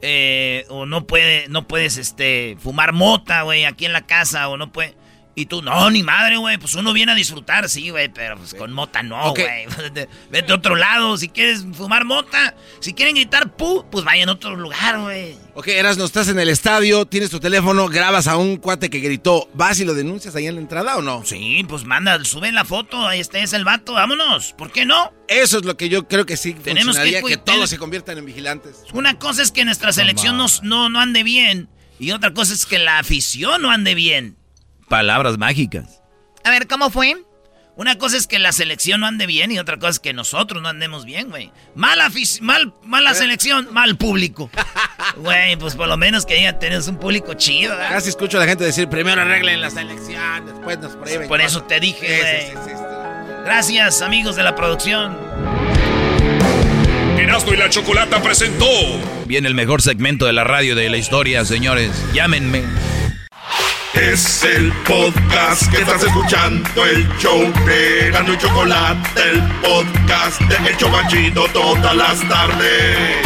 eh, o no puede, no puedes, este, fumar mota, güey, aquí en la casa o no puede y tú, no, ni madre, güey. Pues uno viene a disfrutar, sí, güey. Pero pues con mota no, güey. Vete a otro lado. Si quieres fumar mota, si quieren gritar pu, pues vayan a otro lugar, güey. Ok, Eras, no estás en el estadio, tienes tu teléfono, grabas a un cuate que gritó. ¿Vas y lo denuncias ahí en la entrada o no? Sí, pues manda, sube la foto. Ahí está, es el vato. Vámonos. ¿Por qué no? Eso es lo que yo creo que sí Tenemos funcionaría, que, que todos se conviertan en vigilantes. Una cosa es que nuestra selección no, no, no ande bien. Y otra cosa es que la afición no ande bien. Palabras mágicas. A ver, ¿cómo fue? Una cosa es que la selección no ande bien y otra cosa es que nosotros no andemos bien, güey. Mala, mal, mala ¿Eh? selección, mal público. Güey, pues por lo menos que ya tenemos un público chido, ¿verdad? Casi escucho a la gente decir, primero arreglen la selección, después nos prohíben. Por eso te dije, güey. Gracias, amigos de la producción. Erasmo y la Chocolata presentó. Viene el mejor segmento de la radio de la historia, señores. Llámenme. Es el podcast que estás escuchando, el show de Gano y Chocolate, el podcast de El Chocachito todas las tardes.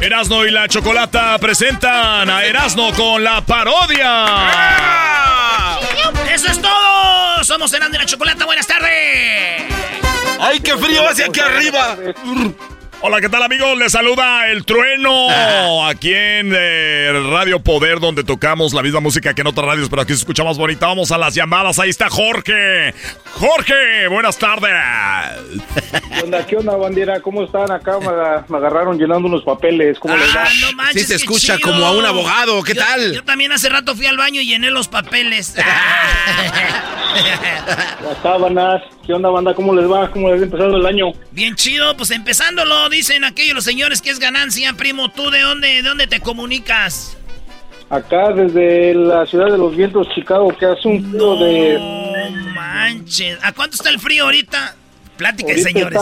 Erasno y la Chocolata presentan a Erasno con la parodia. ¡Eso es todo! Somos Erasno y la Chocolata, buenas tardes. ¡Ay, qué frío hacia aquí arriba! Hola, ¿qué tal amigos? Les saluda el trueno aquí en eh, Radio Poder, donde tocamos la misma música que en otras radios, pero aquí se escucha más bonita. Vamos a las llamadas. Ahí está Jorge. Jorge, buenas tardes. ¿Qué onda, qué onda, bandera? ¿Cómo están? Acá me, agarraron llenando unos papeles. ¿Cómo les va? Ah, no manches, sí, se escucha como a un abogado. ¿Qué tal? Yo también hace rato fui al baño y llené los papeles. Las sábanas. ¿Qué onda, banda? ¿Cómo les va? ¿Cómo les va empezando el año? Bien chido, pues empezándolo, dicen aquellos los señores que es ganancia, primo. ¿Tú de dónde, de dónde te comunicas? Acá desde la ciudad de los vientos, Chicago, que hace un frío de... No manches. ¿A cuánto está el frío ahorita? Plática, señores.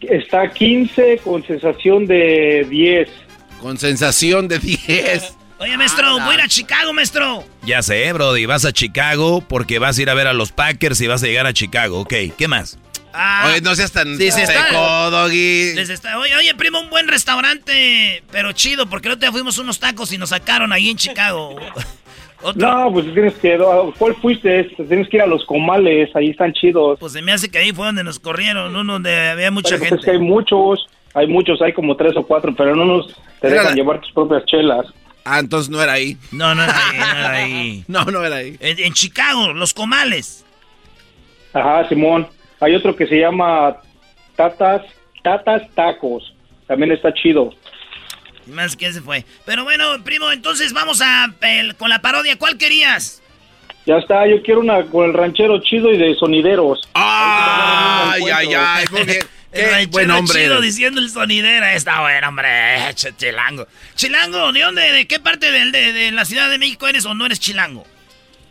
Está, está 15 con sensación de 10. Con sensación de 10. Oye, maestro, voy a ir a Chicago, maestro. Ya sé, Brody, vas a Chicago porque vas a ir a ver a los Packers y vas a llegar a Chicago. Ok, ¿qué más? Ah, oye, no seas tan sí, seco, doggy. oye, oye, primo, un buen restaurante, pero chido, porque el otro día fuimos unos tacos y nos sacaron ahí en Chicago. No, pues tienes que... ¿Cuál fuiste? Tienes que ir a los comales, ahí están chidos. Pues se me hace que ahí fue donde nos corrieron, uno donde había mucha gente. Es que hay muchos, hay muchos, hay como tres o cuatro, pero no nos te dejan llevar tus propias chelas. Ah, entonces no era ahí. No, no era ahí, no era ahí. no, no era ahí. En, Chicago, los comales. Ajá, Simón. Hay otro que se llama Tatas, Tatas Tacos. También está chido. Más que se fue. Pero bueno, primo, entonces vamos a el- con la parodia. ¿Cuál querías? Ya está, yo quiero una con el ranchero chido y de sonideros. Ay, ay, ay, muy bien. El ranchero buen hombre chido eres. diciendo el sonidera. Está bueno, hombre. Ch- Chilango. Chilango, ¿de dónde? ¿De qué parte del- de, de la Ciudad de México eres o no eres chilango?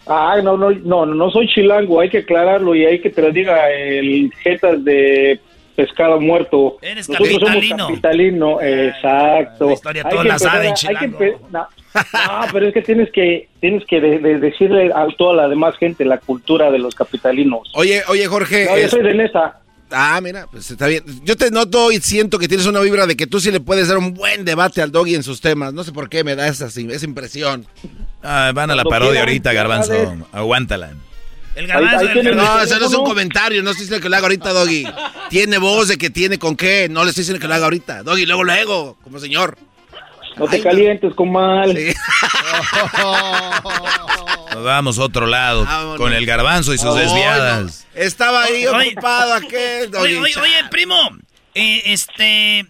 Ah, no, no, no, no soy chilango, hay que aclararlo y hay que te lo diga el jetas de pescado muerto. Eres Nosotros capitalino. somos capitalino, exacto. la historia Hay que la saben, hay que chilango. empe- no, no, pero es que tienes que tienes que de- de- decirle a toda la demás gente la cultura de los capitalinos. Oye, oye, Jorge. No, yo es- soy de Nesa. Ah, mira, pues está bien. Yo te noto y siento que tienes una vibra de que tú sí le puedes dar un buen debate al doggy en sus temas. No sé por qué me da esa, esa impresión. Ah, van a la parodia quieran, ahorita, Garbanzo. Aguántala. El Garbanzo, el garbanzo. No, eso no es un comentario, no estoy diciendo que lo haga ahorita, Doggy. Tiene voz de que tiene con qué, no le estoy diciendo que lo haga ahorita. Doggy, luego lo hago, como señor. No te calientes con mal. Nos vamos a otro lado con el garbanzo y sus desviadas. no. Estaba ahí Oye. ocupado aquel, Doggy. Oye, oye, oye, primo, eh, este,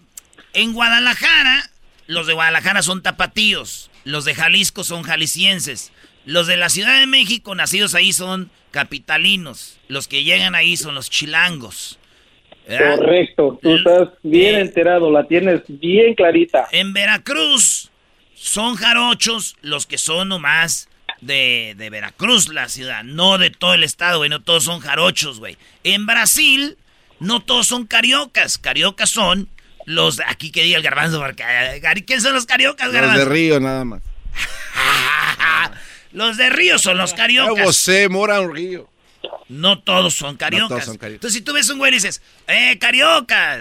en Guadalajara, los de Guadalajara son tapatíos, los de Jalisco son jaliscienses, los de la Ciudad de México, nacidos ahí, son capitalinos, los que llegan ahí son los chilangos. ¿verdad? Correcto, tú estás bien enterado, la tienes bien clarita. En Veracruz son jarochos los que son nomás de, de Veracruz, la ciudad, no de todo el estado, güey, no todos son jarochos, güey. En Brasil, no todos son cariocas, cariocas son los, aquí que diga el garbanzo, porque, eh, ¿quién son los cariocas, Los de garbanzo? Río, nada más. Los de Río son los Yo cariocas. sé, Mora un Río. No todos son cariocas. todos son cariocas. Entonces, si tú ves un güey y dices, ¡eh, carioca!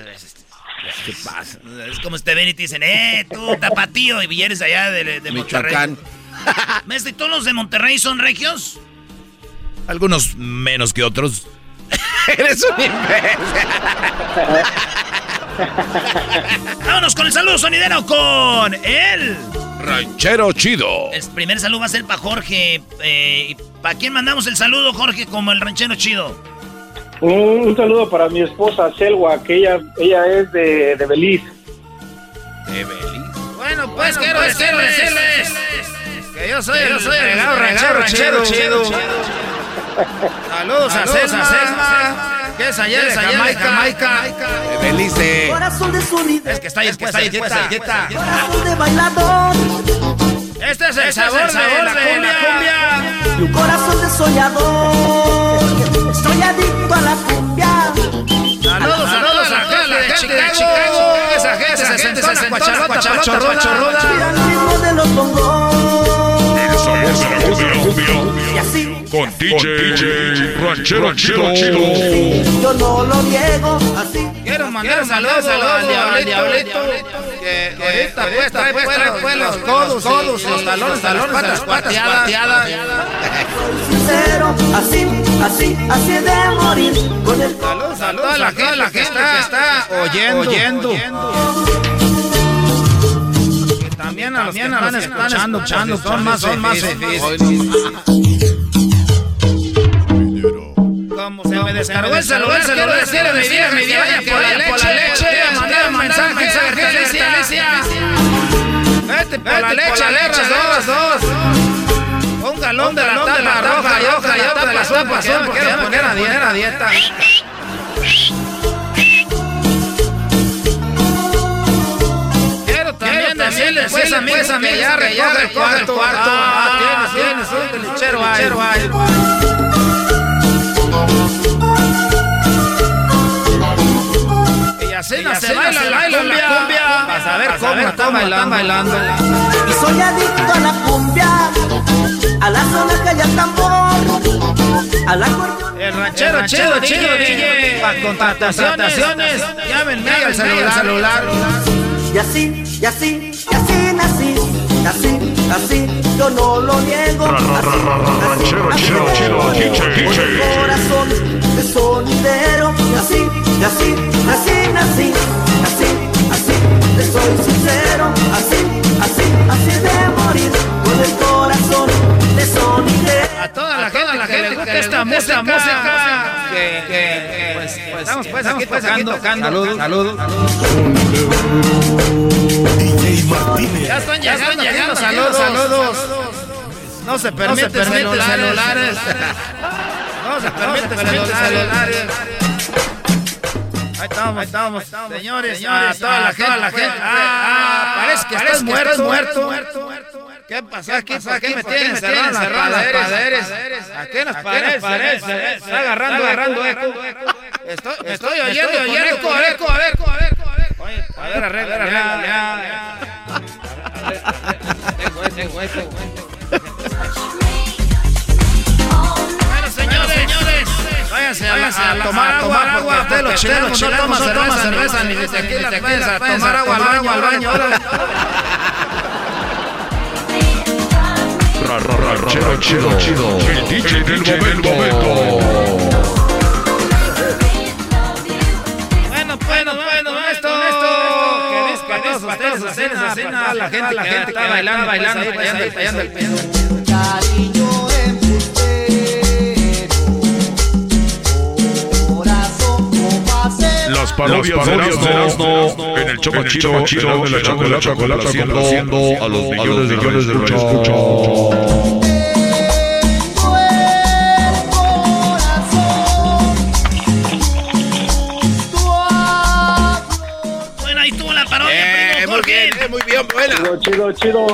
¿Qué pasa? Es como si te ven y te dicen, ¡eh, tú, tapatío! Y vienes allá de, de Michoacán. Monterrey. Maestro, ¿y todos los de Monterrey son regios? Algunos menos que otros. Eres un Vámonos con el saludo sonidero con él. Ranchero chido. El primer saludo va a ser para Jorge. Eh, ¿Para quién mandamos el saludo, Jorge, como el ranchero chido? Un, un saludo para mi esposa Selwa, que ella, ella es de, de Belice. De Belice. Bueno, pues quiero pues, decirles decirles que yo soy que el yo soy el regado ranchero, ranchero chido. chido. Saludos a Saludos Selma, a Selma, que es allá que de es de Jamaica. Jamaica. De Belice. Corazón de sonido. Es que está ahí, es que está ahí, quieta, quieta. Corazón de bailador. Este es el Este sabor, es el sabor de, la de cumbia. la Y un corazón de soñador. Estoy adicto a la cumbia. Saludos, saludos a la gente de Chicago. Esa gente se sentó en la cuachalota, pachorruda. Al ritmo de los bongos. El sabor de la cumbia. Y así. Con DJ, Ranchero Chido. Yo no lo niego. Así. Quiero mandar saludos al diablito. Que ahorita pues trae pues, pues, los codos, codos, los talones, talones, patas cuarteadas. Sincero. Así, así, así de morir. Con el Saludos a toda la gente que está oyendo. También a los que están escuchando, escuchando, son más, son más Como me descargó el celular, quiero decirle a mi vieja que vaya por la leche, mandar mensaje, mensaje. Vete por la leche, leche, dos, dos. Un galón de la tapa roja y otra y otra de la sopa azul porque quiero poner a dieta. dieta. Quiero decirle pues a pues ya recoge el cuarto. Ah, tienes, tienes un ahí. No se baila la cumbia. Vas a ver cómo están bailando. Y soy adicto a la cumbia, a la sonaja y al tambor, a la acordeón. El ranchero chido, chido, DJ. Para contrataciones, llámenme al celular. Y así, y así, y así nací, y así, así, yo no lo niego. Así, así, así, así, corazón de sonidero. Así, así, así nací, así, así, te soy sincero. Así, así, así de morir, con el corazón de sonidero. A toda la gente que le gusta esta música, música, que, que, pues, pues, estamos pues pues aquí tocando, tocando. Saludos, saludos. DJ Martínez. Ya están llegando, llegando, saludos, saludos. No se permite celulares. No se permite celulares. Ahí estamos, ahí estamos, señores, señores, toda la gente, la gente. Ah, parece que estás muerto, muerto. ¿Qué pasa aquí? ¿Por qué me tienen cerrado las paredes? ¿A qué nos parece? Está agarrando, agarrando eco. Estoy, estoy oyendo, oyendo, eco, eco, eco, eco. A ver, arregla, arregla, ya. Bueno, A, a tomar agua, agua. Los chilenos no toman cerveza, ni de tequila, tequila. A tomar agua al baño, al baño. Ranchero chido, chido. El DJ del momento. Bueno, bueno, bueno, esto, esto. Que todos ustedes hacen así, la gente, la gente está bailando, bailando, fallando, fallando el Las parodias, de Erasmo en el Choma Chido, chido de la chocolate, chocolate, complaciendo a los millones de millones de escucha. Bueno, ahí tuvo la parodia, primo, muy bien, eh, muy bien, buena. Chido, chido, chido.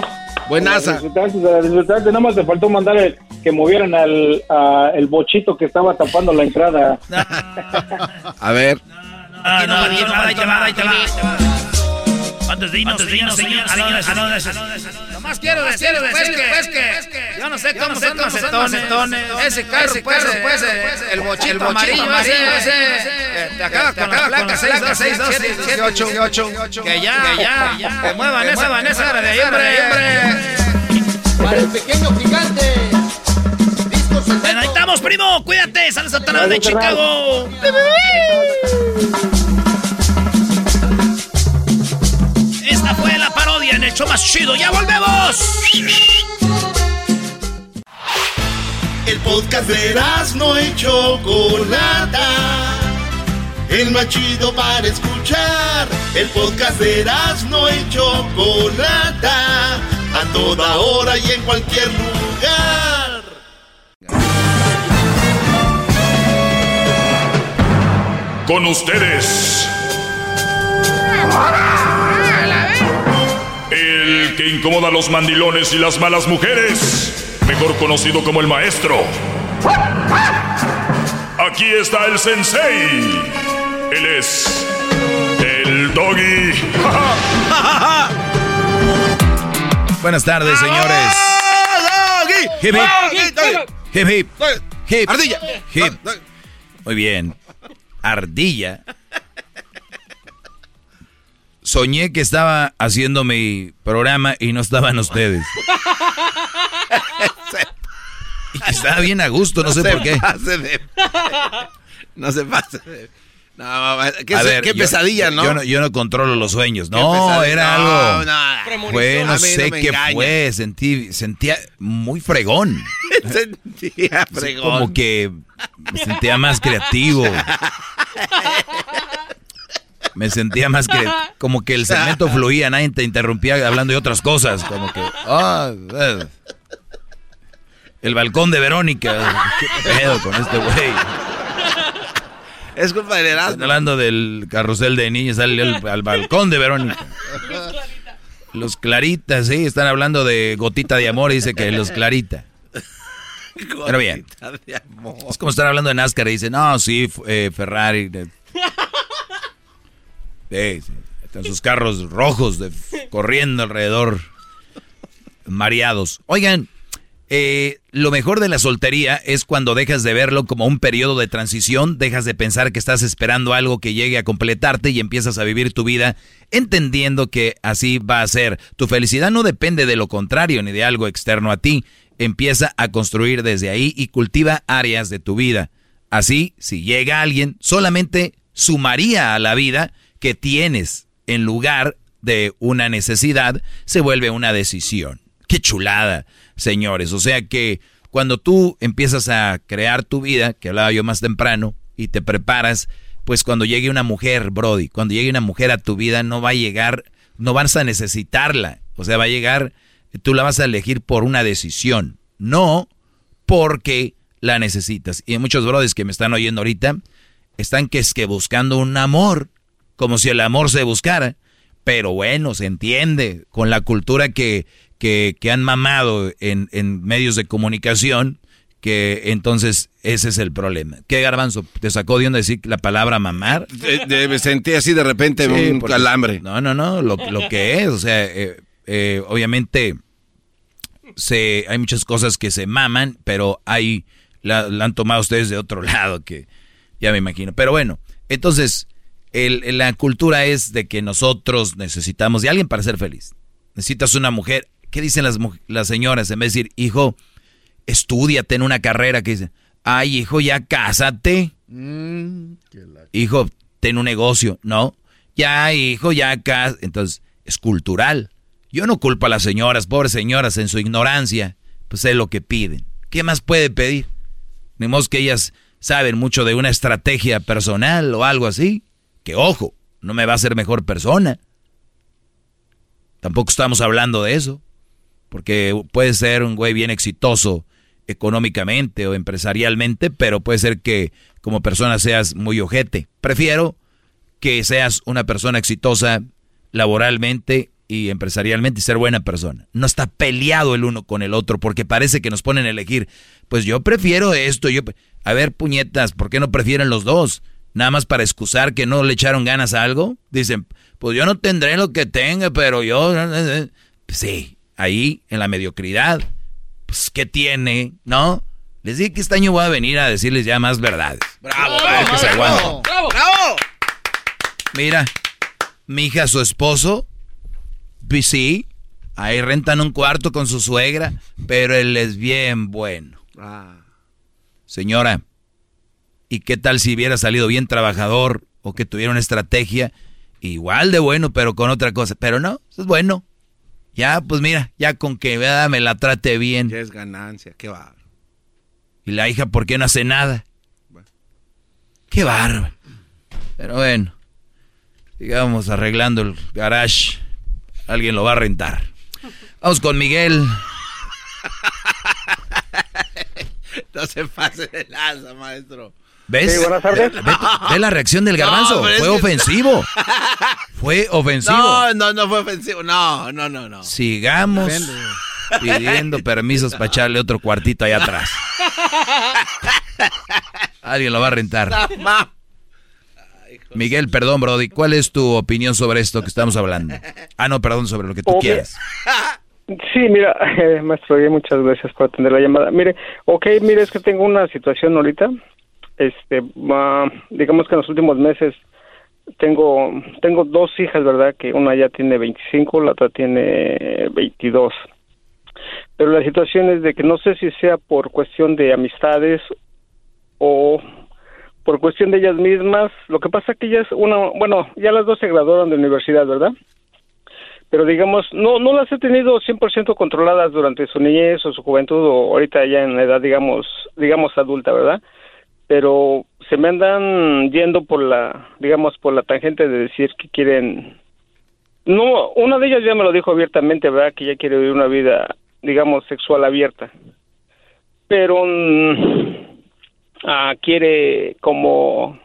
Buenaza. Resultante, nada más te faltó mandar el, que movieran al, a el bochito que estaba tapando la entrada. A ver. No va bien, ahí te va, ahí te va. Antes de irnos, señor, señor, Nomás quiero decir, pues, pues que, yo no sé cómo son los acetones. Ese carro, pues, pues, el bochito amarillo, ese, te acaba con la placa 626718. Que ya, que ya, que muevan esa Vanessa de ahí, hombre. Para el pequeño gigante. Estamos, primo. Cuídate. Sales a Satanás de Chicago. Esta fue la parodia en el show más chido. ¡Ya volvemos! El podcast de no y Chocolata. El más chido para escuchar. El podcast de no y Chocolata. A toda hora y en cualquier lugar. Con ustedes. El que incomoda a los mandilones y las malas mujeres. Mejor conocido como el maestro. Aquí está el sensei. Él es. El doggy. Buenas tardes, señores. Hip, hip. Hip, hip. Hip. Ardilla. Hip. Muy bien. Ardilla. Soñé que estaba haciendo mi programa y no estaban ustedes. Y estaba bien a gusto, no, sé por qué. de- No se pase. de- No, qué, A ver, qué yo- pesadilla, ¿no? Yo, no, yo no controlo los sueños. No, era No, algo. no. Fue, no A mí no sé qué engaña. fue. Sentí, sentía muy fregón. Sentía fregón. Como que me sentía más creativo. Me sentía más que como que el segmento fluía, nadie te interrumpía hablando de otras cosas, como que ah, eh. el balcón de Verónica, qué pedo con este güey. Es culpa del Están Erasmo. hablando del carrusel de niños, sale al, al balcón de Verónica. Los Claritas, sí, están hablando de gotita de amor, y dice que los Clarita. Pero bien. Gotita de amor. Es como estar hablando de NASCAR y dice, no, sí, eh, Ferrari. de- Sí, sí, están sus carros rojos de- corriendo alrededor, mareados. Oigan, eh, lo mejor de la soltería es cuando dejas de verlo como un periodo de transición, dejas de pensar que estás esperando algo que llegue a completarte y empiezas a vivir tu vida entendiendo que así va a ser. Tu felicidad no depende de lo contrario ni de algo externo a ti. Empieza a construir desde ahí y cultiva áreas de tu vida. Así, si llega alguien, solamente sumaría a la vida que tienes en lugar de una necesidad, se vuelve una decisión. Qué chulada, señores. O sea que cuando tú empiezas a crear tu vida, que hablaba yo más temprano, y te preparas, pues cuando llegue una mujer, Brody, cuando llegue una mujer a tu vida, no va a llegar, no vas a necesitarla. O sea, va a llegar, tú la vas a elegir por una decisión, no porque la necesitas. Y muchos brodis que me están oyendo ahorita, están que es que buscando un amor, como si el amor se buscara. Pero bueno, se entiende con la cultura que, que, que han mamado en, en medios de comunicación, que entonces ese es el problema. ¿Qué garbanzo? ¿Te sacó de onda decir la palabra mamar? me sentí así de repente un calambre. No, no, no, lo, lo que es, o sea, eh, eh, obviamente se, hay muchas cosas que se maman, pero hay, la, la, han tomado ustedes de otro lado, que ya me imagino. Pero bueno, entonces, el, la cultura es de que nosotros necesitamos de alguien para ser feliz. Necesitas una mujer. ¿Qué dicen las, las señoras? En vez de decir, hijo, estudiate en una carrera, que dicen, ay, hijo, ya cásate. Mm, hijo, ten un negocio. No, ya, hijo, ya cásate. Entonces, es cultural. Yo no culpo a las señoras, pobres señoras, en su ignorancia. Pues es lo que piden. ¿Qué más puede pedir? Ni que ellas saben mucho de una estrategia personal o algo así. Que ojo, no me va a hacer mejor persona. Tampoco estamos hablando de eso. Porque puede ser un güey bien exitoso económicamente o empresarialmente, pero puede ser que como persona seas muy ojete. Prefiero que seas una persona exitosa laboralmente y empresarialmente y ser buena persona. No está peleado el uno con el otro porque parece que nos ponen a elegir. Pues yo prefiero esto, yo... A ver, puñetas, ¿por qué no prefieren los dos? Nada más para excusar que no le echaron ganas a algo. Dicen, pues yo no tendré lo que tenga, pero yo... Sí, ahí, en la mediocridad. Pues, ¿qué tiene? ¿No? Les dije que este año voy a venir a decirles ya más verdades. ¡Bravo! bravo que se ¡Bravo! ¡Bravo! Mira, mi hija, su esposo, pues sí, ahí rentan un cuarto con su suegra, pero él es bien bueno. Ah. Señora, ¿y qué tal si hubiera salido bien trabajador o que tuviera una estrategia igual de bueno, pero con otra cosa? Pero no, eso es bueno. Ya, pues mira, ya con que me la trate bien. Ya es ganancia, qué bárbaro. Y la hija, ¿por qué no hace nada? Qué bárbaro. Pero bueno, sigamos arreglando el garage. Alguien lo va a rentar. Vamos con Miguel. no se pase de lanza, maestro. ¿Ves? Sí, buenas tardes. Ve, la reacción del garbanzo. fue ofensivo. Fue ofensivo. No, no, no fue ofensivo. No, no, no, no. Sigamos pidiendo permisos para echarle otro cuartito allá atrás. Alguien lo va a rentar. Miguel, perdón, Brody. ¿Cuál es tu opinión sobre esto que estamos hablando? Ah, no, perdón, sobre lo que tú quieras. Sí, mira, eh, maestro, muchas gracias por atender la llamada. Mire, ok, mire, es que tengo una situación ahorita. Este, digamos que en los últimos meses tengo tengo dos hijas, ¿verdad? Que una ya tiene 25, la otra tiene 22. Pero la situación es de que no sé si sea por cuestión de amistades o por cuestión de ellas mismas. Lo que pasa que ellas, una, bueno, ya las dos se graduaron de universidad, ¿verdad? Pero digamos, no, no las he tenido 100% controladas durante su niñez o su juventud o ahorita ya en la edad, digamos, digamos adulta, ¿verdad? Pero se me andan yendo por la, digamos, por la tangente de decir que quieren... No, una de ellas ya me lo dijo abiertamente, ¿verdad? Que ella quiere vivir una vida, digamos, sexual abierta. Pero... Ah, quiere como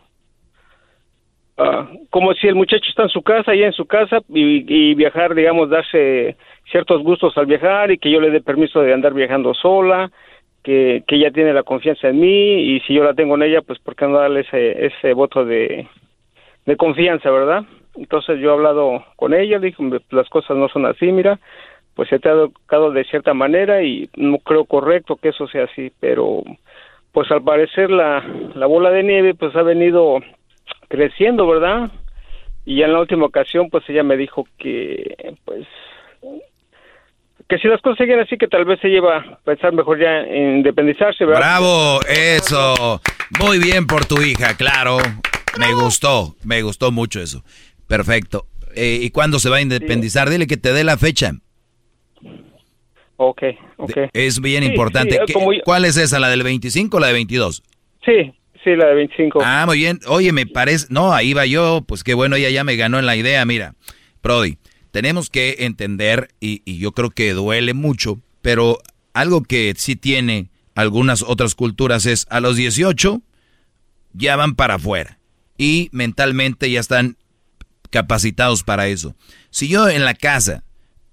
ah, como si el muchacho está en su casa, ya en su casa, y, viajar, digamos, darse ciertos gustos al viajar y que yo le dé permiso de andar viajando sola, que, que ella tiene la confianza en mí y si yo la tengo en ella, pues ¿por qué no darle ese, ese voto de, de confianza, verdad? Entonces yo he hablado con ella, le dije, las cosas no son así, mira, pues se te ha educado de cierta manera y no creo correcto que eso sea así, pero pues al parecer la, la bola de nieve pues ha venido creciendo, ¿verdad? Y en la última ocasión pues ella me dijo que pues que si las cosas siguen así que tal vez se lleva a pensar mejor ya en independizarse, ¿verdad? Bravo, eso. Muy bien por tu hija, claro. Me gustó, me gustó mucho eso. Perfecto. Eh, ¿Y cuándo se va a independizar? Dile que te dé la fecha. Ok, ok. Es bien importante. ¿Cuál es esa, la del 25 o la de 22? Sí, Sí, la de 25. Ah, muy bien. Oye, me parece... No, ahí va yo. Pues qué bueno, ella ya me ganó en la idea. Mira, Brody, tenemos que entender, y, y yo creo que duele mucho, pero algo que sí tiene algunas otras culturas es a los 18 ya van para afuera y mentalmente ya están capacitados para eso. Si yo en la casa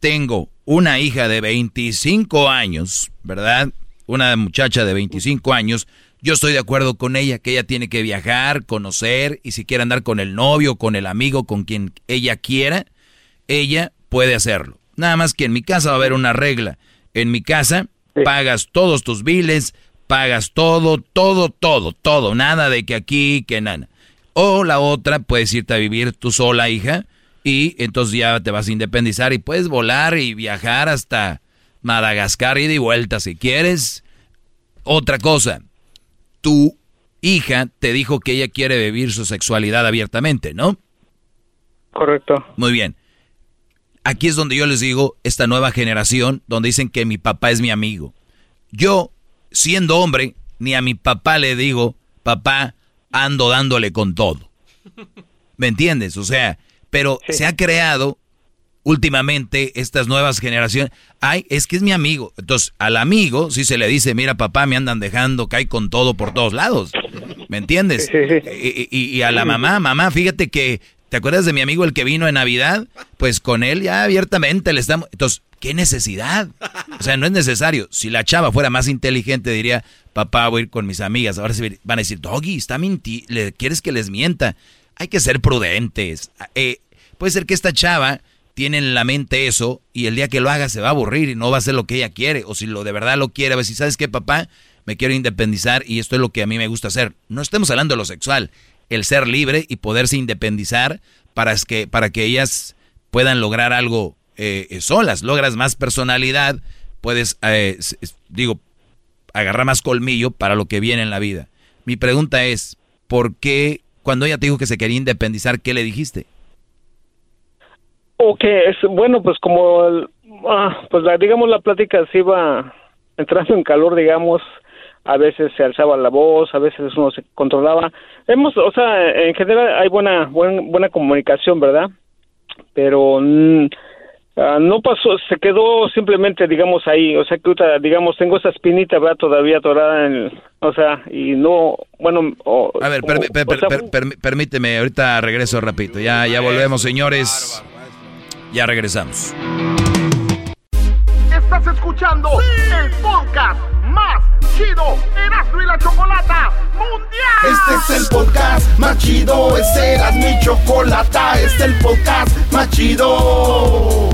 tengo una hija de 25 años, ¿verdad? Una muchacha de 25 años, yo estoy de acuerdo con ella, que ella tiene que viajar, conocer, y si quiere andar con el novio, con el amigo, con quien ella quiera, ella puede hacerlo. Nada más que en mi casa va a haber una regla. En mi casa pagas todos tus biles, pagas todo, todo, todo, todo. Nada de que aquí, que nada. O la otra, puedes irte a vivir tú sola, hija, y entonces ya te vas a independizar y puedes volar y viajar hasta Madagascar y de vuelta si quieres. Otra cosa, tu hija te dijo que ella quiere vivir su sexualidad abiertamente, ¿no? Correcto. Muy bien. Aquí es donde yo les digo, esta nueva generación, donde dicen que mi papá es mi amigo. Yo, siendo hombre, ni a mi papá le digo, papá, ando dándole con todo. ¿Me entiendes? O sea, pero se ha creado últimamente estas nuevas generaciones. Ay, es que es mi amigo. Entonces, al amigo, si se le dice, mira, papá, me andan dejando, cae con todo por todos lados. ¿Me entiendes? Y, y- y a la mamá, mamá, fíjate que, ¿te acuerdas de mi amigo el que vino en Navidad? Pues con él ya abiertamente le estamos... Entonces, ¿qué necesidad? O sea, no es necesario. Si la chava fuera más inteligente, diría, papá, voy a ir con mis amigas. Ahora se van a decir, Doggy, está minti ¿le quieres que les mienta? Hay que ser prudentes. Eh, puede ser que esta chava tiene en la mente eso y el día que lo haga se va a aburrir y no va a hacer lo que ella quiere. O si lo de verdad lo quiere, a ver si sabes qué, papá, me quiero independizar y esto es lo que a mí me gusta hacer. No estemos hablando de lo sexual, el ser libre y poderse independizar para que, para que ellas puedan lograr algo eh, eh, solas. Logras más personalidad, puedes, eh, digo, agarrar más colmillo para lo que viene en la vida. Mi pregunta es, ¿por qué cuando ella te dijo que se quería independizar, qué le dijiste? Ok, es, bueno, pues como, el- ah, pues la, digamos la plática se iba entrando en calor, digamos, a veces se alzaba la voz, a veces uno se controlaba. Hemos, o sea, en general hay buena, buen- buena comunicación, ¿verdad? Pero mm, ah, no pasó, se quedó simplemente, digamos, ahí, o sea, que digamos, tengo esa espinita, ¿verdad? Todavía atorada en, o sea, y no, bueno, o- A ver, per- per- per- permíteme, ahorita regreso rapidito. Ya, ya volvemos, señores. Ya regresamos. Estás escuchando el podcast más chido Erasmo y la Chocolata Mundial. Este es el podcast más chido, este era mi chocolata, este es el podcast más chido.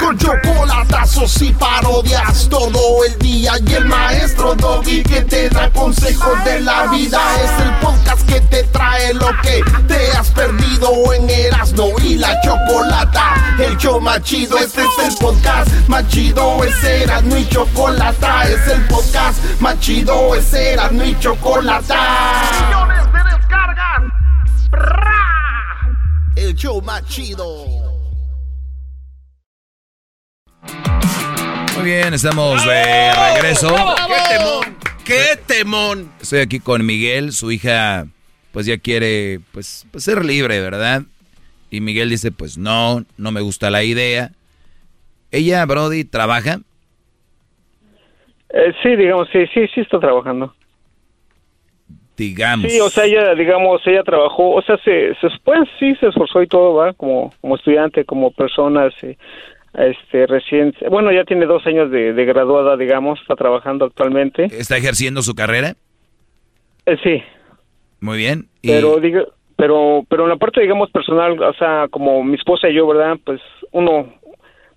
Con chocolatazos y parodias todo el día y el maestro Doggy que te da consejos de la vida es el podcast que te trae lo que te has perdido en Erasmo y la Chocolata. El show más chido, este es el podcast más chido, ese era mi chocolata, es el podcast más chido, ese era mi chocolata. Millones de descargas. El show más chido. Muy bien, estamos de regreso. ¡Qué temón! ¡Qué temón! Estoy aquí con Miguel, su hija pues ya quiere pues, pues, ser libre, ¿verdad? Y Miguel dice, pues no, no me gusta la idea. Ella, Brody, trabaja. eh, sí, digamos, sí, sí, sí está trabajando. Digamos. Sí, o sea, ella, digamos, ella trabajó, o sea, se, se pues sí se esforzó y todo, va, como, como estudiante, como persona, sí, este, recién, bueno, ya tiene dos años de, de graduada, digamos, está trabajando actualmente. ¿Está ejerciendo su carrera? Eh, sí, Muy bien. Y pero diga, pero, pero en la parte, digamos, personal, o sea, como mi esposa y yo, ¿verdad? Pues uno,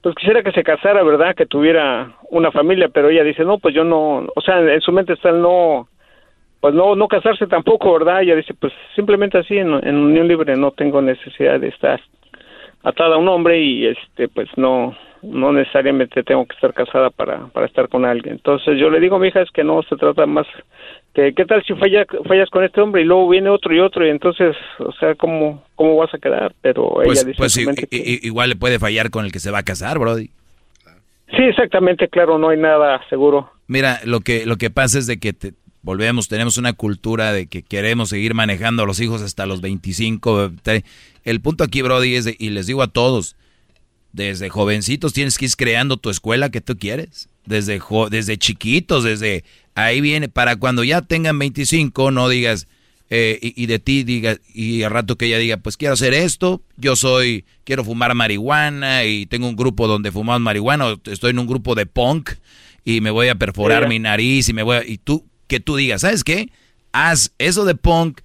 pues quisiera que se casara, ¿verdad? Que tuviera una familia, pero ella dice, no, pues yo no, o sea, en su mente está el no, pues no, no casarse tampoco, ¿verdad? Ella dice, pues simplemente así, en, unión libre no tengo necesidad de estar atada a un hombre y este, pues no, no necesariamente tengo que estar casada para, para estar con alguien. Entonces yo le digo a mi hija es que no se trata más que qué tal si falla, fallas con este hombre y luego viene otro y otro y entonces, o sea, ¿cómo, cómo vas a quedar? Pero pues, ella dice pues i- que- igual le puede fallar con el que se va a casar, Brody. sí, exactamente, claro, no hay nada seguro. Mira, lo que, lo que pasa es de que te- volvemos, tenemos una cultura de que queremos seguir manejando a los hijos hasta los 25. El punto aquí, Brody, es, de, y les digo a todos, desde jovencitos tienes que ir creando tu escuela que tú quieres. Desde, desde chiquitos, desde ahí viene, para cuando ya tengan 25, no digas, eh, y, de ti diga, y al rato que ella diga, pues quiero hacer esto, yo soy, quiero fumar marihuana y tengo un grupo donde fumamos marihuana, o estoy en un grupo de punk y me voy a perforar mi nariz y me voy a, y tú, que tú digas, ¿sabes qué? Haz eso de punk,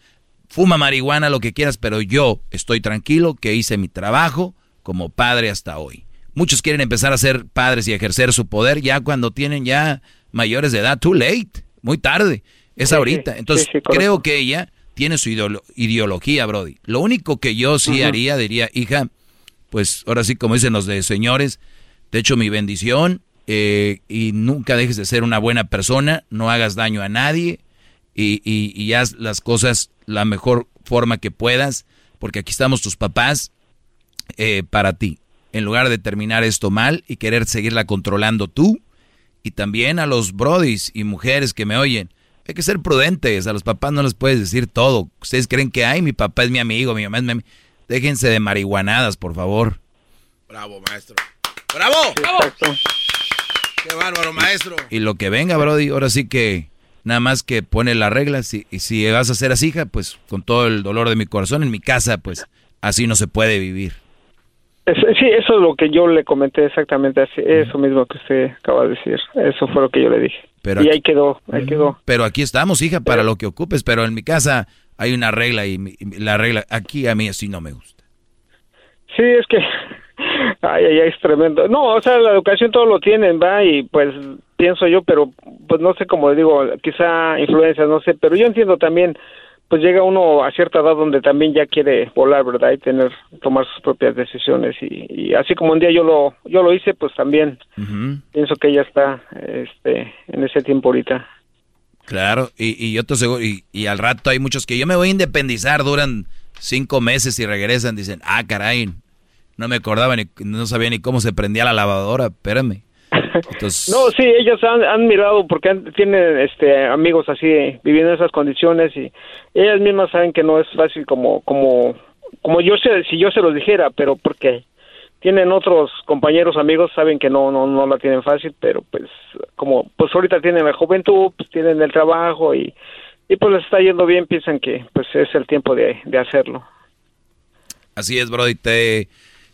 fuma marihuana, lo que quieras, pero yo estoy tranquilo que hice mi trabajo como padre hasta hoy. Muchos quieren empezar a ser padres y ejercer su poder ya cuando tienen ya mayores de edad, too late, muy tarde. Es ahorita. Entonces, creo que ella tiene su ideología, Brody. Lo único que yo sí haría, diría, hija, pues ahora sí, como dicen los de señores, te echo mi bendición eh, y nunca dejes de ser una buena persona, no hagas daño a nadie y, y, haz las cosas la mejor forma que puedas, porque aquí estamos tus papás eh, para ti. En lugar de terminar esto mal y querer seguirla controlando tú, y también a los brodis y mujeres que me oyen, hay que ser prudentes, a los papás no les puedes decir todo. Ustedes creen que, ay, mi papá es mi amigo, mi mamá es mi amigo. Déjense de marihuanadas, por favor. Bravo, maestro. ¡Bravo! ¡Qué bárbaro, maestro! Y lo que venga, Brody, ahora sí que nada más que pone las reglas. Y, y si vas a ser así, hija, pues con todo el dolor de mi corazón, en mi casa, pues así no se puede vivir. Sí, eso es lo que yo le comenté exactamente, así, eso mismo que usted acaba de decir. Eso fue lo que yo le dije y ahí quedó, ahí quedó. Pero aquí estamos, hija, para lo que ocupes, pero en mi casa hay una regla y la regla aquí a mí así no me gusta. Sí, es que ay, ay, es tremendo. No, o sea, la educación todo lo tienen, va, y pues pienso yo, pero pues no sé cómo digo, quizá influencias, no sé, pero yo entiendo también pues llega uno a cierta edad donde también ya quiere volar, ¿verdad? Y tener, tomar sus propias decisiones. Y, así como un día yo lo, yo lo hice, pues también pienso que ella está este, en ese tiempo ahorita. Claro, y, y yo te aseguro, y, y al rato hay muchos que yo me voy a independizar, duran cinco meses y regresan, dicen, ah, caray, no me acordaba ni, no sabía ni cómo se prendía la lavadora, espérame. No, sí, ellos han, mirado porque tienen este, amigos así viviendo en esas condiciones y ellas mismas saben que no es fácil como como como yo sé si yo se los dijera, pero porque tienen otros compañeros amigos saben que no no no la tienen fácil, pero pues como pues ahorita tienen la juventud, pues tienen el trabajo y y pues les está yendo bien, piensan que pues es el tiempo de, de hacerlo. Así es, Brody, te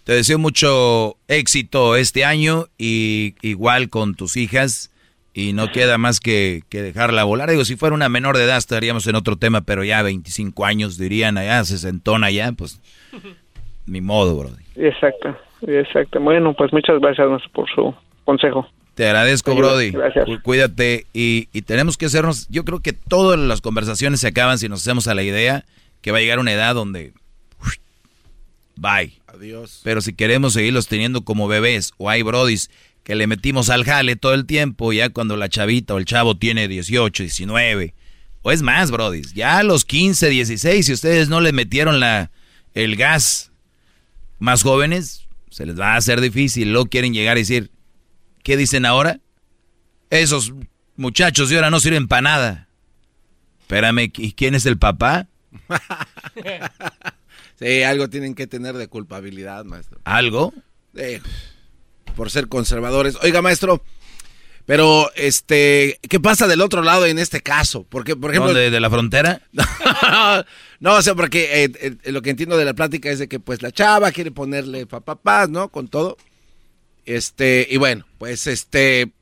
te deseo mucho éxito este año y igual con tus hijas. Y no queda más que, dejarla volar. Digo, si fuera una menor de edad estaríamos en otro tema, pero ya 25 años dirían allá, sesentona ya, pues ni modo, Brody. Exacto, exacto. Bueno, pues muchas gracias por su consejo. Te agradezco, Brody. Gracias. Cuídate y, y, tenemos que hacernos, yo creo que todas las conversaciones se acaban si nos hacemos a la idea que va a llegar una edad donde Bye. Adiós. Pero si queremos seguirlos teniendo como bebés, o hay brodis que le metimos al jale todo el tiempo, ya cuando la chavita o el chavo tiene 18, 19, o es más, brodis, ya a los 15, 16, si ustedes no le metieron la, el gas más jóvenes, se les va a hacer difícil. Luego quieren llegar y decir, ¿qué dicen ahora? Esos muchachos de ahora no sirven para nada. Espérame, ¿y quién es el papá? Sí, algo tienen que tener de culpabilidad, maestro. ¿Algo? por ser conservadores. Oiga, maestro, pero, este, ¿qué pasa del otro lado en este caso? Porque, por ejemplo... ¿De, la frontera? no, o sea, porque eh, eh, lo que entiendo de la plática es de que, pues, la chava quiere ponerle papás, ¿no? Con todo. Este, y bueno, pues, este,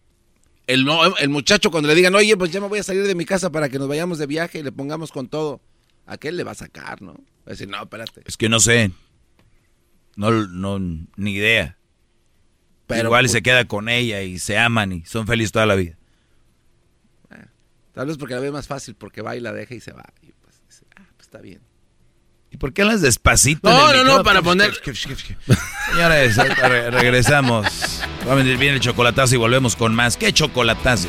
el, el muchacho cuando le digan, oye, pues ya me voy a salir de mi casa para que nos vayamos de viaje y le pongamos con todo, ¿a qué le va a sacar, no? Va a decir, no, espérate. Es que no sé. No, no, ni idea. Pero Igual se queda con ella y se aman y son felices toda la vida. Eh, tal vez porque la ve más fácil, porque va y la deja y se va. Y pues, ah, pues está bien. ¿Y por qué hablas despacito? No, no, no, para poner. Señores, regresamos. Va a venir bien el chocolatazo y volvemos con más. ¿Qué chocolatazo?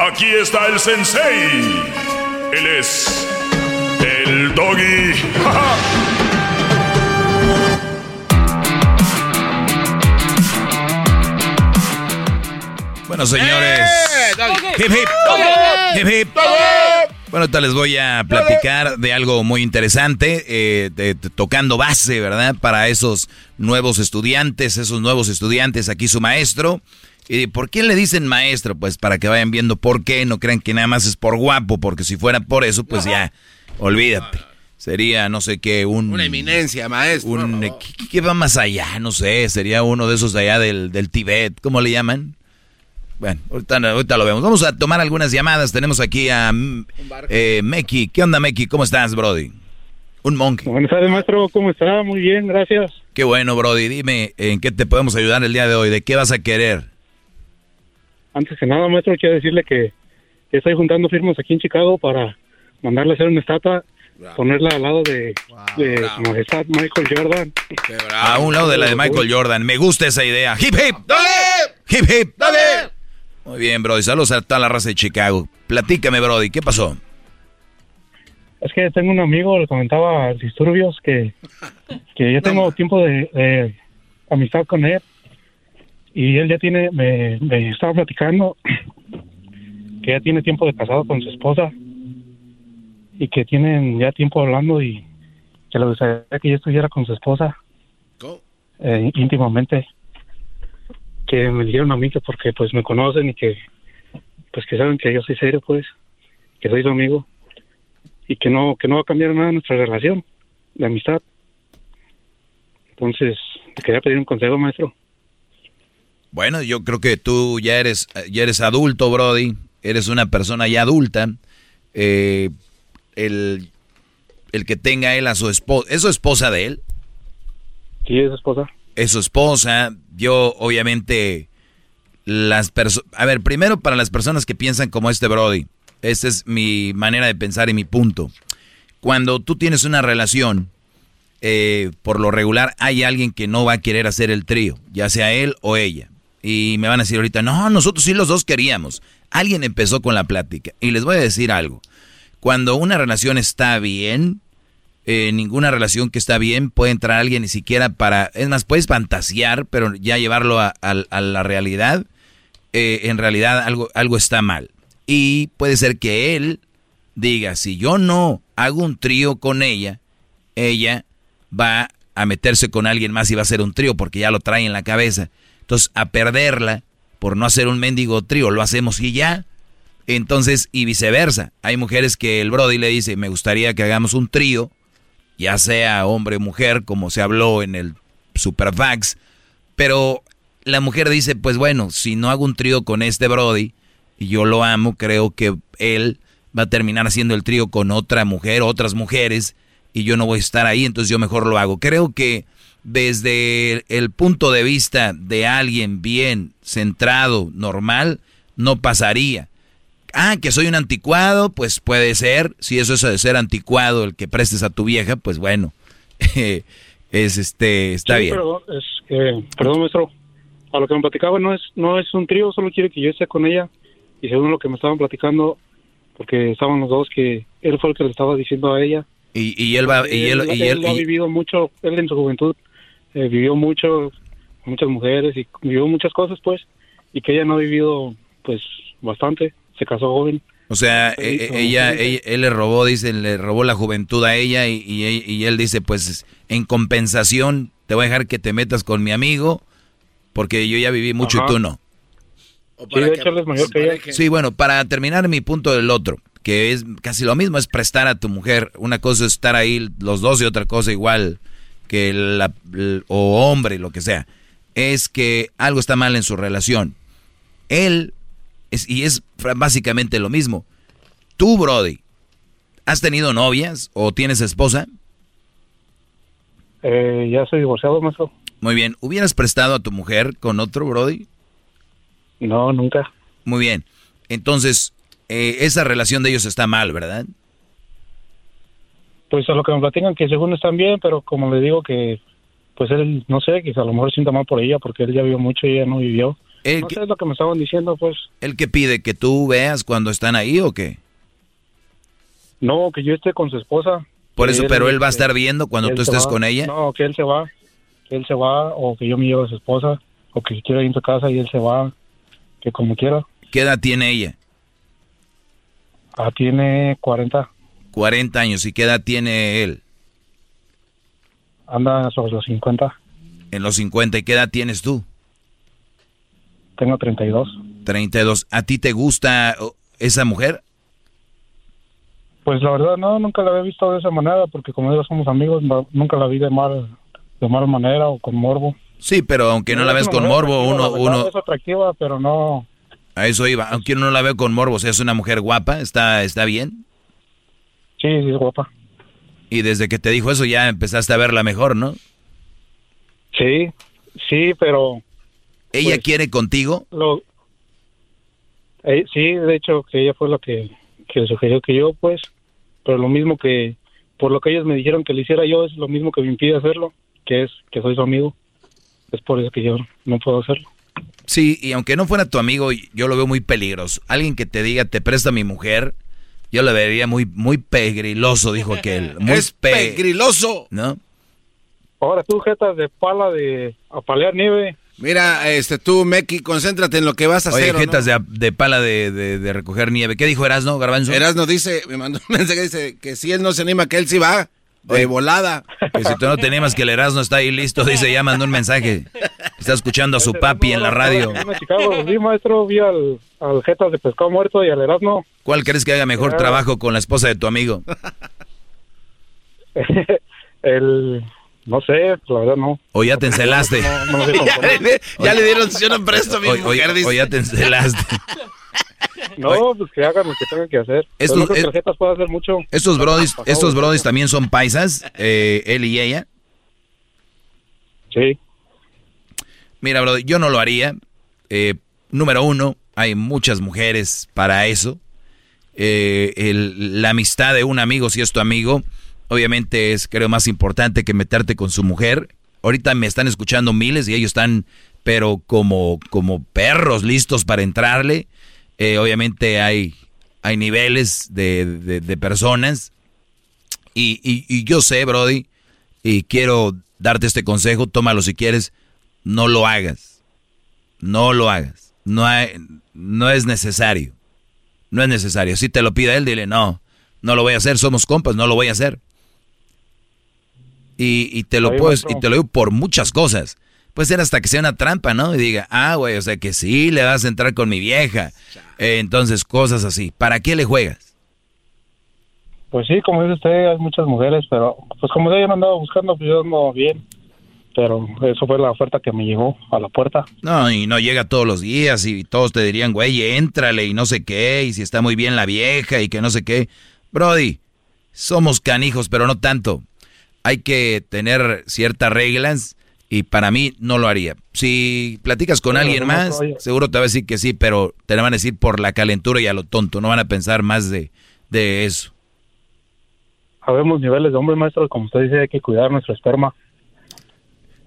Aquí está el sensei. Él es el doggy. Bueno, señores. Hip, hip. Hip, hip. Bueno, ahorita les voy a platicar de algo muy interesante, eh, de- de- tocando base, ¿verdad? Para esos nuevos estudiantes, esos nuevos estudiantes, aquí su maestro. ¿Y por qué le dicen maestro? Pues para que vayan viendo por qué, no crean que nada más es por guapo, porque si fuera por eso, pues ya, olvídate. Sería, no sé qué, un... Una eminencia, maestro. un ¿qué, qué va más allá? No sé, sería uno de esos de allá del, del Tibet, ¿cómo le llaman? Bueno, ahorita, ahorita lo vemos. Vamos a tomar algunas llamadas. Tenemos aquí a mm, eh, Meki. ¿Qué onda, Meki? ¿Cómo estás, Brody? Un monkey. Buenas tardes, maestro. ¿Cómo está? Muy bien, gracias. Qué bueno, Brody. Dime, ¿en qué te podemos ayudar el día de hoy? ¿De qué vas a querer? Antes que nada, maestro, quiero decirle que que estoy juntando firmas aquí en Chicago para mandarle a hacer una estatua, ponerla al lado de, de su majestad Michael Jordan. A un lado de la de Michael Jordan. Me gusta esa idea. ¡Hip, hip! ¡Dale! ¡Hip, hip! ¡Dale! Muy bien, Brody. Saludos a toda la raza de Chicago. Platícame, Brody. ¿Qué pasó? Es que tengo un amigo, le comentaba disturbios, que, que yo tengo tiempo de, de amistad con él y él ya tiene, me, me estaba platicando que ya tiene tiempo de casado con su esposa y que tienen ya tiempo hablando y que le gustaría que yo estuviera con su esposa eh, íntimamente. Que me dijeron a mí que porque pues me conocen y que pues que saben que yo soy serio pues que soy su amigo y que no que no va a cambiar nada nuestra relación de amistad. Entonces te quería pedir un consejo maestro Bueno, yo creo que tú ya eres, ya eres adulto, Brody. Eres una persona ya adulta. Eh, el, el que tenga él a su esposa. ¿Es su esposa de él? sí es su esposa Es su esposa. Yo, obviamente, las personas... A ver, primero para las personas que piensan como este Brody. Esta es mi manera de pensar y mi punto. Cuando tú tienes una relación, eh, por lo regular hay alguien que no va a querer hacer el trío, ya sea él o ella. Y me van a decir ahorita, no, nosotros sí los dos queríamos. Alguien empezó con la plática. Y les voy a decir algo. Cuando una relación está bien, eh, ninguna relación que está bien puede entrar alguien ni siquiera para... Es más, puedes fantasear, pero ya llevarlo a, la realidad, eh, en realidad algo, algo está mal. Y puede ser que él diga, si yo no hago un trío con ella, ella va a meterse con alguien más y va a hacer un trío porque ya lo trae en la cabeza. Entonces, a perderla por no hacer un mendigo trío, lo hacemos y ya. Entonces, y viceversa. Hay mujeres que el Brody le dice, me gustaría que hagamos un trío, ya sea hombre o mujer, como se habló en el Superfax, pero la mujer dice, pues bueno, si no hago un trío con este Brody, y yo lo amo, creo que él va a terminar haciendo el trío con otra mujer, otras mujeres, y yo no voy a estar ahí, entonces yo mejor lo hago. Creo que desde el punto de vista de alguien bien centrado, normal, no pasaría. Ah, que soy un anticuado, pues puede ser. Si eso es de ser anticuado el que prestes a tu vieja, pues bueno, es este, está Sí, bien. Pero es que, perdón, maestro. A lo que me platicaba no es no es un trío, solo quiere que yo esté con ella. Y según lo que me estaban platicando, porque estaban los dos, que él fue el que le estaba diciendo a ella. Y, y él va, y él, y él, ha y- vivido mucho, él en su juventud eh, vivió mucho, con muchas mujeres y vivió muchas cosas, pues. Y que ella no ha vivido, pues, bastante. Se casó joven. o sea, Sí, e- e- ella, ella- él le robó, dice, le robó la juventud a ella y, y- y él dice, pues en compensación te voy a dejar que te metas con mi amigo porque yo ya viví mucho Ajá. y tú no. Sí, de hecho, mayor que ella. Sí, bueno, para terminar mi punto del otro, que es casi lo mismo, es prestar a tu mujer. Una cosa es estar ahí los dos y otra cosa igual que la, o hombre, lo que sea. Es que algo está mal en su relación. Él, es, y es básicamente lo mismo. Tú, Brody, ¿has tenido novias o tienes esposa? Eh, ya soy divorciado, maestro. Muy bien. ¿Hubieras prestado a tu mujer con otro, Brody? No, nunca. Muy bien. Entonces, eh, esa relación de ellos está mal, ¿verdad? Pues a lo que me platican que según están bien, pero como le digo que, pues él, no sé, que a lo mejor sienta mal por ella porque él ya vivió mucho y ella no vivió. El no sé, es lo que me estaban diciendo, pues. ¿El que pide que tú veas cuando están ahí o qué? No, que yo esté con su esposa. Por Que eso, pero él va a estar viendo cuando tú estés va. con ella. No, que él se va, que él se va, o que yo me llevo a su esposa, o que si quiere ir a su casa y él se va, que como quiera. ¿Qué edad tiene ella? Ah, tiene 40, 40 años. ¿Y qué edad tiene él? anda sobre los 50, En los 50. ¿Y qué edad tienes tú? tengo 32. 32. ¿A ti te gusta esa mujer? Pues la verdad, no, nunca la había visto de esa manera, porque como digo, somos amigos, no- nunca la vi de mal, de mala manera o con morbo. Sí, pero aunque no la Es ves con morbo, uno, uno, Es atractiva, pero no, a eso iba. Aunque uno no la ve con morbo, o sea, es una mujer guapa, está, está bien. Sí, sí es guapa. Y desde que te dijo eso ya empezaste a verla mejor, ¿no? Sí, sí, pero... ¿Ella Pues, quiere contigo? Lo, eh, sí, de hecho, que ella fue la que, que sugirió que yo, pues, pero lo mismo que, por lo que ellos me dijeron que le hiciera yo, es lo mismo que me impide hacerlo, que es que soy su amigo. Es por eso que yo no puedo hacerlo. Sí, y aunque no fuera tu amigo, yo lo veo muy peligroso. Alguien que te diga, te presta mi mujer, yo lo vería muy, muy pegriloso, dijo aquel. Muy Es pegriloso. ¿No? Ahora tú, jetas de pala de apalear nieve. Mira, este, tú, Meki, concéntrate en lo que vas a Oye, hacer. ¿o jetas no? de, de pala de, de- de recoger nieve. ¿Qué dijo Erasno, Garbanzo? Erasno dice, me mandó un mensaje, dice que si él no se anima, que él sí va. De Oye. volada. Que si tú no te animas que el Erasno está ahí listo, dice, ya mandó un mensaje. Está escuchando a su papi en la radio. En Chicago, vi, maestro, vi al, al jetas de pescado muerto y al Erasmo. ¿Cuál crees que haga mejor Ah. trabajo con la esposa de tu amigo? el, no sé, la verdad no. ¿O ya te encelaste? No, no sé cómo ya, le, ya le dieron, yo no presto a mi O- o- mujer, dice. o ya te encelaste. No, pues que hagan lo que tengan que hacer. Estos- que es- el jetas pueda hacer mucho. Estos brodis, estos brodis también son paisas, eh, él y ella. Sí. Mira, brody, yo no lo haría. Eh, número uno, hay muchas mujeres para eso. Eh, el- la amistad de un amigo, si es tu amigo, obviamente es, creo, más importante que meterte con su mujer. Ahorita me están escuchando miles y ellos están, pero como, como perros listos para entrarle. Eh, obviamente hay, hay niveles de, de- de personas. Y, y- y yo sé, Brody, y quiero darte este consejo, tómalo si quieres, no lo hagas. No lo hagas. No, hay- no es necesario. No es necesario. Si te lo pide él, dile, no, no lo voy a hacer, somos compas, no lo voy a hacer. Y, y te lo puedes, y te lo digo por muchas cosas. Puede ser hasta que sea una trampa, ¿no? Y diga, ah, güey, o sea que sí, le vas a entrar con mi vieja. Entonces, cosas así. ¿Para qué le juegas? Pues sí, como dice usted, hay muchas mujeres, pero pues como yo no andaba buscando, pues yo ando bien. Pero eso fue la oferta que me llegó a la puerta. No, y no llega todos los días y todos te dirían, güey, éntrale y no sé qué, y si está muy bien la vieja y que no sé qué. Brody, somos canijos, pero no tanto. Hay que tener ciertas reglas y para mí no lo haría. Si platicas con alguien no, más, seguro te va a decir que sí, pero te lo van a decir por la calentura y a lo tonto, no van a pensar más de, de eso. Habemos niveles de hombres, maestro, como usted dice, hay que cuidar nuestro esperma.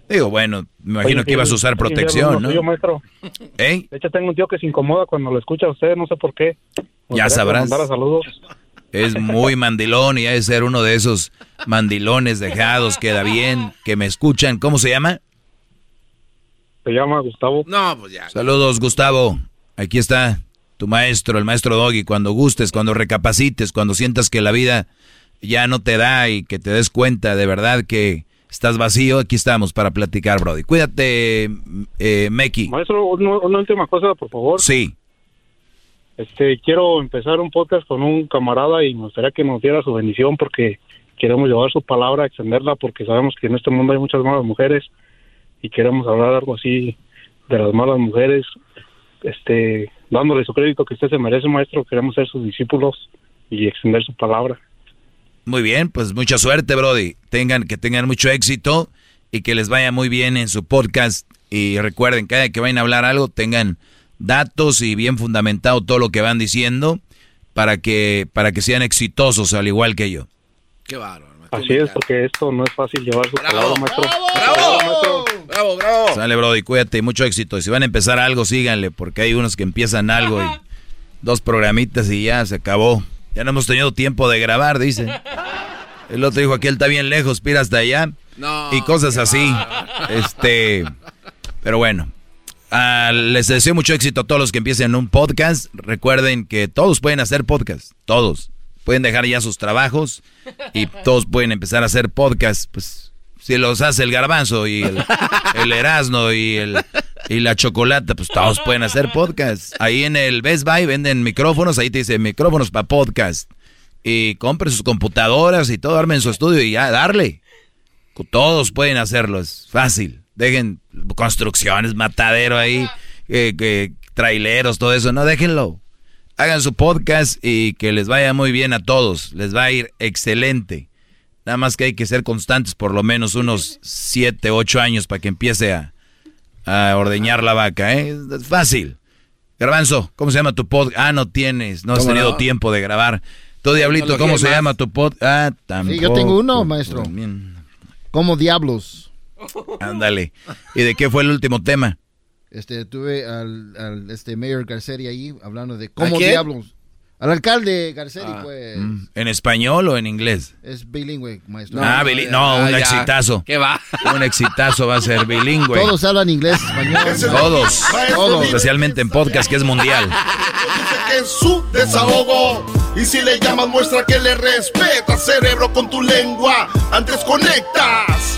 Digo, bueno, me imagino Oye, que ibas a usar protección, ¿no? Yo, maestro. ¿Eh? De hecho, tengo un tío que se incomoda cuando lo escucha a usted, no sé por qué. Ya sabrás. mandara saludos. Es muy mandilón y ha de ser uno de esos mandilones dejados, queda bien, que me escuchan. ¿Cómo se llama? Se llama Gustavo. No, pues ya. Saludos, Gustavo. Aquí está tu maestro, el maestro Doggy. Cuando gustes, cuando recapacites, cuando sientas que la vida ya no te da y que te des cuenta de verdad que estás vacío, aquí estamos para platicar, Brody. Cuídate, eh, Meki. Maestro, una, una última cosa, por favor. Sí. Este, quiero empezar un podcast con un camarada y me gustaría que nos diera su bendición porque queremos llevar su palabra, extenderla porque sabemos que en este mundo hay muchas malas mujeres y queremos hablar algo así de las malas mujeres, este, dándole su crédito que usted se merece, maestro. Queremos ser sus discípulos y extender su palabra. Muy bien, pues mucha suerte, Brody. Tengan, que tengan mucho éxito y que les vaya muy bien en su podcast. Y recuerden, cada que vayan a hablar algo, tengan datos y bien fundamentado todo lo que van diciendo. para que, para que sean exitosos al igual que yo. Qué bárbaro. Así es, porque esto no es fácil llevar su palabra, maestro. ¡Bravo! ¡Bravo, bravo! Sale, Brody, cuídate mucho éxito. Y si van a empezar algo, síganle, porque hay unos que empiezan algo y dos programitas y ya se acabó. Ya no hemos tenido tiempo de grabar, dice. El otro dijo, aquí él está bien lejos, pira hasta allá. y cosas así. Este, pero bueno. Ah, les deseo mucho éxito a todos los que empiecen un podcast. Recuerden que todos pueden hacer podcast. Todos. Pueden dejar ya sus trabajos y todos pueden empezar a hacer podcast. Pues si los hace el garbanzo y el, el erasno y el y la chocolata, pues todos pueden hacer podcast. Ahí en el Best Buy venden micrófonos, ahí te dice micrófonos para podcast. Y compren sus computadoras y todo, armen su estudio y ya, darle. Todos pueden hacerlo, es fácil. Dejen construcciones, matadero ahí, eh, traileros, todo eso, no, déjenlo. Hagan su podcast y que les vaya muy bien a todos, les va a ir excelente. Nada más que hay que ser constantes por lo menos unos 7, 8 años para que empiece a, a ordeñar la vaca, ¿eh? Es fácil. Garbanzo, ¿cómo se llama tu podcast? Ah, no tienes, no has tenido tiempo de grabar. Tú, Diablito, ¿cómo se llama tu podcast? Ah, tampoco. Sí, yo tengo uno, maestro. ¿Cómo diablos? Ándale. ¿Y de qué fue el último tema? Este, tuve al, al este Mayor Garcetti ahí hablando de cómo diablos. Al alcalde Garcetti, Ah. pues. Mm, ¿En español o en inglés? Es bilingüe, maestro. ah, bili- no, Ah, un ya. exitazo. ¿Qué va? Un exitazo va a ser bilingüe. Todos hablan inglés, español. Todos. Todos. Especialmente en podcast que es mundial. que es su desahogo. Y si le llamas, muestra que le respeta, cerebro, con tu lengua. Antes conectas.